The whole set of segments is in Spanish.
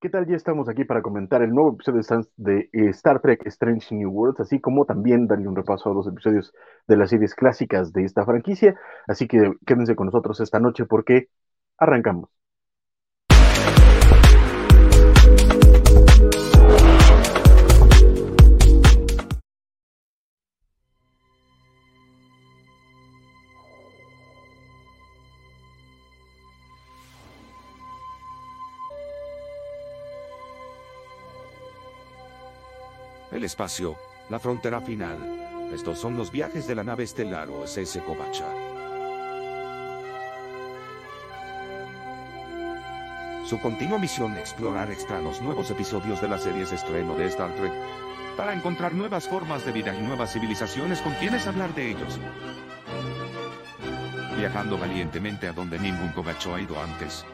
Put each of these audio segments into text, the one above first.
¿Qué tal? Ya estamos aquí para comentar el nuevo episodio de eh, Star Trek Strange New Worlds, así como también darle un repaso a los episodios de las series clásicas de esta franquicia. Así que quédense con nosotros esta noche porque arrancamos. Espacio, la frontera final. Estos son los viajes de la nave estelar OSS Kovacha. Su continua misión explorar extraños nuevos episodios de las series estreno de Star Trek para encontrar nuevas formas de vida y nuevas civilizaciones con quienes hablar de ellos. Viajando valientemente a donde ningún Kovacho ha ido antes.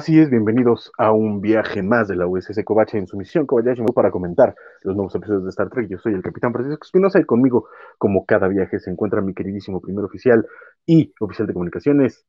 Así es, bienvenidos a un viaje más de la USS Kovacha en su misión Kobayashi para comentar los nuevos episodios de Star Trek. Yo soy el capitán Francisco Espinosa y conmigo, como cada viaje, se encuentra mi queridísimo primer oficial y oficial de comunicaciones.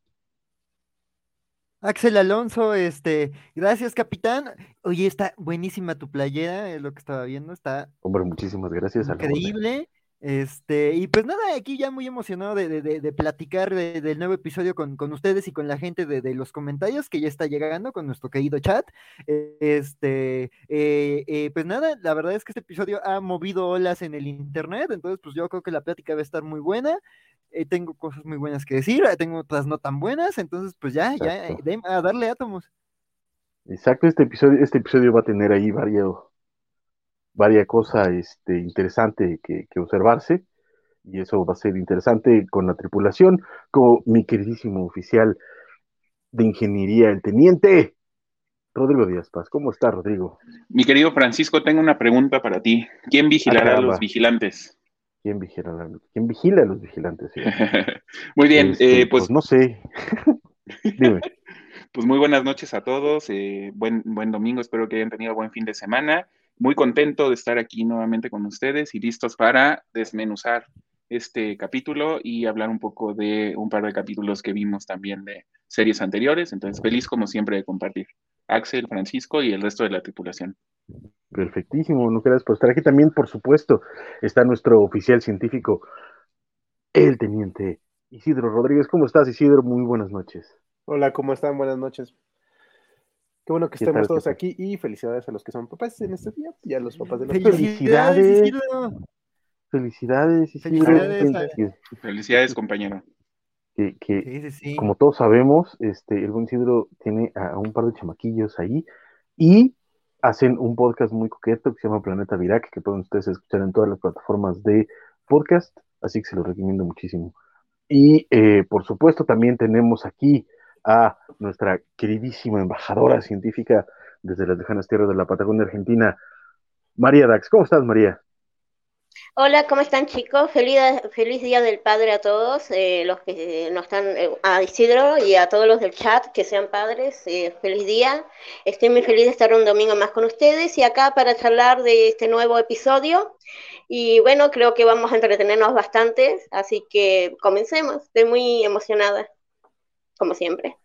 Axel Alonso, este, gracias capitán. Oye, está buenísima tu playera, es lo que estaba viendo, está. Hombre, muchísimas gracias. Increíble. Este, y pues nada, aquí ya muy emocionado de, platicar del nuevo episodio con, ustedes y con la gente de, los comentarios que ya está llegando con nuestro querido chat. Este, eh, eh, pues nada, la verdad es que este episodio ha movido olas en el internet, entonces pues yo creo que la plática va a estar muy buena. Eh, tengo cosas muy buenas que decir, tengo otras no tan buenas, entonces pues ya, ya, a darle átomos. Exacto, este episodio, este episodio va a tener ahí varios varias cosas este, interesantes que, observarse, y eso va a ser interesante con la tripulación, con mi queridísimo oficial de ingeniería, el teniente Rodrigo Díaz Paz. ¿Cómo está, Rodrigo? Mi querido Francisco, tengo una pregunta para ti. ¿Quién vigilará a los vigilantes? ¿Quién vigila, ¿Quién vigila a los vigilantes? muy bien, este, eh, pues, pues, no sé. Dime. Pues muy buenas noches a todos, eh, buen, buen domingo, espero que hayan tenido buen fin de semana muy contento de estar aquí nuevamente con ustedes y listos para desmenuzar este capítulo y hablar un poco de un par de capítulos que vimos también de series anteriores. Entonces, feliz como siempre de compartir. Axel, Francisco y el resto de la tripulación. Perfectísimo, no quieras por estar aquí también, por supuesto, está nuestro oficial científico, el teniente Isidro Rodríguez. ¿Cómo estás, Isidro? Muy buenas noches. Hola, ¿cómo están? Buenas noches. Qué bueno que estemos todos aquí y felicidades a los que son papás en este día y a los papás de los Felicidades. Felicidades, Felicidades, felicidades, compañero. Que, como todos sabemos, este, el buen Isidro tiene a, un par de chamaquillos ahí y hacen un podcast muy coqueto que se llama Planeta Virac, que pueden ustedes escuchar en todas las plataformas de podcast, así que se lo recomiendo muchísimo. Y eh, por supuesto también tenemos aquí a nuestra queridísima embajadora científica desde las lejanas tierras de la Patagonia Argentina, María Dax. ¿Cómo estás, María? Hola, ¿cómo están chicos? Feliz, feliz Día del Padre a todos, eh, los que no están, eh, a Isidro y a todos los del chat que sean padres, eh, feliz día. Estoy muy feliz de estar un domingo más con ustedes y acá para charlar de este nuevo episodio. Y bueno, creo que vamos a entretenernos bastante, así que comencemos. Estoy muy emocionada como siempre.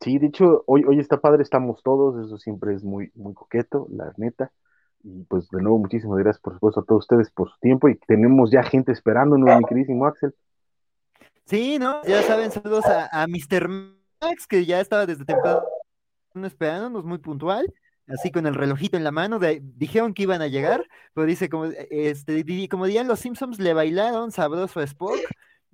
Sí, de hecho, hoy, hoy está padre, estamos todos, eso siempre es muy, muy coqueto, la neta. Y pues de nuevo, muchísimas gracias, por supuesto, a todos ustedes por su tiempo. Y tenemos ya gente esperándonos, mi queridísimo Axel. Sí, ¿no? Ya saben, saludos a, a Mr. Max, que ya estaba desde temprano esperándonos, muy puntual, así con el relojito en la mano. dijeron que iban a llegar, pero dice, como, este, como dirían los Simpsons, le bailaron sabroso a Spock.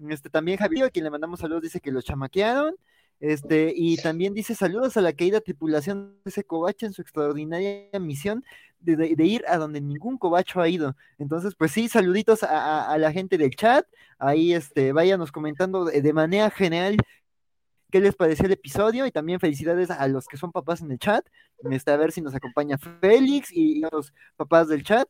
Este, también Javier, a quien le mandamos saludos, dice que lo chamaquearon. Este, y también dice saludos a la caída tripulación de ese covacho en su extraordinaria misión de, ir a donde ningún covacho ha ido. Entonces, pues sí, saluditos a, la gente del chat. Ahí este, váyanos comentando de, manera general qué les pareció el episodio y también felicidades a los que son papás en el chat. Este, a ver si nos acompaña Félix y los papás del chat.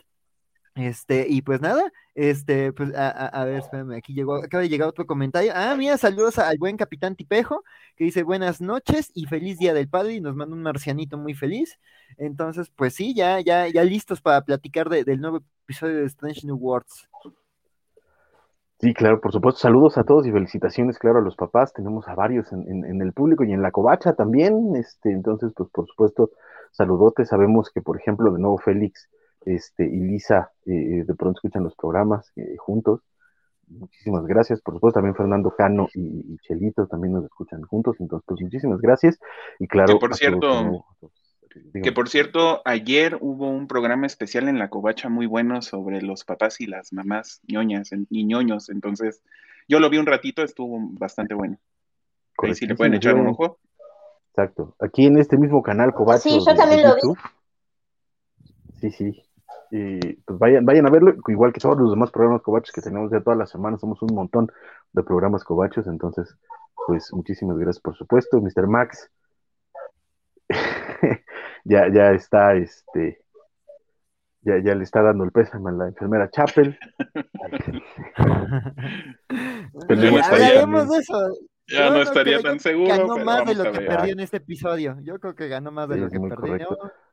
Este, y pues nada, este, pues a, ver, espérame, aquí llegó, acaba de llegar otro comentario. Ah, mira, saludos al buen capitán Tipejo, que dice buenas noches y feliz día del padre, y nos manda un marcianito muy feliz. Entonces, pues sí, ya, ya, ya listos para platicar del nuevo episodio de Strange New Worlds. Sí, claro, por supuesto. Saludos a todos y felicitaciones, claro, a los papás. Tenemos a varios en, el público y en la covacha también. Este, entonces, pues por supuesto, saludotes. Sabemos que, por ejemplo, de nuevo Félix este, y Lisa eh, de pronto escuchan los programas eh, juntos. Muchísimas gracias. Por supuesto, también Fernando Cano y, Chelito también nos escuchan juntos. Entonces, pues muchísimas gracias. Y claro, que por cierto, que por cierto, ayer hubo un programa especial en la Covacha muy bueno sobre los papás y las mamás ñoñas y ñoños. Entonces, yo lo vi un ratito, estuvo bastante bueno. Ahí sí le pueden echar un ojo. Exacto. Aquí en este mismo canal Covacha. Sí, yo también lo vi. Sí, sí. Pues vayan, vayan a verlo, igual que todos los demás programas covachos que tenemos ya todas las semanas, somos un montón de programas covachos, entonces, pues muchísimas gracias por supuesto, Mr. Max. ya, ya está, este, ya, ya le está dando el pésame a la enfermera Chapel. Hablaremos de eso. Ya no estaría tan seguro. Ganó más de lo que perdió en este episodio. Yo creo que ganó más de lo que perdió.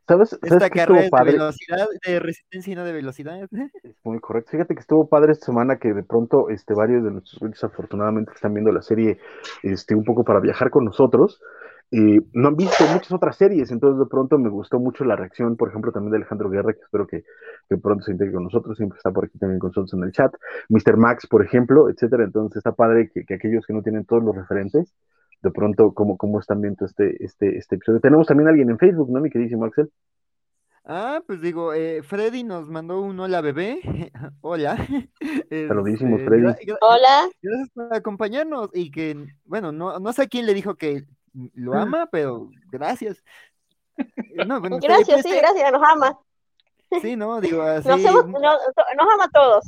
¿Sabes, Esta carrera es de velocidad, de resistencia y no de velocidad. Es muy correcto. Fíjate que estuvo padre esta semana que de pronto este, varios de nuestros afortunadamente están viendo la serie este, un poco para viajar con nosotros y no han visto muchas otras series, entonces de pronto me gustó mucho la reacción, por ejemplo, también de Alejandro Guerra, que espero que, pronto se integre con nosotros, siempre está por aquí también con nosotros en el chat, Mr. Max, por ejemplo, etcétera, entonces está padre que, aquellos que no tienen todos los referentes, de pronto, ¿cómo, cómo están viendo este, este, este episodio? Tenemos también a alguien en Facebook, ¿no, mi queridísimo Axel? Ah, pues digo, eh, Freddy nos mandó un hola bebé. hola. Saludísimos, este, Freddy. hola. Gracias por acompañarnos y que, bueno, no, no sé quién le dijo que lo ama, pero gracias. Eh, gracias, sí, gracias, nos ama. Sí, no, digo así. Nos, ama a todos.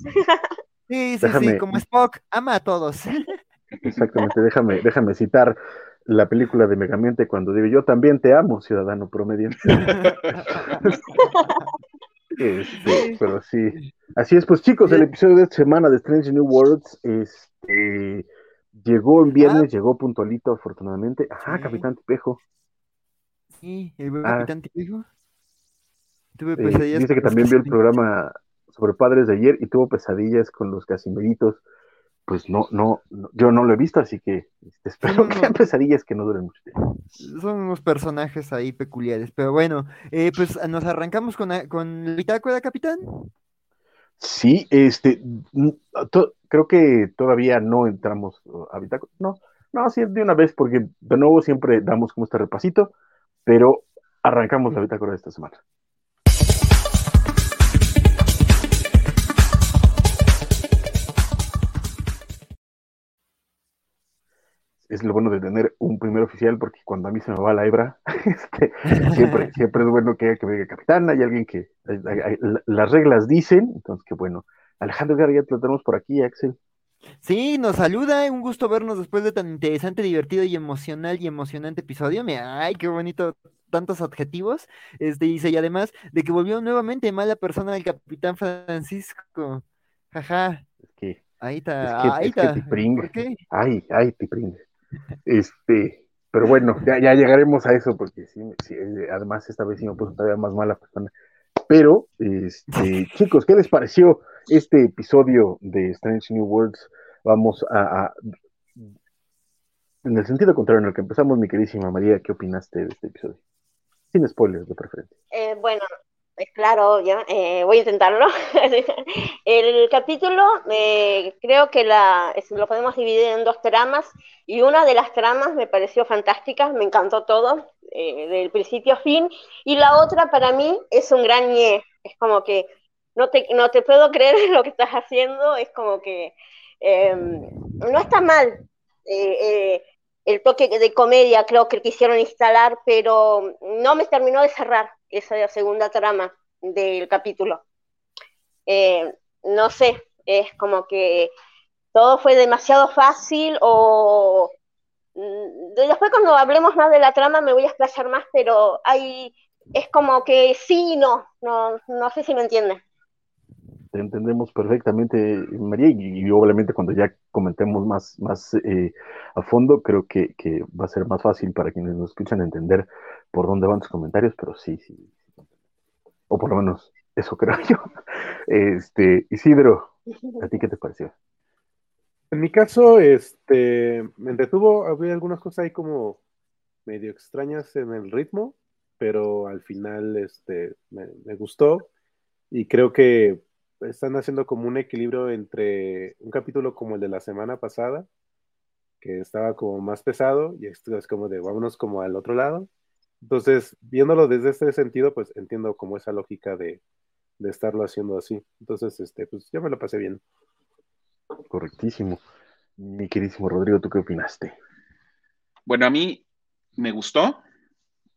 Sí, sí, sí, como Spock, ama a todos. Exactamente, déjame, déjame citar la película de Megamente cuando digo yo también te amo, ciudadano promedio. Este, pero sí. Así es, pues chicos, el episodio de esta semana de Strange New Worlds, este Llegó en viernes, ah. llegó puntualito, afortunadamente. Ajá, Capitán Tipejo. Sí, el buen ah. Capitán Tipejo. Tuve pesadillas. dice que también vio el programa sobre padres de ayer y tuvo pesadillas con los casimiritos. Pues no, no, yo no lo he visto, así que este, espero que sean pesadillas que no duren mucho tiempo. Son unos personajes ahí peculiares, pero bueno, eh, pues nos arrancamos con, con el bitácora, capitán. Sí, este, creo que todavía no entramos uh, a bitácora. No, no, sí, de una vez, porque de nuevo siempre damos como este repasito, pero arrancamos la bitácora de esta semana. Es lo bueno de tener un primer oficial, porque cuando a mí se me va la hebra, este, siempre, siempre es bueno que, que venga capitán, hay alguien que las reglas dicen, entonces qué bueno. Alejandro García, te lo tenemos por aquí, Axel. Sí, nos saluda, un gusto vernos después de tan interesante, divertido y emocional y emocionante episodio. ay, qué bonito, tantos adjetivos. Este dice, y además de que volvió nuevamente mala persona el capitán Francisco. Jaja. Es que, ahí está, ahí está. ¿Por qué? Ay, ay, tipring. Este, pero bueno, ya, ya llegaremos a eso porque sí, además esta vez sí me puso todavía más mala persona. Pero, este, chicos, ¿qué les pareció este episodio de Strange New Worlds? Vamos a, en el sentido contrario en el que empezamos, mi queridísima María, ¿qué opinaste de este episodio? Sin spoilers de preferencia. Eh, bueno, Claro, ya, eh, voy a intentarlo. el capítulo, eh, creo que la, lo podemos dividir en dos tramas y una de las tramas me pareció fantástica, me encantó todo, eh, del principio a fin, y la otra para mí es un gran es como que no te, no te puedo creer lo que estás haciendo, es como que em, no está mal. el toque de comedia creo que quisieron instalar, pero no me terminó de cerrar esa segunda trama del capítulo. Eh, no sé, es como que todo fue demasiado fácil o mm, después cuando hablemos más de la trama me voy a explayar más, pero hay es como que sí y no, no, no sé si me entienden. Te entendemos perfectamente, María, y, obviamente cuando ya comentemos más, más eh, a fondo, creo que, que, va a ser más fácil para quienes nos escuchan entender por dónde van tus comentarios, pero sí, sí, o por lo menos eso creo yo. Este, Isidro, ¿a ti qué te pareció? En mi caso, este, me entretuvo, había algunas cosas ahí como medio extrañas en el ritmo, pero al final este, me, me gustó y creo que están haciendo como un equilibrio entre un capítulo como el de la semana pasada, que estaba como más pesado, y esto es como de vámonos como al otro lado. Entonces, viéndolo desde este sentido, pues entiendo como esa lógica de, de estarlo haciendo así. Entonces, este, pues ya me lo pasé bien. Correctísimo. Mi queridísimo Rodrigo, ¿tú qué opinaste? Bueno, a mí me gustó,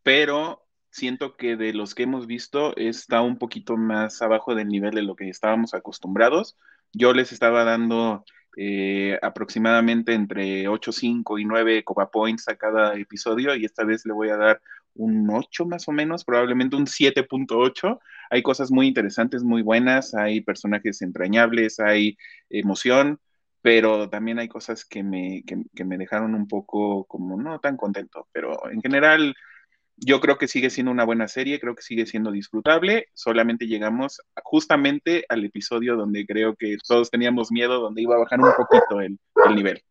pero siento que de los que hemos visto está un poquito más abajo del nivel de lo que estábamos acostumbrados. Yo les estaba dando eh, aproximadamente entre 8.5 y 9 Copa Points a cada episodio y esta vez le voy a dar un 8 más o menos, probablemente un 7.8. Hay cosas muy interesantes, muy buenas, hay personajes entrañables, hay emoción, pero también hay cosas que me, que, me dejaron un poco como no tan contento, pero en general yo creo que sigue siendo una buena serie, creo que sigue siendo disfrutable, solamente llegamos justamente al episodio donde creo que todos teníamos miedo, donde iba a bajar un poquito el nivel.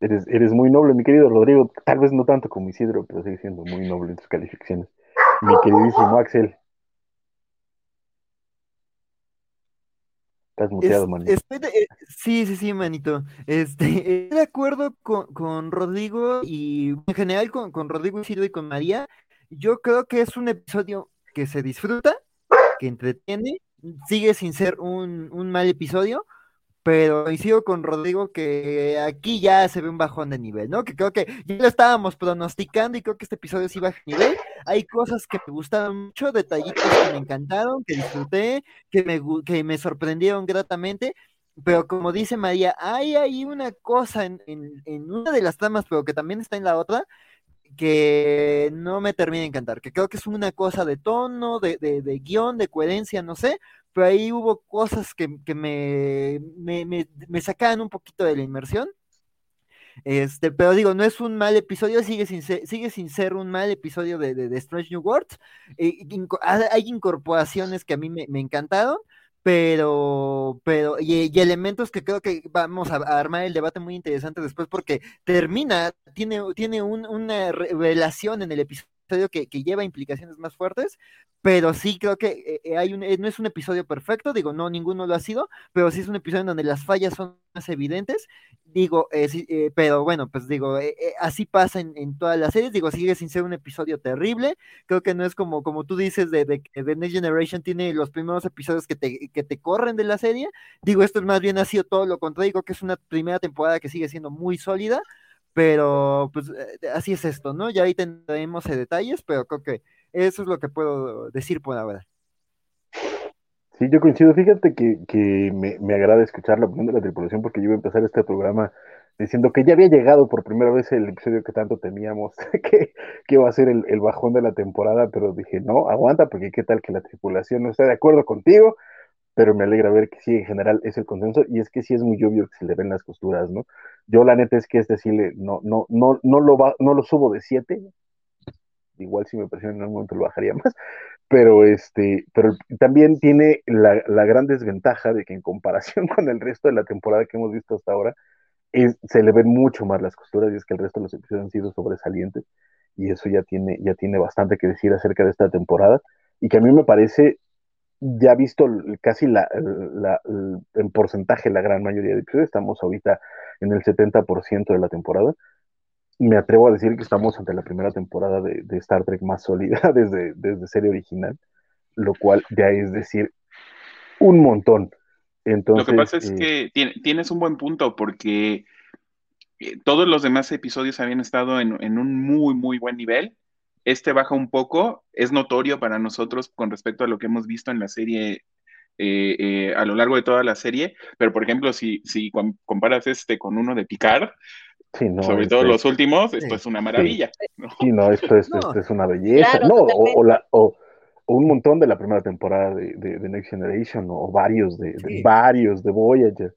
Eres, eres muy noble, mi querido Rodrigo, tal vez no tanto como Isidro, pero sigue siendo muy noble en tus calificaciones. Mi queridísimo Axel, Estás muteado, manito. Eh, sí, sí, sí, manito. Este, estoy de acuerdo con, Rodrigo y en general con, con Rodrigo y con María. Yo creo que es un episodio que se disfruta, que entretiene, sigue sin ser un, un mal episodio, pero coincido con Rodrigo que aquí ya se ve un bajón de nivel, ¿no? Que creo que ya lo estábamos pronosticando y creo que este episodio sí baja nivel. Hay cosas que me gustaron mucho, detallitos que me encantaron, que disfruté, que me, que me sorprendieron gratamente, pero como dice María, hay ahí una cosa en, en, una de las tramas, pero que también está en la otra, que no me termina de encantar, que creo que es una cosa de tono, de, de, de guion, de coherencia, no sé, pero ahí hubo cosas que, me, me, sacaban un poquito de la inmersión. Este, pero digo, no es un mal episodio, sigue sin ser, sigue sin ser un mal episodio de, de, Strange New Worlds. Eh, hay incorporaciones que a mí me, encantaron, pero, pero, y, elementos que creo que vamos a, armar el debate muy interesante después, porque termina, tiene, tiene una revelación en el episodio que, que, lleva implicaciones más fuertes, pero sí creo que eh, eh, hay un, eh, no es un episodio perfecto, digo, no, ninguno lo ha sido, pero sí es un episodio en donde las fallas son más evidentes, digo, pero bueno, pues digo, así pasa en, todas las series, digo, sigue sin ser un episodio terrible, creo que no es como, como tú dices de, de, de Next Generation tiene los primeros episodios que te, que te corren de la serie, digo, esto es más bien ha sido todo lo contrario, digo que es una primera temporada que sigue siendo muy sólida, pero pues eh, así es esto, ¿no? Ya ahí tendremos detalles, pero creo que eso es lo que puedo decir por ahora. Sí, yo coincido. Fíjate que, que me, me, agrada escuchar la opinión de la tripulación porque yo iba a empezar este programa diciendo que ya había llegado por primera vez el episodio que tanto temíamos, que, que iba a ser el, el, bajón de la temporada, pero dije, no, aguanta, porque qué tal que la tripulación no está de acuerdo contigo, pero me alegra ver que sí, en general es el consenso, y es que sí es muy obvio que se le ven las costuras, ¿no? Yo la neta es que este sí le, no, no, no, no lo va, no lo subo de 7, igual si me presiona en algún momento lo bajaría más, pero este, pero también tiene la, la, gran desventaja de que en comparación con el resto de la temporada que hemos visto hasta ahora, es, se le ven mucho más las costuras, y es que el resto de los episodios han sido sobresalientes, y eso ya tiene, ya tiene bastante que decir acerca de esta temporada, y que a mí me parece ya visto casi la, en porcentaje la gran mayoría de episodios, estamos ahorita en el 70% de la temporada. Me atrevo a decir que estamos ante la primera temporada de, Star Trek más sólida desde, desde serie original, lo cual ya es decir un montón. Entonces, lo que pasa es eh, que tienes un buen punto porque eh, todos los demás episodios habían estado en, en un muy, muy buen nivel este baja un poco, es notorio para nosotros con respecto a lo que hemos visto en la serie eh, eh, a lo largo de toda la serie, pero por ejemplo, si, si comparas este con uno de Picard, sobre este todo los últimos, esto es una maravilla. Sí, no, esto, es, es una belleza, no, o, la, o, un montón de la primera temporada de, de, Next Generation, o varios de, varios de Voyager.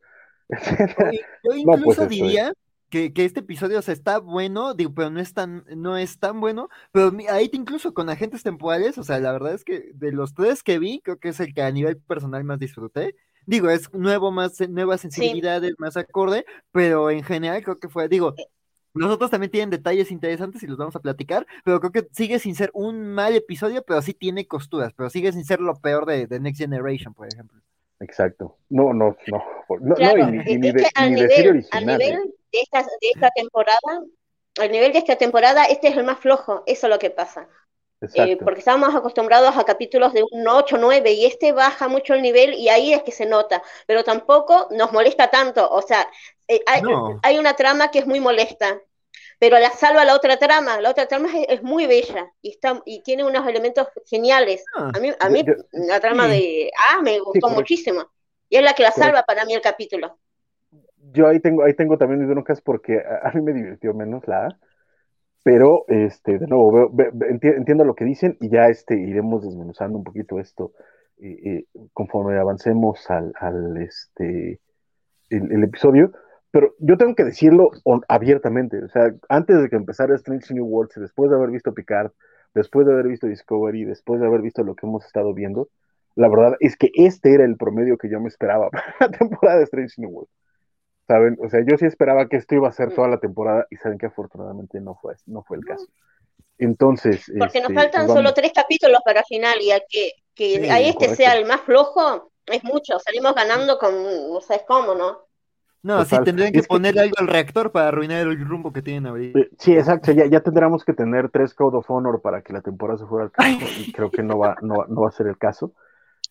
Yo, pues incluso diría que, este episodio, o sea, está bueno, digo, pero no es tan, no es tan bueno, pero ahí incluso con agentes temporales, o sea, la verdad es que de los tres que vi, creo que es el que a nivel personal más disfruté. Digo, es nuevo, más nuevas sensibilidades, más acorde, pero en general creo que fue, digo, eh. los otros también tienen detalles interesantes y los vamos a platicar, pero creo que sigue sin ser un mal episodio, pero sí tiene costuras, pero sigue sin ser lo peor de, de Next Generation, por ejemplo. Exacto. No, no, no. No, no y, ni, de, serie original. nivel ¿eh? De, esta, de esta temporada, al nivel de esta temporada, este es el más flojo, eso es lo que pasa. Eh, porque estábamos acostumbrados a capítulos de un 8, 9 y este baja mucho el nivel y ahí es que se nota, pero tampoco nos molesta tanto, o sea, eh, hay, hay, una trama que es muy molesta, pero la salva la otra trama, la otra trama es, muy bella y está y tiene unos elementos geniales. Ah, a mí, a mí la trama de Ah me gustó muchísimo y es la que la salva para mí el capítulo. Yo ahí tengo, ahí tengo también mis broncas porque a, mí me divirtió menos la A pero, este, de nuevo, entiendo lo que dicen y ya este, iremos desmenuzando un poquito esto eh, eh, conforme avancemos al, este, el, episodio. Pero yo tengo que decirlo abiertamente, o sea, antes de que empezara Strange New Worlds, después de haber visto Picard, después de haber visto Discovery, después de haber visto lo que hemos estado viendo, la verdad es que este era el promedio que yo me esperaba para la temporada de Strange New Worlds. ¿Saben? O sea, yo sí esperaba que esto iba a ser toda la temporada y saben que afortunadamente no fue, no fue el caso. Entonces. Porque nos este, faltan pues solo tres capítulos para final y a que, que ahí este sea el más flojo, es mucho. Salimos ganando con, no sabes cómo, ¿no? No, sí, tendrían que poner algo al reactor para arruinar el rumbo que tienen ahorita. Eh, sí, exacto, ya, ya tendríamos que tener tres Code of Honor para que la temporada se fuera al caso, y creo que no va, no, no va a ser el caso.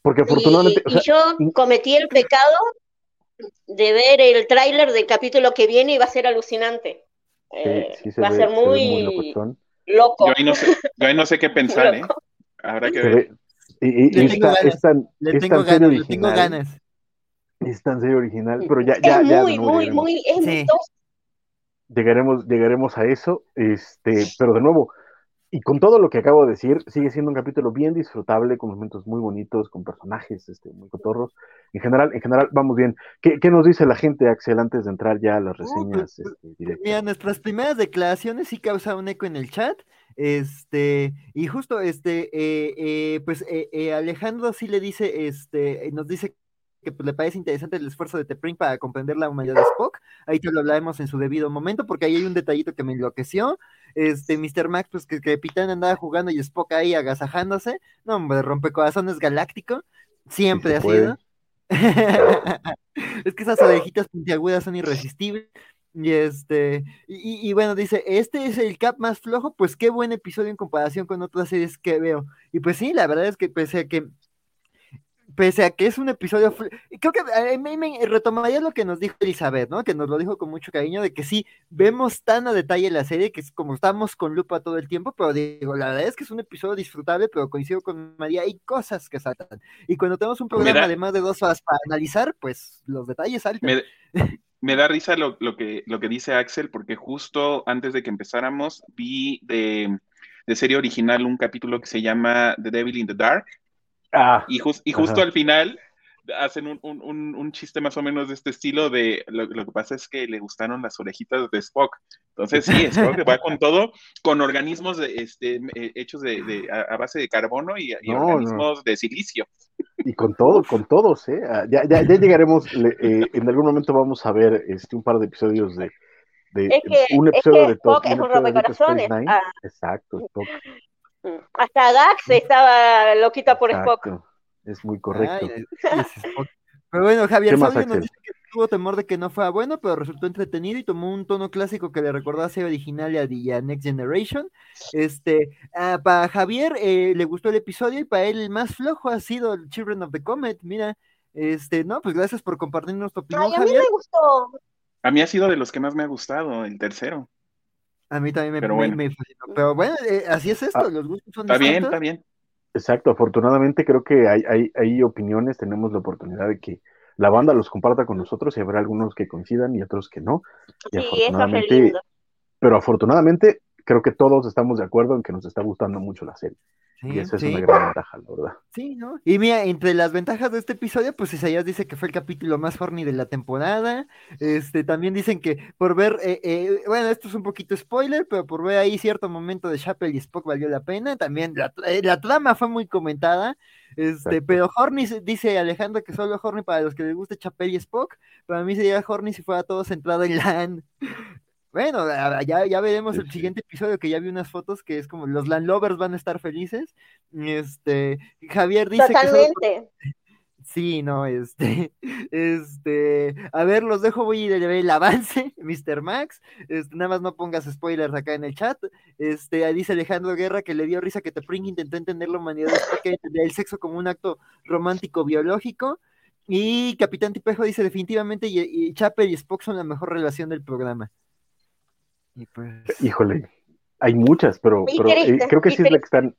Porque afortunadamente. y yo cometí el pecado de ver el tráiler del capítulo que viene y va a ser alucinante. Eh, va a ser muy, loco. Yo ahí, no sé, yo no sé qué pensar, ¿eh? Habrá que ver. Y, le, tengo ganas, le, tengo ganas, le tengo ganas. Es tan serio original, pero ya, ya, es muy, muy, muy, es llegaremos, llegaremos a eso, este, pero de nuevo, y con todo lo que acabo de decir, sigue siendo un capítulo bien disfrutable, con momentos muy bonitos, con personajes este, muy cotorros. En general, en general, vamos bien. ¿Qué, nos dice la gente, Axel, antes de entrar ya a las pues, reseñas este, directas? Mira, nuestras primeras declaraciones sí causaron un eco en el chat. Este, y justo este, eh, eh, pues eh, Alejandro sí le dice, este, nos dice que pues, le parece interesante el esfuerzo de Tepring para comprender la humanidad de Spock. Ahí te lo hablaremos en su debido momento, porque ahí hay un detallito que me enloqueció. Este, Mr. Max, pues que, Capitán andaba jugando y Spock ahí agasajándose. No, hombre, rompecorazones galáctico. Siempre ha sido. es que esas orejitas puntiagudas son irresistibles. Y este, y, y, bueno, dice, este es el cap más flojo, pues qué buen episodio en comparación con otras series que veo. Y pues sí, la verdad es que pese a que pese a que es un episodio, creo que mí me retomaría lo que nos dijo Elizabeth, ¿no? Que nos lo dijo con mucho cariño, de que sí, vemos tan a detalle la serie, que es como estamos con lupa todo el tiempo, pero digo, la verdad es que es un episodio disfrutable, pero coincido con María, hay cosas que saltan. Y cuando tenemos un programa de más de dos horas para analizar, pues los detalles saltan. Me, da risa lo, lo, que, lo que dice Axel, porque justo antes de que empezáramos, vi de, de serie original un capítulo que se llama The Devil in the Dark, Ah, y, y justo al final hacen un, un, un, chiste más o menos de este estilo de lo, que pasa es que le gustaron las orejitas de Spock. Entonces sí, Spock va con todo, con organismos de, este, eh, hechos de, a, base de carbono y, organismos de silicio. Y con todo, con todos, ¿eh? Ah, ya, ya, ya llegaremos, eh, en algún momento vamos a ver este, un par de episodios de, de un episodio de Spock es un rompecorazones. Ah. Exacto, Spock. Hasta Dax estaba loquita por Spock. Es muy correcto. pero bueno, Javier nos dice que tuvo temor de que no fuera bueno, pero resultó entretenido y tomó un tono clásico que le recordó a serie original y a, Next Generation. Este, ah, para Javier eh, le gustó el episodio y para él el más flojo ha sido el Children of the Comet. Mira, este, no, pues gracias por compartirnos tu opinión. a mí me gustó. A mí ha sido de los que más me ha gustado, el tercero. A mí también me, pero bueno. Pero bueno, eh, así es esto, ah, los gustos son Está bien, está bien. Exacto, afortunadamente creo que hay, hay, hay opiniones, tenemos la oportunidad de que la banda los comparta con nosotros y habrá algunos que coincidan y otros que no. Y sí, afortunadamente, pero afortunadamente creo que todos estamos de acuerdo en que nos está gustando mucho la serie. Y esa es una gran ventaja, la verdad. Sí, ¿no? Y mira, entre las ventajas de este episodio, pues Isaías dice que fue el capítulo más horny de la temporada. Este, también dicen que por ver, eh, eh, bueno, esto es un poquito spoiler, pero por ver ahí cierto momento de Chapel y Spock valió la pena. También la, eh, trama fue muy comentada. Este, pero Horny dice Alejandro que solo Horny para los que les guste Chapel y Spock. Para mí sería Horny si fuera todo centrado en LAN. Bueno, ya, ya veremos el siguiente episodio que ya vi unas fotos que es como los landlovers van a estar felices. Este, Javier dice Totalmente. Sí, no, este, este, a ver, los dejo, voy a ir a ver el avance, Mr. Max, este, nada más no pongas spoilers acá en el chat, este, dice Alejandro Guerra que le dio risa que Tepring intentó entender la humanidad que el sexo como un acto romántico biológico, y Capitán Tipejo dice definitivamente y, y Chapel y Spock son la mejor relación del programa. Pues, Híjole, hay muchas, pero, eh, creo que sí es la que están,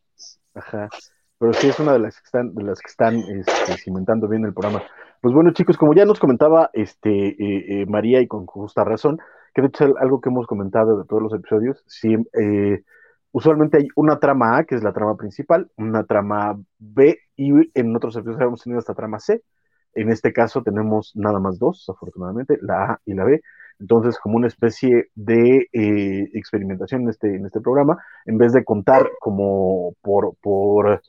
ajá, pero sí es una de las que están, de las que están este, cimentando bien el programa. Pues bueno, chicos, como ya nos comentaba este eh, eh, María y con justa razón, que de hecho es algo que hemos comentado de todos los episodios, sí, usualmente hay una trama A, que es la trama principal, una trama B, y en otros episodios hemos tenido esta trama C. En este caso tenemos nada más dos, afortunadamente, la A y la B. Entonces, como una especie de eh, experimentación en este, en este programa, en vez de contar como por, por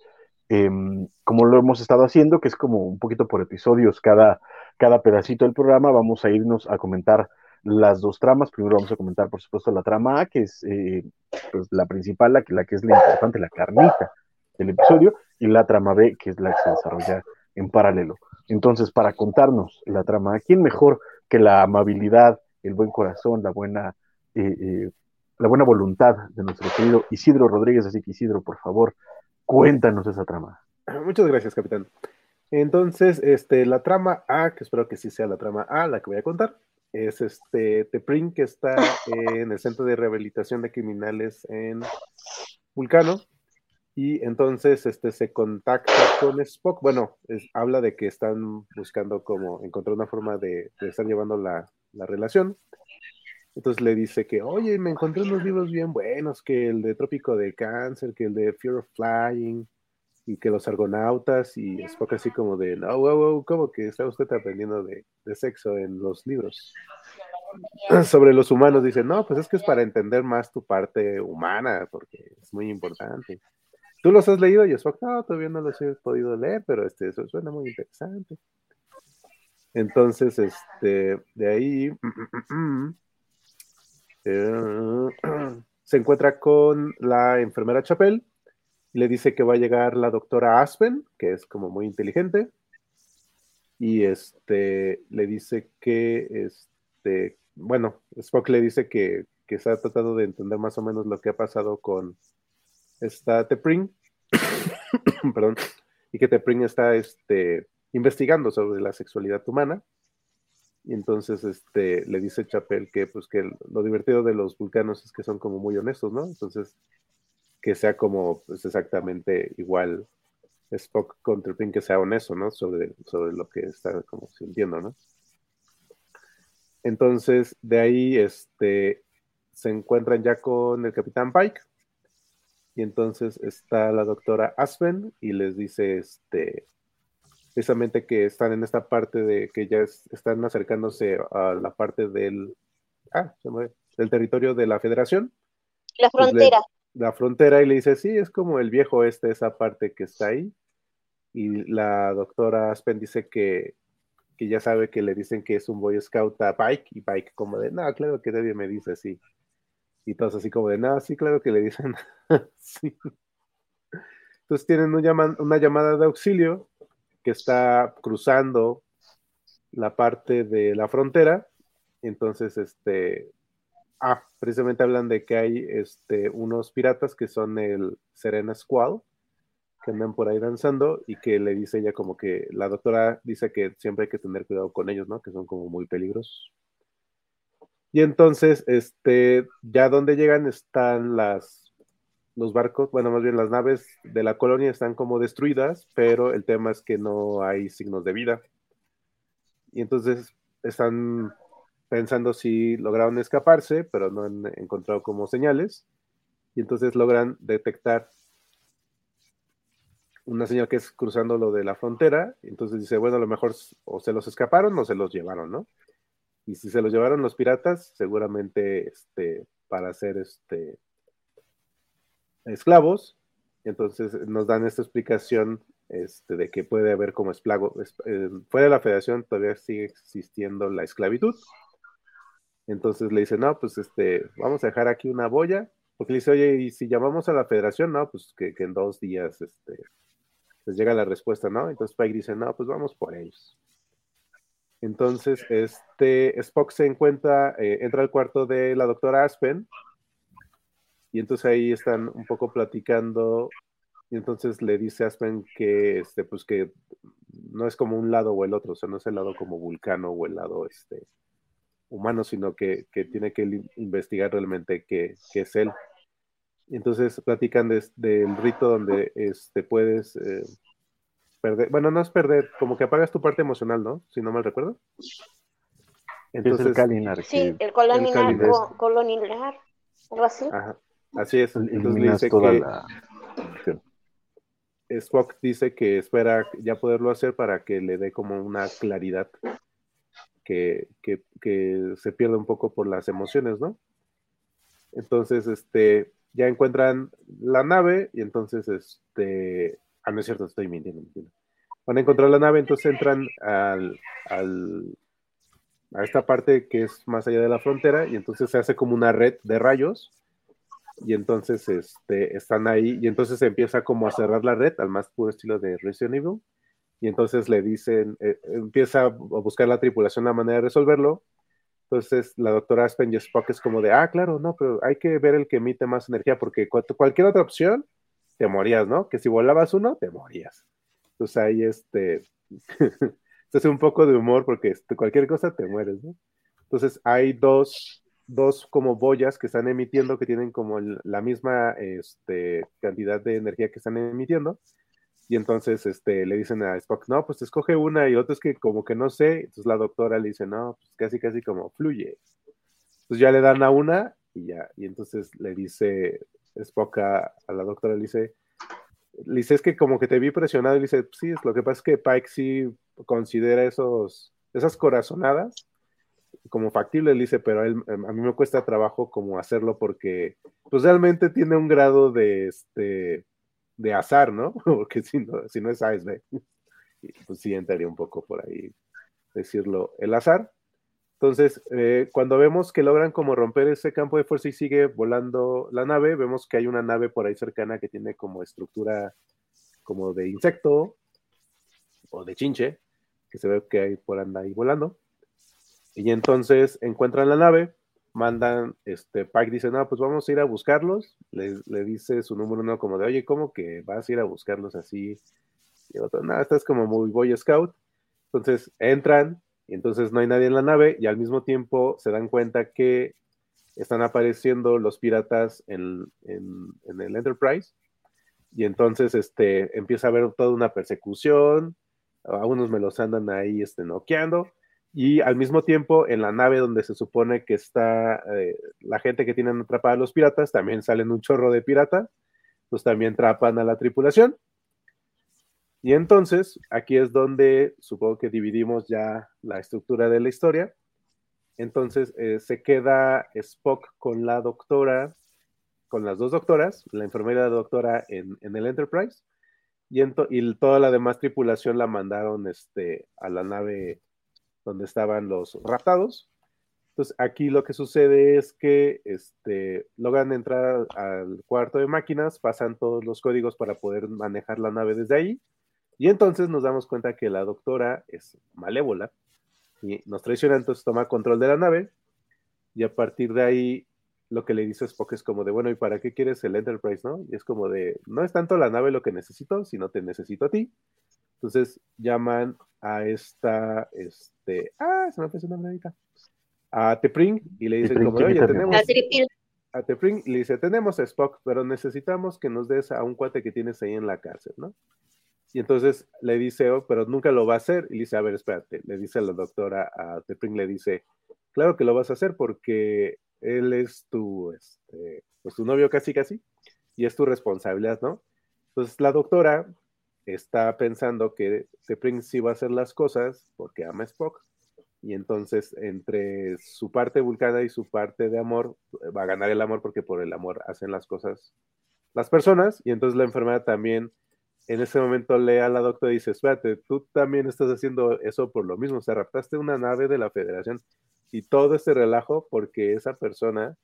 em, como lo hemos estado haciendo, que es como un poquito por episodios cada, cada pedacito del programa, vamos a irnos a comentar las dos tramas. Primero vamos a comentar, por supuesto, la trama A, que es eh, pues, la principal, la que, la que es la importante, la carnita del episodio, y la trama B, que es la que se desarrolla en paralelo. Entonces, para contarnos la trama ¿quién mejor que la amabilidad, el buen corazón, la buena, eh, eh, la buena voluntad de nuestro querido Isidro Rodríguez. Así que Isidro, por favor, cuéntanos esa trama. Muchas gracias, capitán. Entonces, este, la trama A, que espero que sí sea la trama A, la que voy a contar, es este Teprin que está en el Centro de Rehabilitación de Criminales en Vulcano. Y entonces este, se contacta con Spock. Bueno, habla de que están buscando como encontrar una forma de, de estar llevando la, la relación. Entonces le dice que, oye, me encontré unos libros bien buenos, que el de Trópico de Cáncer, que el de Fear of Flying, y que los argonautas, y es poco así como de, no, wow, wow, ¿cómo que está usted aprendiendo de, de sexo en los libros? Sobre los humanos, dice, no, pues es que es para entender más tu parte humana, porque es muy importante. ¿Tú los has leído? Y Spock, no, todavía no los he podido leer, pero este, eso suena muy interesante. Entonces, este, de ahí eh, se encuentra con la enfermera Chapel y le dice que va a llegar la doctora Aspen, que es como muy inteligente, y este le dice que este, bueno, Spock le dice que, que se ha tratado de entender más o menos lo que ha pasado con esta Tepring, perdón, y que Tepring está este investigando sobre la sexualidad humana. Y entonces este, le dice Chapel que, pues, que lo divertido de los vulcanos es que son como muy honestos, ¿no? Entonces, que sea como pues, exactamente igual Spock con Tripin, que sea honesto, ¿no? Sobre, sobre lo que está como sintiendo, ¿no? Entonces, de ahí este, se encuentran ya con el capitán Pike. Y entonces está la doctora Aspen y les dice, este, precisamente que están en esta parte de que ya están acercándose a la parte del, ah, del territorio de la federación. La pues frontera. la frontera y le dice, sí, es como el viejo este, esa parte que está ahí. Y la doctora Aspen dice que, que ya sabe que le dicen que es un Boy Scout a Pike y Pike como de, no, claro que nadie me dice así. Y todos así como de, no, sí, claro que le dicen sí. Entonces tienen una llamada de auxilio que está cruzando la parte de la frontera. Entonces, este, ah, precisamente hablan de que hay este, unos piratas que son el Serena Squall, que andan por ahí danzando y que le dice ella como que la doctora dice que siempre hay que tener cuidado con ellos, ¿no? Que son como muy peligrosos. Y entonces, este, ya donde llegan están las los barcos, bueno, más bien las naves de la colonia están como destruidas, pero el tema es que no hay signos de vida. Y entonces están pensando si lograron escaparse, pero no han encontrado como señales. Y entonces logran detectar una señal que es cruzando lo de la frontera, entonces dice, bueno, a lo mejor o se los escaparon o se los llevaron, ¿no? Y si se los llevaron los piratas, seguramente este, para hacer este, esclavos, entonces nos dan esta explicación este, de que puede haber como esclavo, eh, fuera de la federación todavía sigue existiendo la esclavitud. Entonces le dice, no, pues este, vamos a dejar aquí una boya, porque le dice, oye, y si llamamos a la federación, no, pues que, en dos días este, les llega la respuesta, ¿no? Entonces Pike dice, no, pues vamos por ellos. Entonces, este Spock se encuentra, eh, entra al cuarto de la doctora Aspen, y entonces ahí están un poco platicando y entonces le dice Aspen que, este, pues que no es como un lado o el otro, o sea, no es el lado como vulcano o el lado este, humano, sino que, tiene que investigar realmente qué, es él. Y entonces platican del rito donde este, puedes eh, perder, bueno, no es perder, como que apagas tu parte emocional, ¿no? Si no mal recuerdo. Entonces, el Calinar. Sí, el coloninar, coloninar, algo así. Ajá, así es. Entonces le dice que, Spock dice que espera ya poderlo hacer para que le dé como una claridad que, se pierde un poco por las emociones, ¿no? Entonces, este, ya encuentran la nave y entonces, este, ah, no es cierto, estoy mintiendo, mintiendo. Van a encontrar la nave, entonces entran al, a esta parte que es más allá de la frontera y entonces se hace como una red de rayos y entonces este, están ahí y entonces empieza como a cerrar la red al más puro estilo de Resident Evil y entonces le dicen, eh, empieza a buscar la tripulación la manera de resolverlo. Entonces la doctora Aspen y Spock es como de, ah, claro, no, pero hay que ver el que emite más energía porque cualquier otra opción te morías, ¿no? Que si volabas uno, te morías. Entonces ahí este, hace un poco de humor porque este, cualquier cosa te mueres, ¿no? Entonces hay dos dos como boyas que están emitiendo, que tienen como la misma este, cantidad de energía que están emitiendo. Y entonces este, le dicen a Spock, no, pues escoge una y otra es que como que no sé. Entonces la doctora le dice, no, pues casi, casi como fluye. Entonces ya le dan a una y ya. Y entonces le dice Spock a, la doctora, le dice, le dice, es que como que te vi presionado. Y le dice, sí, lo que pasa es que Pike sí considera esos, esas corazonadas como factible, él dice, pero em, a mí me cuesta trabajo como hacerlo porque pues realmente tiene un grado de, este, de azar, ¿no? Porque si no, si no es ASB, pues sí entraría un poco por ahí decirlo, el azar. Entonces, eh, cuando vemos que logran como romper ese campo de fuerza y sigue volando la nave, vemos que hay una nave por ahí cercana que tiene como estructura como de insecto o de chinche, que se ve que hay por anda ahí volando. Y entonces encuentran la nave, mandan, este, Pike dice, no, pues vamos a ir a buscarlos. Le, dice su número uno como de, oye, ¿cómo que vas a ir a buscarlos así? Y otro, no, estás como muy Boy Scout. Entonces entran y entonces no hay nadie en la nave y al mismo tiempo se dan cuenta que están apareciendo los piratas en, el Enterprise. Y entonces este, empieza a haber toda una persecución. A unos me los andan ahí este, noqueando y al mismo tiempo en la nave donde se supone que está eh, la gente que tienen atrapada a los piratas, también salen un chorro de piratas, pues también atrapan a la tripulación. Y entonces aquí es donde supongo que dividimos ya la estructura de la historia. Entonces eh, se queda Spock con la doctora, con las dos doctoras, la enfermera doctora en, el Enterprise, y, y, toda la demás tripulación la mandaron este, a la nave donde estaban los raptados. Entonces, aquí lo que sucede es que este, logran entrar al cuarto de máquinas, pasan todos los códigos para poder manejar la nave desde ahí, y entonces nos damos cuenta que la doctora es malévola y nos traiciona, entonces toma control de la nave, y a partir de ahí lo que le dice Spock es como de, bueno, ¿y para qué quieres el Enterprise, no? Y es como de, no es tanto la nave lo que necesito, sino te necesito a ti. Entonces llaman a esta, este, ah, se me fue su nombre a Tepring y le dicen como, oye, tenemos a Tepring y le dice, tenemos a Spock, pero necesitamos que nos des a un cuate que tienes ahí en la cárcel, ¿no? Y entonces le dice, oh, pero nunca lo va a hacer. Y le dice, a ver, espérate. Le dice a la doctora, a Tepring, le dice, claro que lo vas a hacer porque él es tu, este, pues tu novio casi casi, y es tu responsabilidad, ¿no? Entonces la doctora está pensando que T'Pring sí va a hacer las cosas porque ama a Spock, y entonces entre su parte vulcana y su parte de amor, va a ganar el amor porque por el amor hacen las cosas las personas, y entonces la enfermera también en ese momento lee a la doctora y dice, espérate, tú también estás haciendo eso por lo mismo, o sea, raptaste una nave de la federación y todo este relajo porque esa persona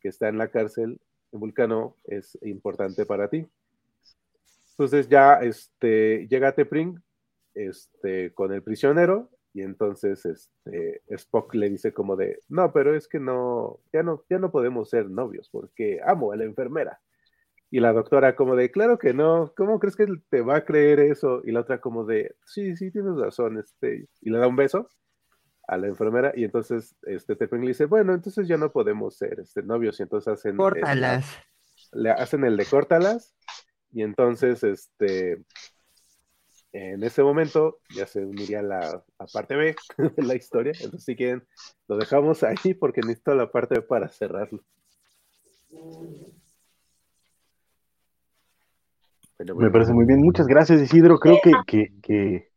que está en la cárcel en Vulcano es importante para ti. Entonces ya este, llega Tepring este, con el prisionero y entonces este, Spock le dice como de, no, pero es que no, ya no, ya no podemos ser novios porque amo a la enfermera. Y la doctora como de, claro que no, ¿cómo crees que te va a creer eso? Y la otra como de, sí, sí, tienes razón, este, y le da un beso a la enfermera y entonces este le dice, bueno, entonces ya no podemos ser este, novios y entonces hacen... Córtalas. le hacen el de córtalas y entonces este... En ese momento ya se uniría la, la parte B de la historia. Entonces, si quieren, lo dejamos ahí porque necesito la parte B para cerrarlo. Me parece muy bien. Muchas gracias, Isidro. Creo que, que,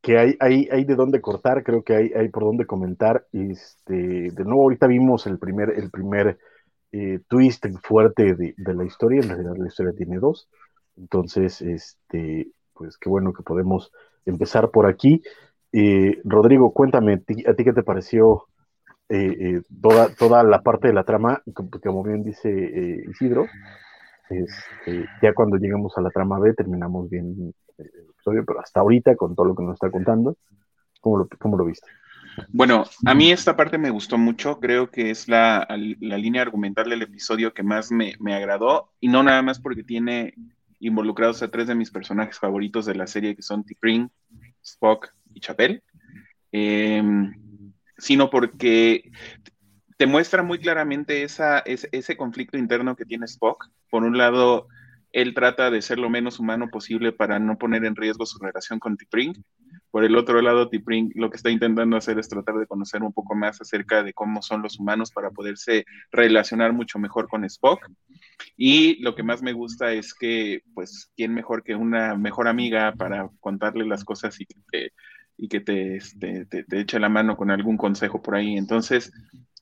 que, hay, hay, hay, de dónde cortar, creo que hay, hay por dónde comentar. Este, de nuevo, ahorita vimos el primer, el primer eh, twist fuerte de, la historia. En realidad, la historia tiene dos. Entonces, este, pues qué bueno que podemos empezar por aquí. Eh, Rodrigo, cuéntame, ¿a ti qué te pareció eh, toda, toda la parte de la trama? Como bien dice Isidro, este, ya cuando llegamos a la trama B terminamos bien el episodio, pero hasta ahorita, con todo lo que nos está contando, ¿cómo lo, cómo lo viste? Bueno, a mí esta parte me gustó mucho, creo que es la, la línea argumental del episodio que más me, me, agradó, y no nada más porque tiene involucrados a tres de mis personajes favoritos de la serie, que son T'Pring, Spock y Chapel, em, sino porque te muestra muy claramente esa, ese, conflicto interno que tiene Spock. Por un lado, él trata de ser lo menos humano posible para no poner en riesgo su relación con T'Pring. Por el otro lado, T'Pring lo que está intentando hacer es tratar de conocer un poco más acerca de cómo son los humanos para poderse relacionar mucho mejor con Spock. Y lo que más me gusta es que, pues, ¿quién mejor que una mejor amiga para contarle las cosas y que te, y que te, este, te, te eche la mano con algún consejo por ahí? Entonces,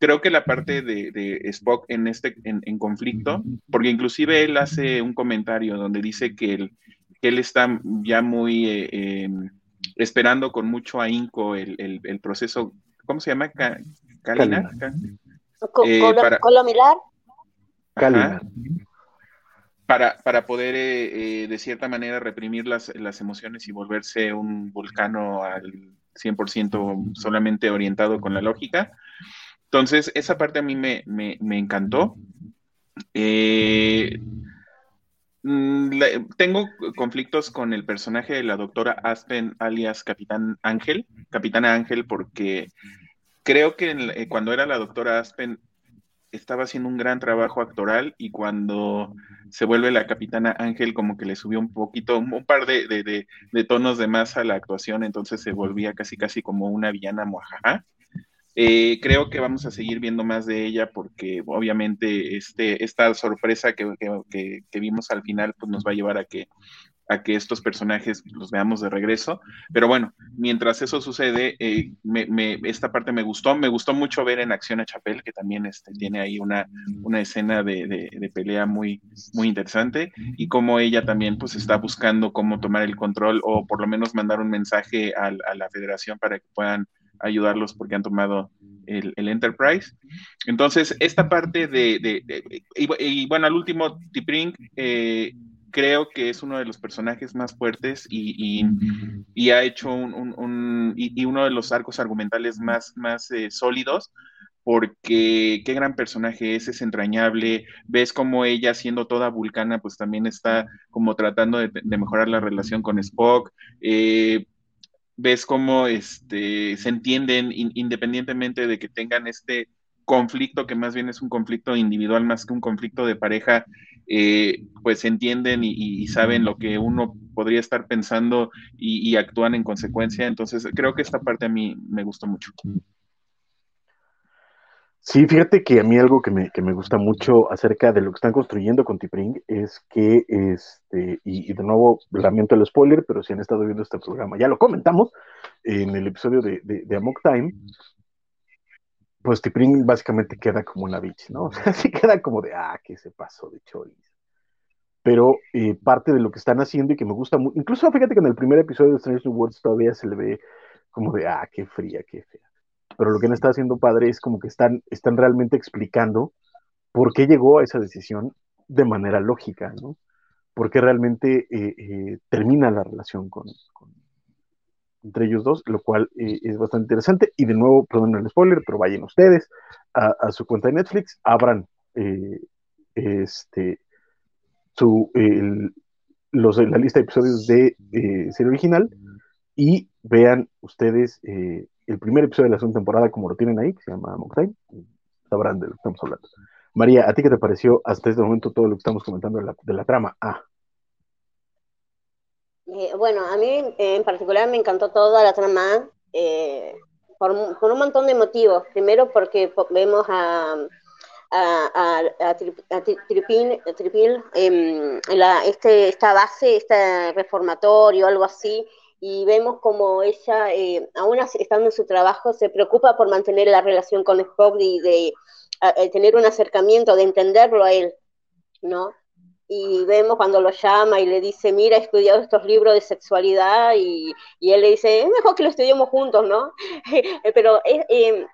creo que la parte de, Spock en este en, conflicto, porque inclusive él hace un comentario donde dice que él, él está ya muy eh, em, esperando con mucho ahínco el, el, proceso, ¿cómo se llama? Calina. Eh, para, Colomilar. Para, para, poder, eh, de cierta manera, reprimir las, las emociones y volverse un vulcano al 100% solamente orientado con la lógica. Entonces, esa parte a mí me, encantó. Eh, mm, tengo conflictos con el personaje de la doctora Aspen, alias Capitán Ángel, Capitana Ángel, porque creo que eh, cuando era la doctora Aspen estaba haciendo un gran trabajo actoral y cuando se vuelve la capitana Ángel como que le subió un poquito, un, par de, de, tonos de más a la actuación, entonces se volvía casi casi como una villana mojaja. Eh, creo que vamos a seguir viendo más de ella porque obviamente este, esta sorpresa que, vimos al final pues nos va a llevar a que, estos personajes los veamos de regreso. Pero bueno, mientras eso sucede, eh, esta parte me gustó. Me gustó mucho ver en acción a Chapel, que también este, tiene ahí una, escena de, pelea muy, muy interesante y cómo ella también pues está buscando cómo tomar el control o por lo menos mandar un mensaje a la federación para que puedan ayudarlos porque han tomado el, Enterprise. Entonces, esta parte de, y, bueno, al último, T'Pring, eh, creo que es uno de los personajes más fuertes y, ha hecho un, y, uno de los arcos argumentales más, más eh, sólidos porque qué gran personaje es, es entrañable, ves como ella siendo toda vulcana, pues también está como tratando de, mejorar la relación con Spock, eh, ves cómo este, se entienden independientemente de que tengan este conflicto, que más bien es un conflicto individual más que un conflicto de pareja, eh, pues entienden y, saben lo que uno podría estar pensando y, actúan en consecuencia. Entonces, creo que esta parte a mí me gustó mucho. Sí, fíjate que a mí algo que me, que me gusta mucho acerca de lo que están construyendo con Tipring es que, este, y, de nuevo lamento el spoiler, pero si han estado viendo este programa, ya lo comentamos en el episodio de, de, Amok Time, pues Tipring básicamente queda como una bitch, ¿no? O sea, sí queda como de, ah, que se pasó de chorizo. Pero eh, parte de lo que están haciendo y que me gusta mucho, incluso fíjate que en el primer episodio de Strange New Worlds todavía se le ve como de, ah, qué fría, qué fea pero lo que han estado haciendo padre es como que están, están realmente explicando por qué llegó a esa decisión de manera lógica, ¿no? Por qué realmente eh, eh, termina la relación con, entre ellos dos, lo cual eh, es bastante interesante. Y de nuevo, perdón el spoiler, pero vayan ustedes a, su cuenta de Netflix, abran este, su, los, la lista de episodios de serie original y vean ustedes el primer episodio de la segunda temporada, como lo tienen ahí, que se llama Mock sabrán de lo que estamos hablando. María, ¿a ti qué te pareció hasta este momento todo lo que estamos comentando de la, trama? Ah. Eh, bueno, a mí en particular me encantó toda la trama eh, por, un montón de motivos. Primero porque vemos a, a, a, Tripil, en la, este, esta base, este reformatorio, algo así, y vemos como ella, eh, aún estando en su trabajo, se preocupa por mantener la relación con Spock y de, tener un acercamiento, de entenderlo a él, ¿no? Y vemos cuando lo llama y le dice, mira, he estudiado estos libros de sexualidad, y, y él le dice, es mejor que lo estudiemos juntos, ¿no? Pero es, eh,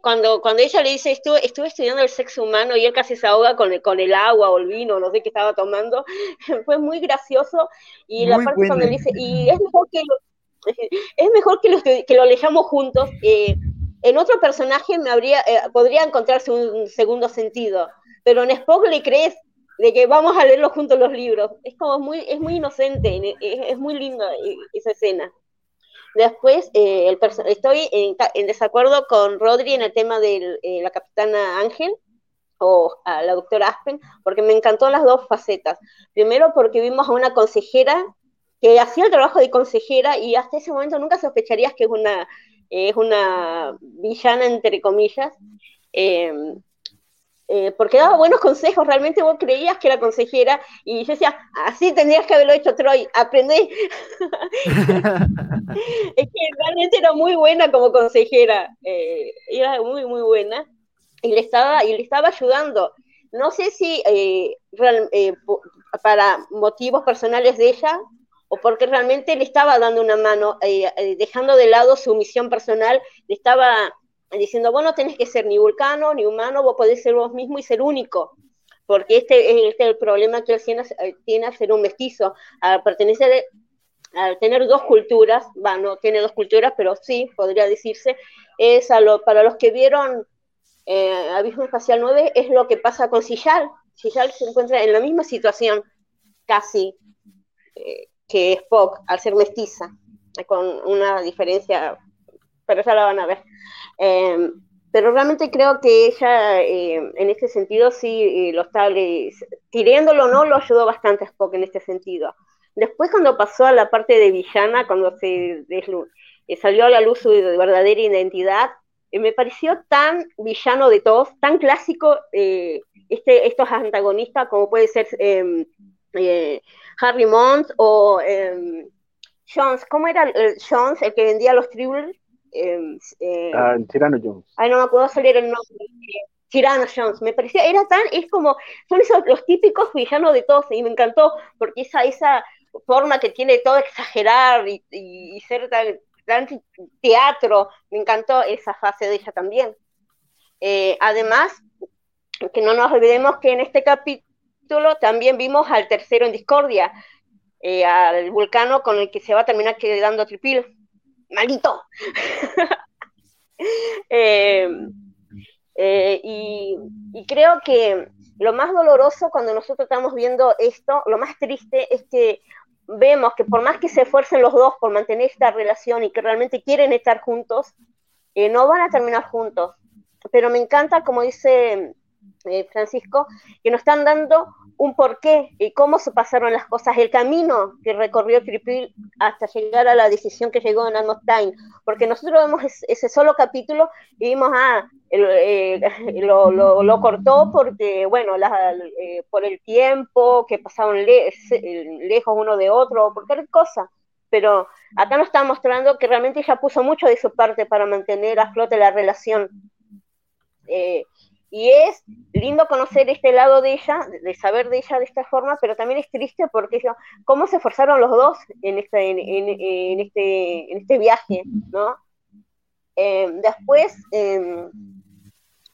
cuando, cuando ella le dice, estuve, estuve estudiando el sexo humano y él casi se ahoga con el, con el agua o el vino, no sé qué estaba tomando, fue muy gracioso. Y la parte cuando le dice, y es mejor que lo, es mejor que lo, que lo leyamos juntos. Eh, en otro personaje me habría, eh, podría encontrarse un segundo sentido, pero en Spock le crees de que vamos a leerlo juntos los libros. Es como muy, es muy inocente, es, es muy linda eh, esa escena. Después, eh, el estoy en, desacuerdo con Rodri en el tema de eh, la capitana Ángel o la doctora Aspen, porque me encantó las dos facetas. Primero, porque vimos a una consejera que hacía el trabajo de consejera y hasta ese momento nunca sospecharías que es una, es una villana, entre comillas. Eh, eh, porque daba buenos consejos, realmente vos creías que era consejera y yo decía, así tendrías que haberlo hecho Troy, aprendí. es que realmente era muy buena como consejera, eh, era muy, muy buena y le estaba, y le estaba ayudando. No sé si eh, para motivos personales de ella o porque realmente le estaba dando una mano, dejando de lado su misión personal, le estaba diciendo, vos no tenés que ser ni vulcano ni humano, vos podés ser vos mismo y ser único, porque este, este es el problema que él tiene, tiene a ser un mestizo, a pertenecer, a tener dos culturas, bueno, tiene dos culturas, pero sí, podría decirse, es a lo, para los que vieron eh, Abismo Espacial 9, es lo que pasa con Sillal. Sillal se encuentra en la misma situación, casi, eh, que Spock, al ser mestiza, con una diferencia, pero ya la van a ver. Em, pero realmente creo que ella, em, en este sentido, sí eh, lo está, tirándolo o no, lo ayudó bastante a Spock en este sentido. Después, cuando pasó a la parte de villana, cuando se eh, salió a la luz su verdadera identidad, eh, me pareció tan villano de todos, tan clásico este, estos antagonistas como puede ser em, Harry Mont o Jones. ¿Cómo era Jones, el que vendía los tribbles? Eh, eh, ah, Jones. Ay, no me acuerdo salir el nombre. Tirano Jones, me parecía, era tan, es como, son esos los típicos villanos de todos, y me encantó, porque esa, esa forma que tiene todo exagerar y, ser tan, teatro, me encantó esa fase de ella también. Eh, además, que no nos olvidemos que en este capítulo también vimos al tercero en discordia, eh, al vulcano con el que se va a terminar quedando Tripil maldito. Eh, eh, y, creo que lo más doloroso cuando nosotros estamos viendo esto, lo más triste es que vemos que por más que se esfuercen los dos por mantener esta relación y que realmente quieren estar juntos, eh, no van a terminar juntos. Pero me encanta, como dice eh, Francisco, que nos están dando un porqué y cómo se pasaron las cosas, el camino que recorrió Tripil hasta llegar a la decisión que llegó en Time, porque nosotros vemos ese solo capítulo y vimos, ah, eh, lo, cortó porque, bueno, eh, por el tiempo, que pasaron lejos uno de otro, por cualquier cosa, pero acá nos está mostrando que realmente ella puso mucho de su parte para mantener a flote la relación. Y es lindo conocer este lado de ella, de saber de ella de esta forma, pero también es triste porque cómo se esforzaron los dos en este, en, este, en este viaje, ¿no? Eh, después, em,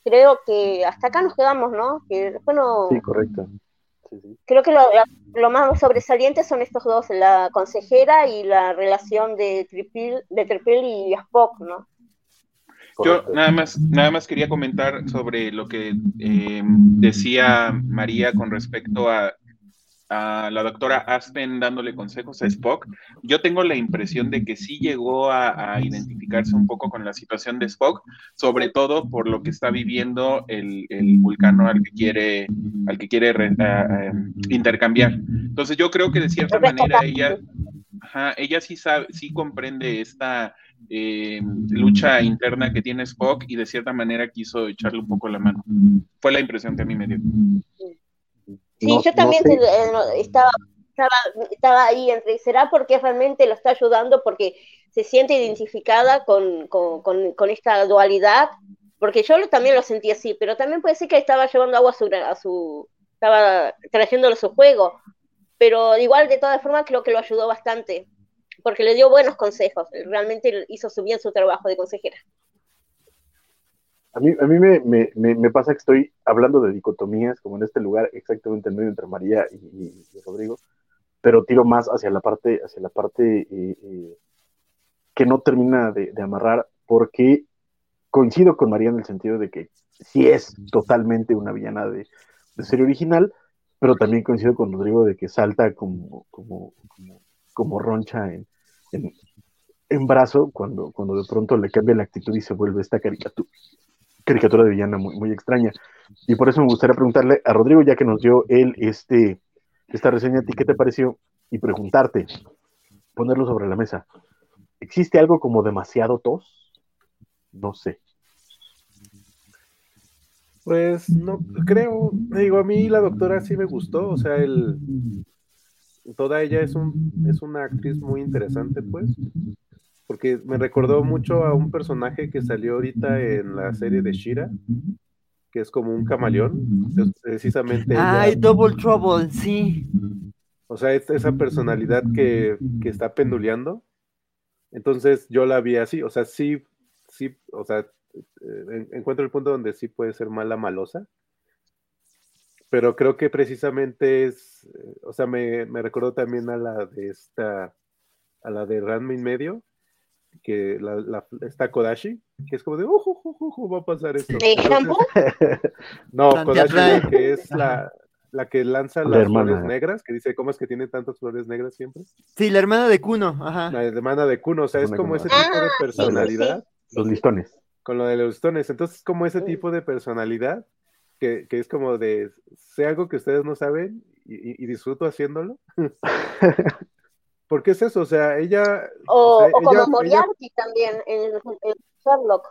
creo que hasta acá nos quedamos, ¿no? Que después no... Sí, correcto. Creo que lo, más sobresaliente son estos dos, la consejera y la relación de Tripil, de Tripil y Spock, ¿no? Yo nada más, nada más quería comentar sobre lo que eh, decía María con respecto a, la doctora Aspen dándole consejos a Spock. Yo tengo la impresión de que sí llegó a, identificarse un poco con la situación de Spock, sobre todo por lo que está viviendo el, vulcano al que quiere, al que quiere em, intercambiar. Entonces yo creo que de cierta manera ella, ella sí sabe, sí comprende esta eh, lucha interna que tiene Spock y de cierta manera quiso echarle un poco la mano. Fue la impresión que a mí me dio. Sí, yo también eh, estaba, estaba, ahí entre, ¿será porque realmente lo está ayudando porque se siente identificada con, con, esta dualidad? Porque yo también lo sentí así, pero también puede ser que estaba llevando agua a su, a su estaba trayéndolo a su juego, pero igual de todas formas creo que lo ayudó bastante porque le dio buenos consejos, realmente hizo bien su trabajo de consejera. A mí, a mí me, me, pasa que estoy hablando de dicotomías, como en este lugar, exactamente en medio entre María y, Rodrigo, pero tiro más hacia la parte, hacia la parte eh, eh, que no termina de, amarrar, porque coincido con María en el sentido de que sí es totalmente una villana de, de serie original, pero también coincido con Rodrigo de que salta como, como, como, como roncha en, en, brazo cuando, cuando de pronto le cambia la actitud y se vuelve esta caricatura, caricatura de villana muy, muy extraña. Y por eso me gustaría preguntarle a Rodrigo, ya que nos dio él este, esta reseña, ¿a ti qué te pareció? Y preguntarte, ponerlo sobre la mesa. ¿Existe algo como demasiado tos? No sé. Pues no creo, digo, a mí la doctora sí me gustó, o sea, el, toda ella es, un, es una actriz muy interesante, pues, porque me recordó mucho a un personaje que salió ahorita en la serie de Shira, que es como un camaleón, precisamente. Ay, Double Trouble, sí. O sea, esa personalidad que, que está penduleando. Entonces yo la vi así, o sea, sí, sí, o sea, eh, encuentro el punto donde sí puede ser mala malosa, pero creo que precisamente es, eh, o sea, me, me recordó también a la de esta, a la de Ranma medio, que la, la, esta Kodashi, que es como de, uh, uh, va a pasar esto. no, Kodashi, que es la, la que lanza las flores negras, que dice, ¿cómo es que tiene tantas flores negras siempre? Sí, la hermana de Kuno, ajá. La hermana de Kuno, o sea, es como ese tipo de ah, personalidad. Los listones. Con lo de los listones, entonces como ese tipo de personalidad que, es como de, sé algo que ustedes no saben y, disfruto haciéndolo. Porque es eso, o sea, ella... O, como Moriarty también en, Sherlock.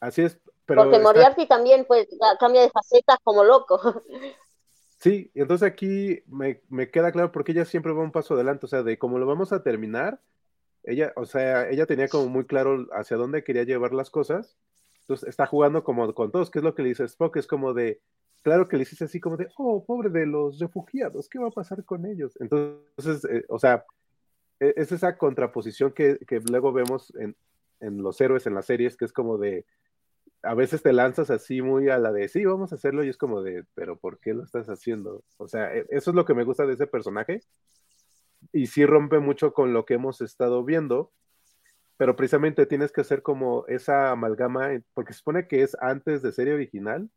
Así es, pero... Porque Moriarty también pues cambia de facetas como loco. Sí, entonces aquí me, me, queda claro porque ella siempre va un paso adelante, o sea, de cómo lo vamos a terminar, ella, o sea, ella tenía como muy claro hacia dónde quería llevar las cosas, entonces está jugando como con todos, que es lo que le dice Spock, es como de, claro que le dice así como de, oh, pobre de los refugiados, ¿qué va a pasar con ellos? Entonces, eh, o sea, es esa contraposición que, luego vemos en, los héroes, en las series, que es como de, a veces te lanzas así muy a la de, sí, vamos a hacerlo, y es como de, pero ¿por qué lo estás haciendo? O sea, e, eso es lo que me gusta de ese personaje, y sí rompe mucho con lo que hemos estado viendo, pero precisamente tienes que hacer como esa amalgama, porque se supone que es antes de serie original,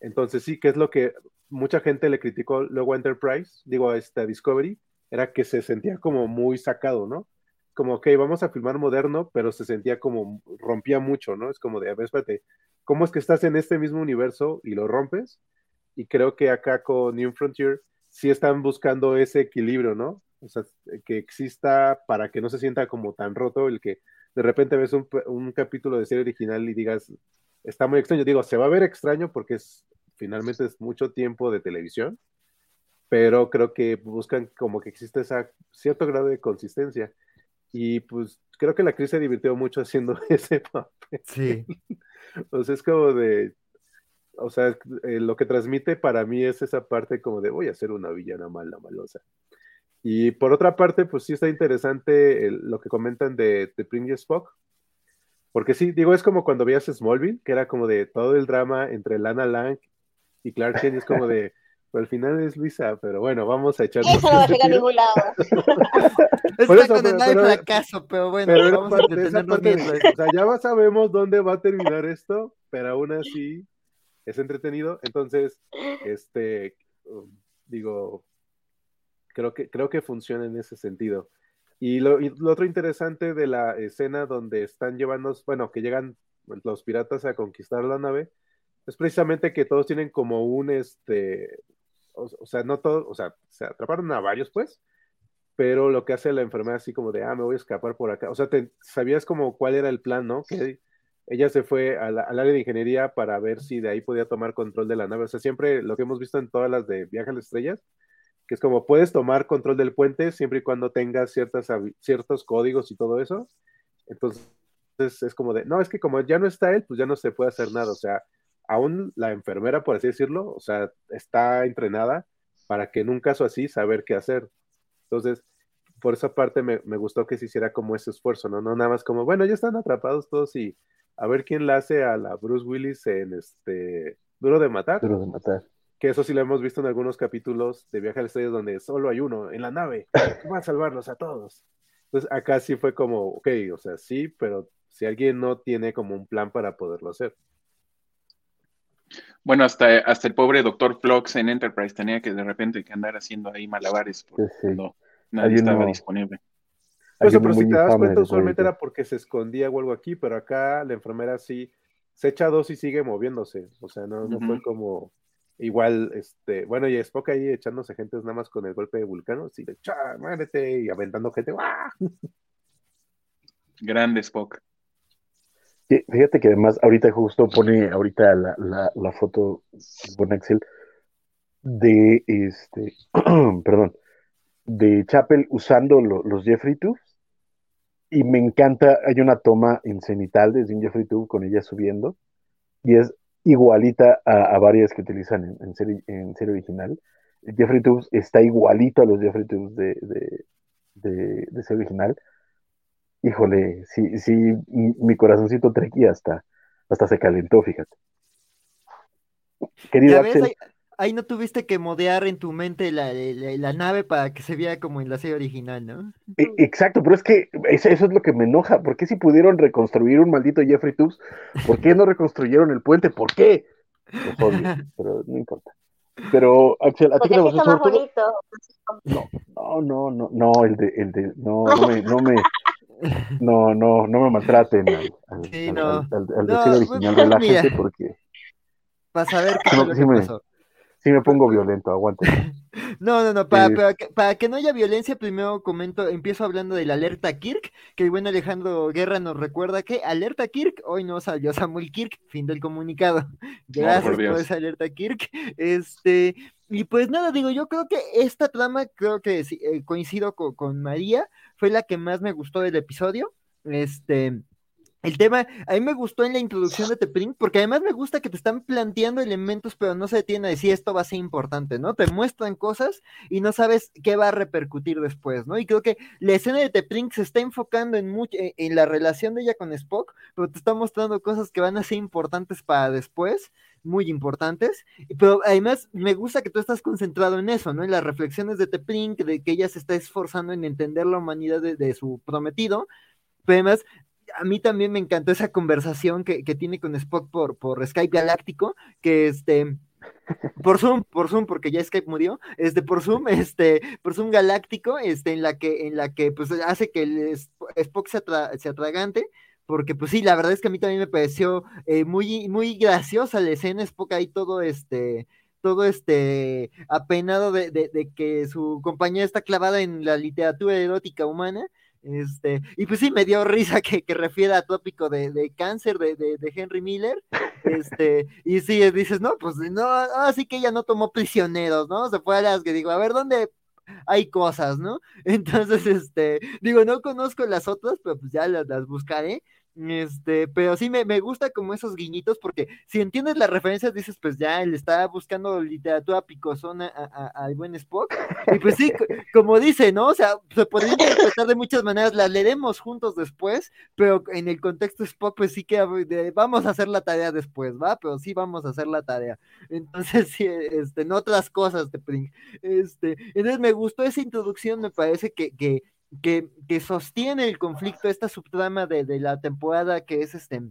entonces sí, que es lo que mucha gente le criticó luego a Enterprise, digo a esta Discovery, era que se sentía como muy sacado, ¿no? Como, ok, vamos a filmar moderno, pero se sentía como, rompía mucho, ¿no? Es como de, a ver, espérate, cómo es que estás en este mismo universo y lo rompes. Y creo que acá con New Frontier sí están buscando ese equilibrio, ¿no? O sea, que exista para que no se sienta como tan roto el que de repente ves un, un capítulo de serie original y digas, está muy extraño. Digo, se va a ver extraño porque es finalmente es mucho tiempo de televisión, pero creo que buscan como que existe ese cierto grado de consistencia. Y pues creo que la actriz se divirtió mucho haciendo ese papel. Sí. o sea, es como de, o sea, eh, lo que transmite para mí es esa parte como de voy a ser una villana mala, malosa. Y por otra parte, pues sí está interesante lo que comentan de, de Pring Spock, porque sí, digo, es como cuando veías Smallville, que era como de todo el drama entre Lana Lang y Clark Kent, es como de, al final es Luisa, pero bueno, vamos a echar. Eso no va a llegar a ningún lado. Está eso, condenado pero, fracaso, pero bueno, pero vamos parte, a parte, O sea, ya sabemos dónde va a terminar esto, pero aún así es entretenido. Entonces, este, um, digo, creo que, creo que funciona en ese sentido. Y lo, otro interesante de la escena donde están llevando, bueno, que llegan los piratas a conquistar la nave, es precisamente que todos tienen como un, este, o, sea, no todos, o sea, se atraparon a varios, pues, pero lo que hace la enfermera así como de, ah, me voy a escapar por acá, o sea, te, sabías como cuál era el plan, ¿no? Que ella se fue al área de ingeniería para ver si de ahí podía tomar control de la nave, o sea, siempre lo que hemos visto en todas las de Viaje a las Estrellas, que es como puedes tomar control del puente siempre y cuando tengas ciertas, ciertos códigos y todo eso. Entonces es como de, no, es que como ya no está él, pues ya no se puede hacer nada. O sea, aún la enfermera, por así decirlo, o sea, está entrenada para que en un caso así saber qué hacer. Entonces, por esa parte me, me, gustó que se hiciera como ese esfuerzo, ¿no? No nada más como, bueno, ya están atrapados todos y a ver quién la hace a la Bruce Willis en este Duro de Matar. Duro de Matar que eso sí lo hemos visto en algunos capítulos de Viaje al Estadio donde solo hay uno en la nave, que va a salvarlos a todos. Entonces acá sí fue como, ok, o sea, sí, pero si alguien no tiene como un plan para poderlo hacer. Bueno, hasta, hasta el pobre doctor Flox en Enterprise tenía que de repente que andar haciendo ahí malabares porque no, nadie estaba disponible. Pues, pero si te das cuenta, usualmente era porque se escondía o algo aquí, pero acá la enfermera sí se echa dos y sigue moviéndose. O sea, no, no fue como Igual, este, bueno, y Spock ahí echándose gente nada más con el golpe de Vulcano, así de ¡cha! ¡Muérete! Y aventando gente, ¡guau! Grande Spock. Fíjate que además ahorita justo pone ahorita la, la, foto con Excel de este, perdón, de Chapel usando los Jeffrey Tubes y me encanta, hay una toma en cenital desde un Jeffrey Tube con ella subiendo y es igualita a, varias que utilizan en, serie, en serie original. Jeffrey Tubes está igualito a los Jeffrey Tubes de, de, serie original. Híjole, sí, sí, mi corazoncito trequi hasta, hasta se calentó, fíjate. Querido Axel ahí no tuviste que modear en tu mente la, nave para que se viera como en la serie original, ¿no? E, exacto, pero es que eso, es lo que me enoja. ¿Por qué si pudieron reconstruir un maldito Jeffrey Tubes, por qué no reconstruyeron el puente? ¿Por qué? pero no importa. Pero, Axel, ¿a ti te gustó más bonito. No, no, no, no, el de, el de, no, no me, no me, no, no, no me maltraten al, al, sí, no. al, al, no, original, pues, relájense porque... Para saber qué pasó sí me pongo violento, aguante. No, no, no, para, para, que, no haya violencia, primero comento, empiezo hablando de la alerta Kirk, que el buen Alejandro Guerra nos recuerda que alerta Kirk, hoy no salió Samuel Kirk, fin del comunicado. Gracias por, esa alerta Kirk. Este, y pues nada, digo, yo creo que esta trama, creo que eh, coincido con, con María, fue la que más me gustó del episodio. Este, el tema, a mí me gustó en la introducción de Tepring, porque además me gusta que te están planteando elementos, pero no se detienen a decir esto va a ser importante, ¿no? Te muestran cosas y no sabes qué va a repercutir después, ¿no? Y creo que la escena de Tepring se está enfocando en, mucho, e, en la relación de ella con Spock, pero te está mostrando cosas que van a ser importantes para después, muy importantes, pero además me gusta que tú estás concentrado en eso, ¿no? En las reflexiones de Tepring, de que ella se está esforzando en entender la humanidad de, de su prometido, pero además a mí también me encantó esa conversación que, tiene con Spock por, por Skype Galáctico, que este, por Zoom, por Zoom, porque ya Skype murió, este, por Zoom, este, por Zoom Galáctico, este, en la que, en la que, pues, hace que el Spock se, atragante porque pues sí, la verdad es que a mí también me pareció eh, muy, muy graciosa la escena, Spock ahí todo este, todo este apenado de, de, que su compañía está clavada en la literatura erótica humana. Este, y pues sí, me dio risa que, que refiera a tópico de, de cáncer de, de, Henry Miller. Este, y sí, dices, no, pues no, así que ella no tomó prisioneros, ¿no? Se fue a las que digo, a ver, ¿dónde hay cosas, ¿no? Entonces, este, digo, no conozco las otras, pero pues ya las, las buscaré. Este, pero sí me, me, gusta como esos guiñitos, porque si entiendes las referencias, dices, pues ya él está buscando literatura picosona al buen Spock. Y pues sí, como dice, ¿no? O sea, se podría interpretar de muchas maneras, las leeremos juntos después, pero en el contexto Spock, pues sí que vamos a hacer la tarea después, ¿va? Pero sí vamos a hacer la tarea. Entonces, sí, este, en otras cosas, de Este, entonces me gustó esa introducción, me parece que que, sostiene el conflicto, esta subtrama de, de, la temporada que es este,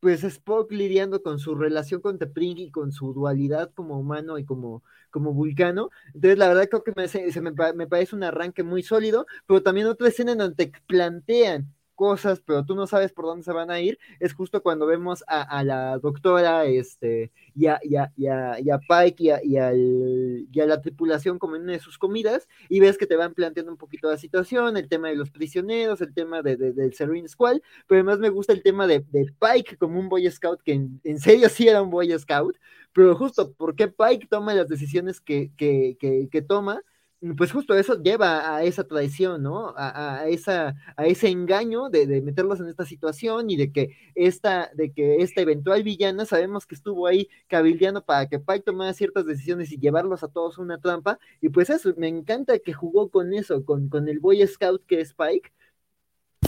pues Spock lidiando con su relación con Tepring y con su dualidad como humano y como, como vulcano. Entonces, la verdad creo que me, se me, me, parece un arranque muy sólido, pero también otra escena en donde te plantean cosas, pero tú no sabes por dónde se van a ir, es justo cuando vemos a, la doctora este, y, a, y, a, y, a, Pike y a, y, a la tripulación como en una de sus comidas, y ves que te van planteando un poquito la situación, el tema de los prisioneros, el tema de, del Serene Squall, pero además me gusta el tema de, Pike como un Boy Scout, que en, serio sí era un Boy Scout, pero justo porque Pike toma las decisiones que, que, que, que toma, pues justo eso lleva a esa traición, ¿no? A, esa, a ese engaño de, meterlos en esta situación y de que esta, de que esta eventual villana sabemos que estuvo ahí cabildeando para que Pike tomara ciertas decisiones y llevarlos a todos una trampa. Y pues eso, me encanta que jugó con eso, con, con el Boy Scout que es Pike,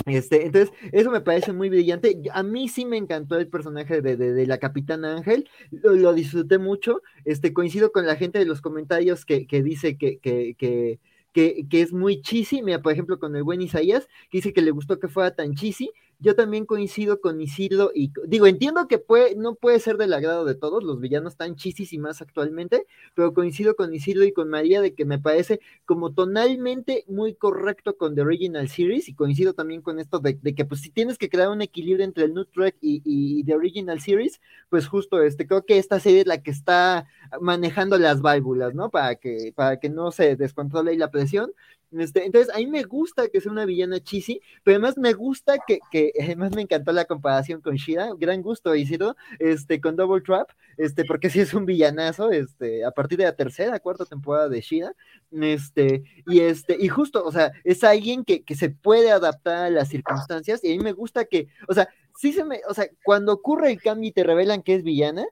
este, entonces, eso me parece muy brillante. A mí sí me encantó el personaje de, la Capitana Ángel, lo, disfruté mucho. Este, coincido con la gente de los comentarios que, dice que, es muy cheesy. Mira, por ejemplo, con el buen Isaías, que dice que le gustó que fuera tan cheesy yo también coincido con Isidro y digo, entiendo que puede, no puede ser del agrado de todos, los villanos están chisis y más actualmente, pero coincido con Isidro y con María de que me parece como tonalmente muy correcto con The Original Series y coincido también con esto de, que pues si tienes que crear un equilibrio entre el New Track y, y, The Original Series, pues justo este, creo que esta serie es la que está manejando las válvulas, ¿no? Para que, para que no se descontrole la presión este, entonces, a mí me gusta que sea una villana cheesy, pero además me gusta que, que además me encantó la comparación con Shira, gran gusto, Isidro, este, con Double Trap, este, porque sí es un villanazo, este, a partir de la tercera, cuarta temporada de Shira, este, y este, y justo, o sea, es alguien que, que se puede adaptar a las circunstancias, y a mí me gusta que, o sea, sí se me, o sea, cuando ocurre el cambio y te revelan que es villana,